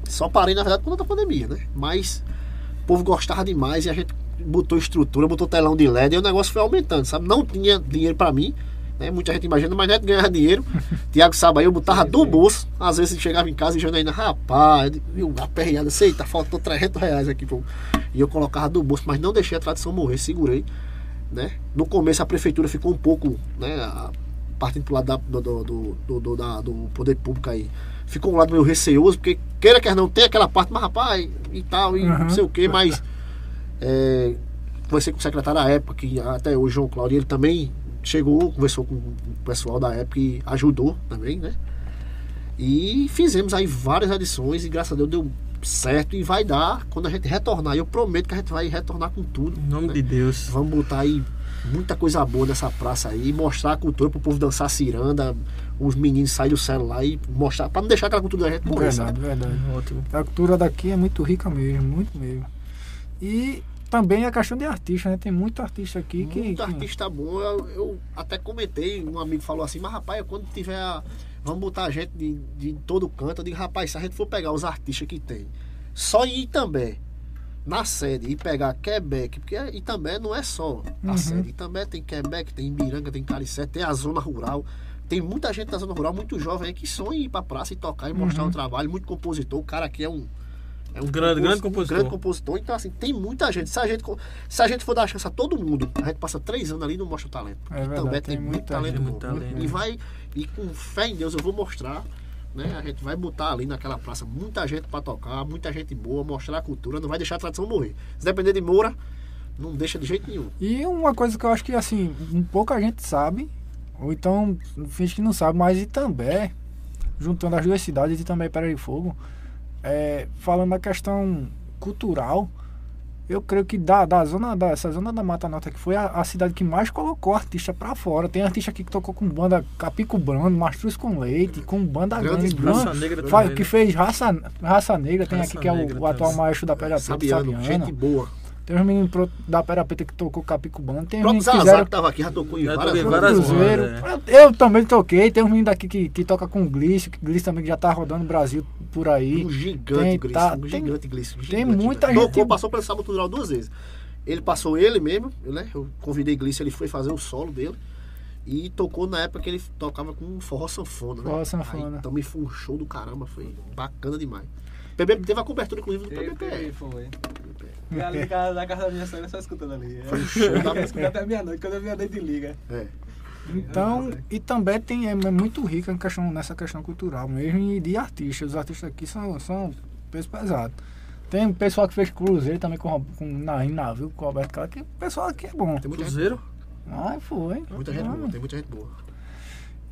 [SPEAKER 3] Só parei, na verdade, por conta da pandemia, né? Mas o povo gostava demais e a gente botou estrutura, botou telão de LED e o negócio foi aumentando, sabe? Não tinha dinheiro pra mim, né? Muita gente imagina, mas não é de ganhar dinheiro. Tiago eu botava do bolso. Às vezes chegava em casa e Janaína, rapaz, viu, aperreada, sei, tá faltou 300 reais aqui. Pô. E eu colocava do bolso, mas não deixei a tradição morrer, segurei. Né? No começo a prefeitura ficou um pouco, né? partindo pro lado da- do, do, do, da- do poder público aí. Ficou um lado meio receoso, porque queira quer não, tem aquela parte, mas rapaz, e tal, e
[SPEAKER 1] Uhum.
[SPEAKER 3] não sei o que, mas é, conversei com o secretário da época, que até o João Cláudio, ele também chegou, conversou com o pessoal da época e ajudou também, né? E fizemos aí várias edições e graças a Deus deu certo e vai dar quando a gente retornar. E eu prometo que a gente vai retornar com tudo.
[SPEAKER 2] Em nome
[SPEAKER 3] né?
[SPEAKER 2] de Deus.
[SPEAKER 3] Vamos botar aí muita coisa boa nessa praça aí, mostrar a cultura pro povo dançar ciranda, os meninos saírem do celular e mostrar, pra não deixar aquela cultura da gente morrer, sabe?
[SPEAKER 1] Verdade, verdade.
[SPEAKER 2] Ótimo.
[SPEAKER 1] A cultura daqui é muito rica mesmo, muito mesmo. E também a questão de artista, né? Tem muito artista aqui que.
[SPEAKER 3] Muito
[SPEAKER 1] que-
[SPEAKER 3] artista bom. Eu, eu até comentei, um amigo falou assim, mas rapaz, quando tiver. a- Vamos botar a gente de, de todo canto. Eu digo, rapaz, se a gente for pegar os artistas que tem, só em Itambé, na sede, e pegar Quebec, porque Itambé não é só a
[SPEAKER 1] Uhum.
[SPEAKER 3] sede. Itambé tem Quebec, tem Ibiranga, tem Caricé, tem a zona rural. Tem muita gente da zona rural, muito jovem aí, que sonha em ir pra praça e tocar e mostrar
[SPEAKER 1] Uhum.
[SPEAKER 3] o trabalho. Muito compositor. O cara aqui é um. É um
[SPEAKER 2] Grande- grande compositor.
[SPEAKER 3] grande compositor. Então, assim, tem muita gente. Se a gente, se a gente for dar chance a todo mundo, a gente passa três anos ali e não mostra o talento.
[SPEAKER 1] É
[SPEAKER 3] e
[SPEAKER 1] verdade,
[SPEAKER 3] também
[SPEAKER 1] tem
[SPEAKER 3] tem, muito talento
[SPEAKER 2] gente. Muito talento.
[SPEAKER 3] E vai, e com fé em Deus, eu vou mostrar. Né? A gente vai botar ali naquela praça muita gente pra tocar, muita gente boa, mostrar a cultura, não vai deixar a tradição morrer. Se depender de Moura, não deixa de jeito nenhum.
[SPEAKER 1] E uma coisa que eu acho que assim, um pouca gente sabe, ou então finge que não sabe, mas Itambé, juntando as duas cidades, Itambé e Pedra de Fogo, é, falando da questão cultural, eu creio que da, da zona da, essa zona da Mata Norte que foi a, a cidade que mais colocou artista pra fora. Tem artista aqui que tocou com banda Capico Brando, Mastruz com Leite, com banda grande,
[SPEAKER 2] Raça
[SPEAKER 1] grande,
[SPEAKER 2] Negra
[SPEAKER 1] fa-
[SPEAKER 2] também,
[SPEAKER 1] que
[SPEAKER 2] né?
[SPEAKER 1] fez raça, raça negra, tem
[SPEAKER 2] Raça
[SPEAKER 1] aqui que é o, o atual maestro da Pedra Preta,
[SPEAKER 3] Sabiano,
[SPEAKER 1] Sabiano.
[SPEAKER 3] gente boa.
[SPEAKER 1] Tem uns meninos pro- da Pedra Preta que tocou Capico Brando, tem uns
[SPEAKER 3] próprio
[SPEAKER 1] meninos que
[SPEAKER 3] tava aqui, já tocou em
[SPEAKER 2] Já
[SPEAKER 3] várias
[SPEAKER 2] várias
[SPEAKER 1] Cruzeiro.
[SPEAKER 2] bandas,
[SPEAKER 1] Eu, eu também toquei, tem uns meninos daqui que, que toca com Gliss, que Gliss também que já tá rodando o Brasil por aí.
[SPEAKER 3] Um gigante
[SPEAKER 1] Tem,
[SPEAKER 3] Gliss,
[SPEAKER 1] tá-
[SPEAKER 3] um
[SPEAKER 1] tem-
[SPEAKER 3] gigante Gliss. um
[SPEAKER 1] tem
[SPEAKER 3] gigante,
[SPEAKER 1] muita
[SPEAKER 3] velho.
[SPEAKER 1] gente-
[SPEAKER 3] Tocou, passou pelo Sábado Cultural duas vezes. Ele passou ele mesmo, né? Eu convidei Gliss, ele foi fazer o solo dele. E tocou na época que ele tocava com forró sanfona, né?
[SPEAKER 1] Forró sanfona.
[SPEAKER 3] Aí também foi um show do caramba, foi bacana demais. Teve a cobertura, inclusive, do
[SPEAKER 4] Ei,
[SPEAKER 3] PBPE.
[SPEAKER 4] Foi. E ali na casa, na casa da minha sogra só escutando ali.
[SPEAKER 3] Foi show da
[SPEAKER 4] Eu escuto até meia-noite, quando a meia-noite liga.
[SPEAKER 3] É.
[SPEAKER 1] Então, e também tem, é, é muito rica questão, nessa questão cultural mesmo e de artistas. Os artistas aqui são, são peso pesado. Tem um pessoal que fez cruzeiro também com, com na, em navio, com o Roberto Carlos, que o pessoal aqui é bom.
[SPEAKER 3] Tem gente,
[SPEAKER 2] Cruzeiro?
[SPEAKER 1] Ai, foi.
[SPEAKER 3] muita gente
[SPEAKER 1] Ah,
[SPEAKER 3] boa, tem muita gente boa.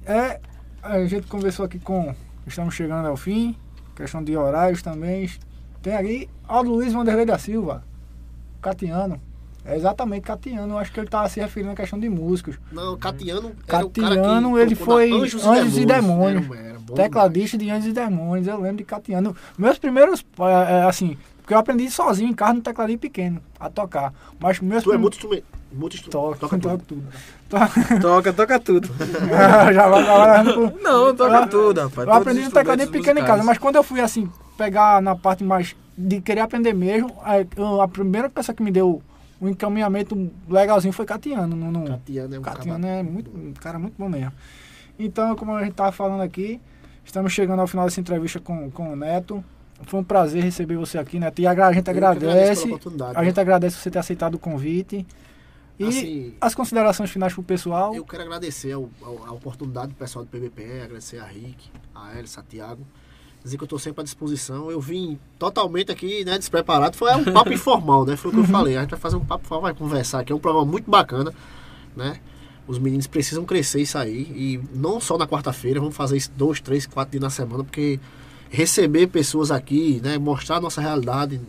[SPEAKER 1] É, a gente conversou aqui com. Estamos chegando ao fim. Questão de horários também. Tem ali Aldo Luiz Vanderlei da Silva, Catiano. É exatamente Catiano. Eu acho que ele estava se referindo à questão de músicos.
[SPEAKER 3] Não, Catiano era
[SPEAKER 1] Catiano, ele foi
[SPEAKER 3] Anjos,
[SPEAKER 1] Anjos e Demônios.
[SPEAKER 3] Era, era bom
[SPEAKER 1] Tecladista de Anjos e Demônios. Eu lembro de Catiano. Meus primeiros, é, é, assim, porque eu aprendi sozinho em casa no tecladinho pequeno a tocar. Mas meus
[SPEAKER 3] demais. Tu é
[SPEAKER 1] prim-
[SPEAKER 3] muito instrumento. Muito instrumento.
[SPEAKER 1] Toco,
[SPEAKER 3] Toca
[SPEAKER 1] toco
[SPEAKER 3] tudo.
[SPEAKER 1] tudo.
[SPEAKER 2] Toca, toca tudo.
[SPEAKER 1] Já vai trabalhando com-
[SPEAKER 2] Não, toca
[SPEAKER 1] Eu-
[SPEAKER 2] tudo, rapaz.
[SPEAKER 1] Eu aprendi no tecladinho
[SPEAKER 2] instrumentos
[SPEAKER 1] pequeno em casa, mas quando eu fui assim, pegar na parte mais de querer aprender mesmo, eu- a primeira pessoa que me deu um encaminhamento legalzinho foi Catiano. No, no,
[SPEAKER 3] Catiano é um
[SPEAKER 1] Catiano
[SPEAKER 3] cara
[SPEAKER 1] é muito, um cara muito bom mesmo. Então, como a gente tava falando aqui, Estamos chegando ao final dessa entrevista com, com o Neto. Foi um prazer receber você aqui, Neto. E agra- a gente
[SPEAKER 3] Eu
[SPEAKER 1] agradece.
[SPEAKER 3] pela oportunidade,
[SPEAKER 1] A
[SPEAKER 3] né?
[SPEAKER 1] gente agradece você ter aceitado o convite. E
[SPEAKER 3] Assim,
[SPEAKER 1] as considerações finais pro pessoal.
[SPEAKER 3] Eu quero agradecer ao- ao- a oportunidade do pessoal do PBPE, agradecer a Rick, a Elis, a Thiago. Dizer que eu estou sempre à disposição. Eu vim totalmente aqui, né, despreparado. Foi um papo informal, né? Foi o que eu falei. A gente vai fazer um papo informal, vai conversar aqui. É um programa muito bacana, né? Os meninos precisam crescer isso aí. E não só na quarta-feira, vamos fazer isso dois, três, quatro dias na semana, porque receber pessoas aqui, né? Mostrar a nossa realidade,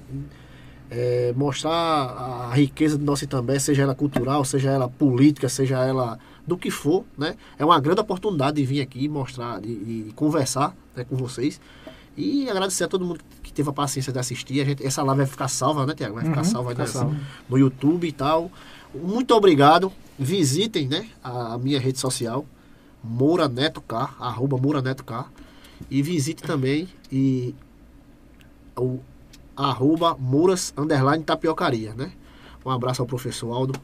[SPEAKER 3] é, mostrar a riqueza do nosso Itambé, seja ela cultural, seja ela política, seja ela do que for, né? É uma grande oportunidade de vir aqui mostrar, de, de conversar né, com vocês. E agradecer a todo mundo que teve a paciência de assistir. A gente, essa live vai ficar salva, né, Tiago? Vai ficar
[SPEAKER 1] Uhum,
[SPEAKER 3] salva
[SPEAKER 1] fica salva.
[SPEAKER 3] no YouTube e tal. Muito obrigado. Visitem né, a, a minha rede social, Moura Neto K, arroba Moura Neto K. E visite também e o arroba Mouras Underline Tapiocaria, né? Um abraço ao professor Aldo.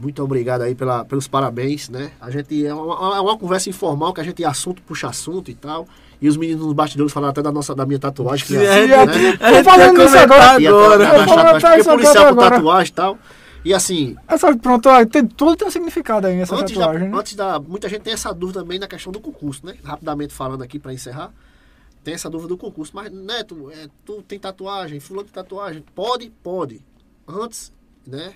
[SPEAKER 3] Muito obrigado aí pela, pelos parabéns, né? A gente é uma, é uma conversa informal que a gente assunto puxa assunto e tal. E os meninos nos bastidores falaram até da nossa da minha tatuagem que ia-
[SPEAKER 2] é,
[SPEAKER 3] né?
[SPEAKER 1] Tô falando isso agora.
[SPEAKER 2] Agora.
[SPEAKER 3] da- da- da tatuagem,
[SPEAKER 1] até isso
[SPEAKER 3] policial com tatuagem e tal. E assim,
[SPEAKER 1] Essa, pronto, tem, tudo tem um significado aí nessa
[SPEAKER 3] antes da,
[SPEAKER 1] tatuagem, né?
[SPEAKER 3] antes da. Muita gente tem essa dúvida também na questão do concurso, né? Rapidamente falando aqui para encerrar. Tem essa dúvida do concurso. Mas, Neto, é, tu tem tatuagem, fulano tem tatuagem. Pode? Pode. Antes, né?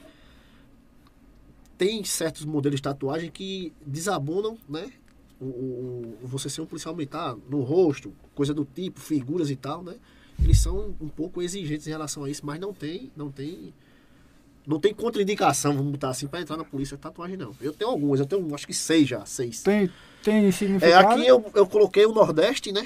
[SPEAKER 3] Tem certos modelos de tatuagem que desabonam, né? O, o- o- você ser um policial militar no rosto, coisa do tipo, figuras e tal, né? Eles são um pouco exigentes em relação a isso, mas não tem, não tem não tem contraindicação, vamos botar assim, para entrar na polícia tatuagem, não. Eu tenho algumas, eu tenho acho que seis já, seis.
[SPEAKER 1] Tem, tem
[SPEAKER 3] É,
[SPEAKER 1] significado.
[SPEAKER 3] aqui eu, eu coloquei o Nordeste, né?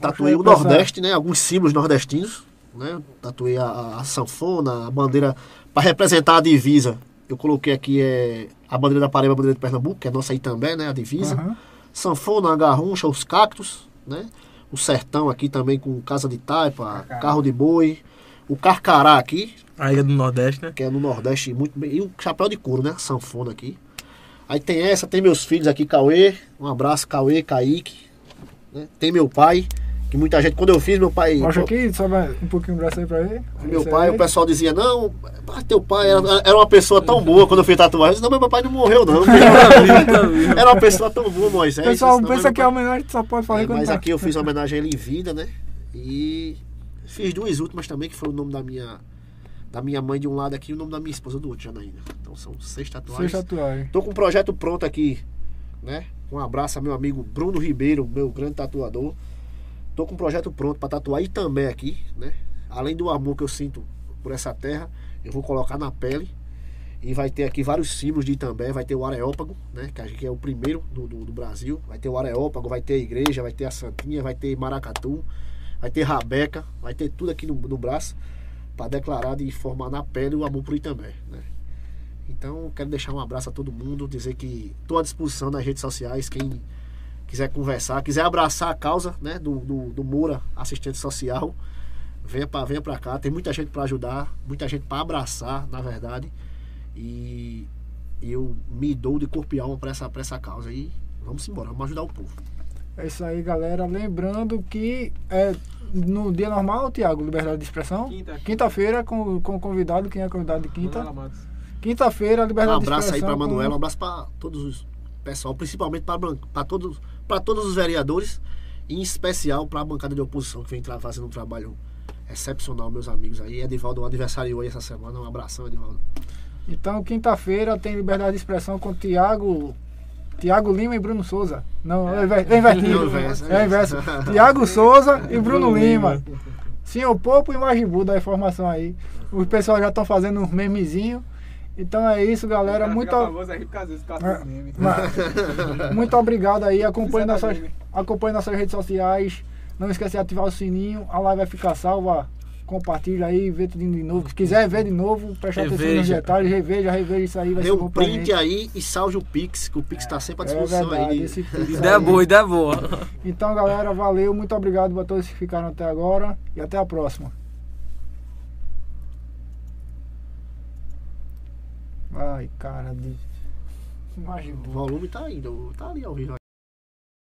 [SPEAKER 3] Tatuei o
[SPEAKER 1] pessoal.
[SPEAKER 3] Nordeste, né? Alguns símbolos nordestinos, né? Tatuei a, a sanfona, a bandeira, para representar a divisa. Eu coloquei aqui é, a bandeira da Paraíba, a bandeira de Pernambuco, que é a nossa aí também, né? A divisa.
[SPEAKER 1] Aham.
[SPEAKER 3] Sanfona, a garruncha, os cactos, né? O sertão aqui também com casa de taipa, carro de boi. O carcará aqui,
[SPEAKER 2] A Ilha do Nordeste, né?
[SPEAKER 3] que é no Nordeste muito bem. E o chapéu de couro, né? Sanfona aqui. Aí tem essa, tem meus filhos aqui, Cauê. Um abraço, Cauê, Kaique. né? Tem meu pai, que muita gente, quando eu fiz, meu pai.
[SPEAKER 1] Mostra aqui, sobe um pouquinho o braço aí pra ver.
[SPEAKER 3] Meu
[SPEAKER 1] Esse
[SPEAKER 3] pai,
[SPEAKER 1] aí.
[SPEAKER 3] o pessoal dizia, não, teu pai era, era uma pessoa tão boa quando eu fiz tatuagem. Não, mas meu pai não morreu, não. era uma pessoa tão boa,
[SPEAKER 1] O
[SPEAKER 3] Moisés.
[SPEAKER 1] pessoal
[SPEAKER 3] Eu disse, "Não, mas
[SPEAKER 1] pensa que é
[SPEAKER 3] pai-
[SPEAKER 1] homenagem que só pode fazer
[SPEAKER 3] é, mas
[SPEAKER 1] tá.
[SPEAKER 3] aqui eu fiz uma homenagem a ele em vida, né? E fiz duas últimas também, que foi o nome da minha da minha mãe de um lado aqui e o nome da minha esposa do outro, Janaína. Então são seis tatuagens.
[SPEAKER 1] Seis tatuagens.
[SPEAKER 3] Tô com um projeto pronto aqui, né? Um abraço ao meu amigo Bruno Ribeiro, meu grande tatuador. Tô com um projeto pronto para tatuar Itambé aqui, né? Além do amor que eu sinto por essa terra, eu vou colocar na pele. E vai ter aqui vários símbolos de Itambé. Vai ter o Areópago, né? Que acho que é o primeiro do, do, do Brasil. Vai ter o Areópago, vai ter a igreja, vai ter a Santinha, vai ter Maracatu, vai ter Rabeca, vai ter tudo aqui no, no braço para declarar e formar na pele o amor por Itambé, né? Então, quero deixar um abraço a todo mundo, dizer que estou à disposição nas redes sociais, quem quiser conversar, quiser abraçar a causa né, do, do, do Moura, assistente social, venha para venha pra cá. Tem muita gente para ajudar, muita gente para abraçar, na verdade. E eu me dou de corpo e alma para essa, pra essa causa. E vamos embora, vamos ajudar o povo.
[SPEAKER 1] É isso aí, galera. Lembrando que é no dia normal, Tiago, liberdade de expressão.
[SPEAKER 4] Quinta.
[SPEAKER 1] Quinta-feira com, com o convidado, quem é convidado de quinta. Quinta-feira,
[SPEAKER 3] Um
[SPEAKER 1] liberdade de
[SPEAKER 3] abraço aí
[SPEAKER 1] expressão.
[SPEAKER 3] para
[SPEAKER 1] com-
[SPEAKER 3] Manuela, um abraço para todos os pessoal, principalmente para todos, pra todos os vereadores, e em especial para a bancada de oposição que vem fazendo um trabalho excepcional, meus amigos aí. Edivaldo aniversariou aí essa semana, um abração, Edivaldo.
[SPEAKER 1] Então, quinta-feira tem liberdade de expressão com Tiago. Tiago Lima e Bruno Souza. Não, é, inver- é invertido.
[SPEAKER 3] Não, inverso,
[SPEAKER 1] É inverso. Tiago Souza e Bruno Lima. Senhor Popo e Majibu da informação aí. Os pessoal já estão fazendo um memezinho. Então é isso, galera. Muito,
[SPEAKER 4] famoso, é rico
[SPEAKER 1] É. muito obrigado aí. Acompanhe
[SPEAKER 4] é
[SPEAKER 1] nossas, acompanhe nossas redes sociais. Não esqueça de ativar o sininho. A live vai ficar salva. Compartilha aí, vê tudo de novo. Se quiser ver de novo, preste atenção nos
[SPEAKER 2] Reveja.
[SPEAKER 1] detalhes, reveja, reveja isso aí, vai
[SPEAKER 3] Dê um print aí e salve o Pix, que o Pix está sempre à
[SPEAKER 1] É
[SPEAKER 3] disposição
[SPEAKER 1] verdade,
[SPEAKER 3] aí.
[SPEAKER 1] esse
[SPEAKER 2] Ideia boa, ideia boa.
[SPEAKER 1] Então, galera, valeu. Muito obrigado a todos que ficaram até agora. E até a próxima. Ai, cara de.
[SPEAKER 3] O
[SPEAKER 1] Imagina.
[SPEAKER 3] volume tá indo, tá ali ao vivo.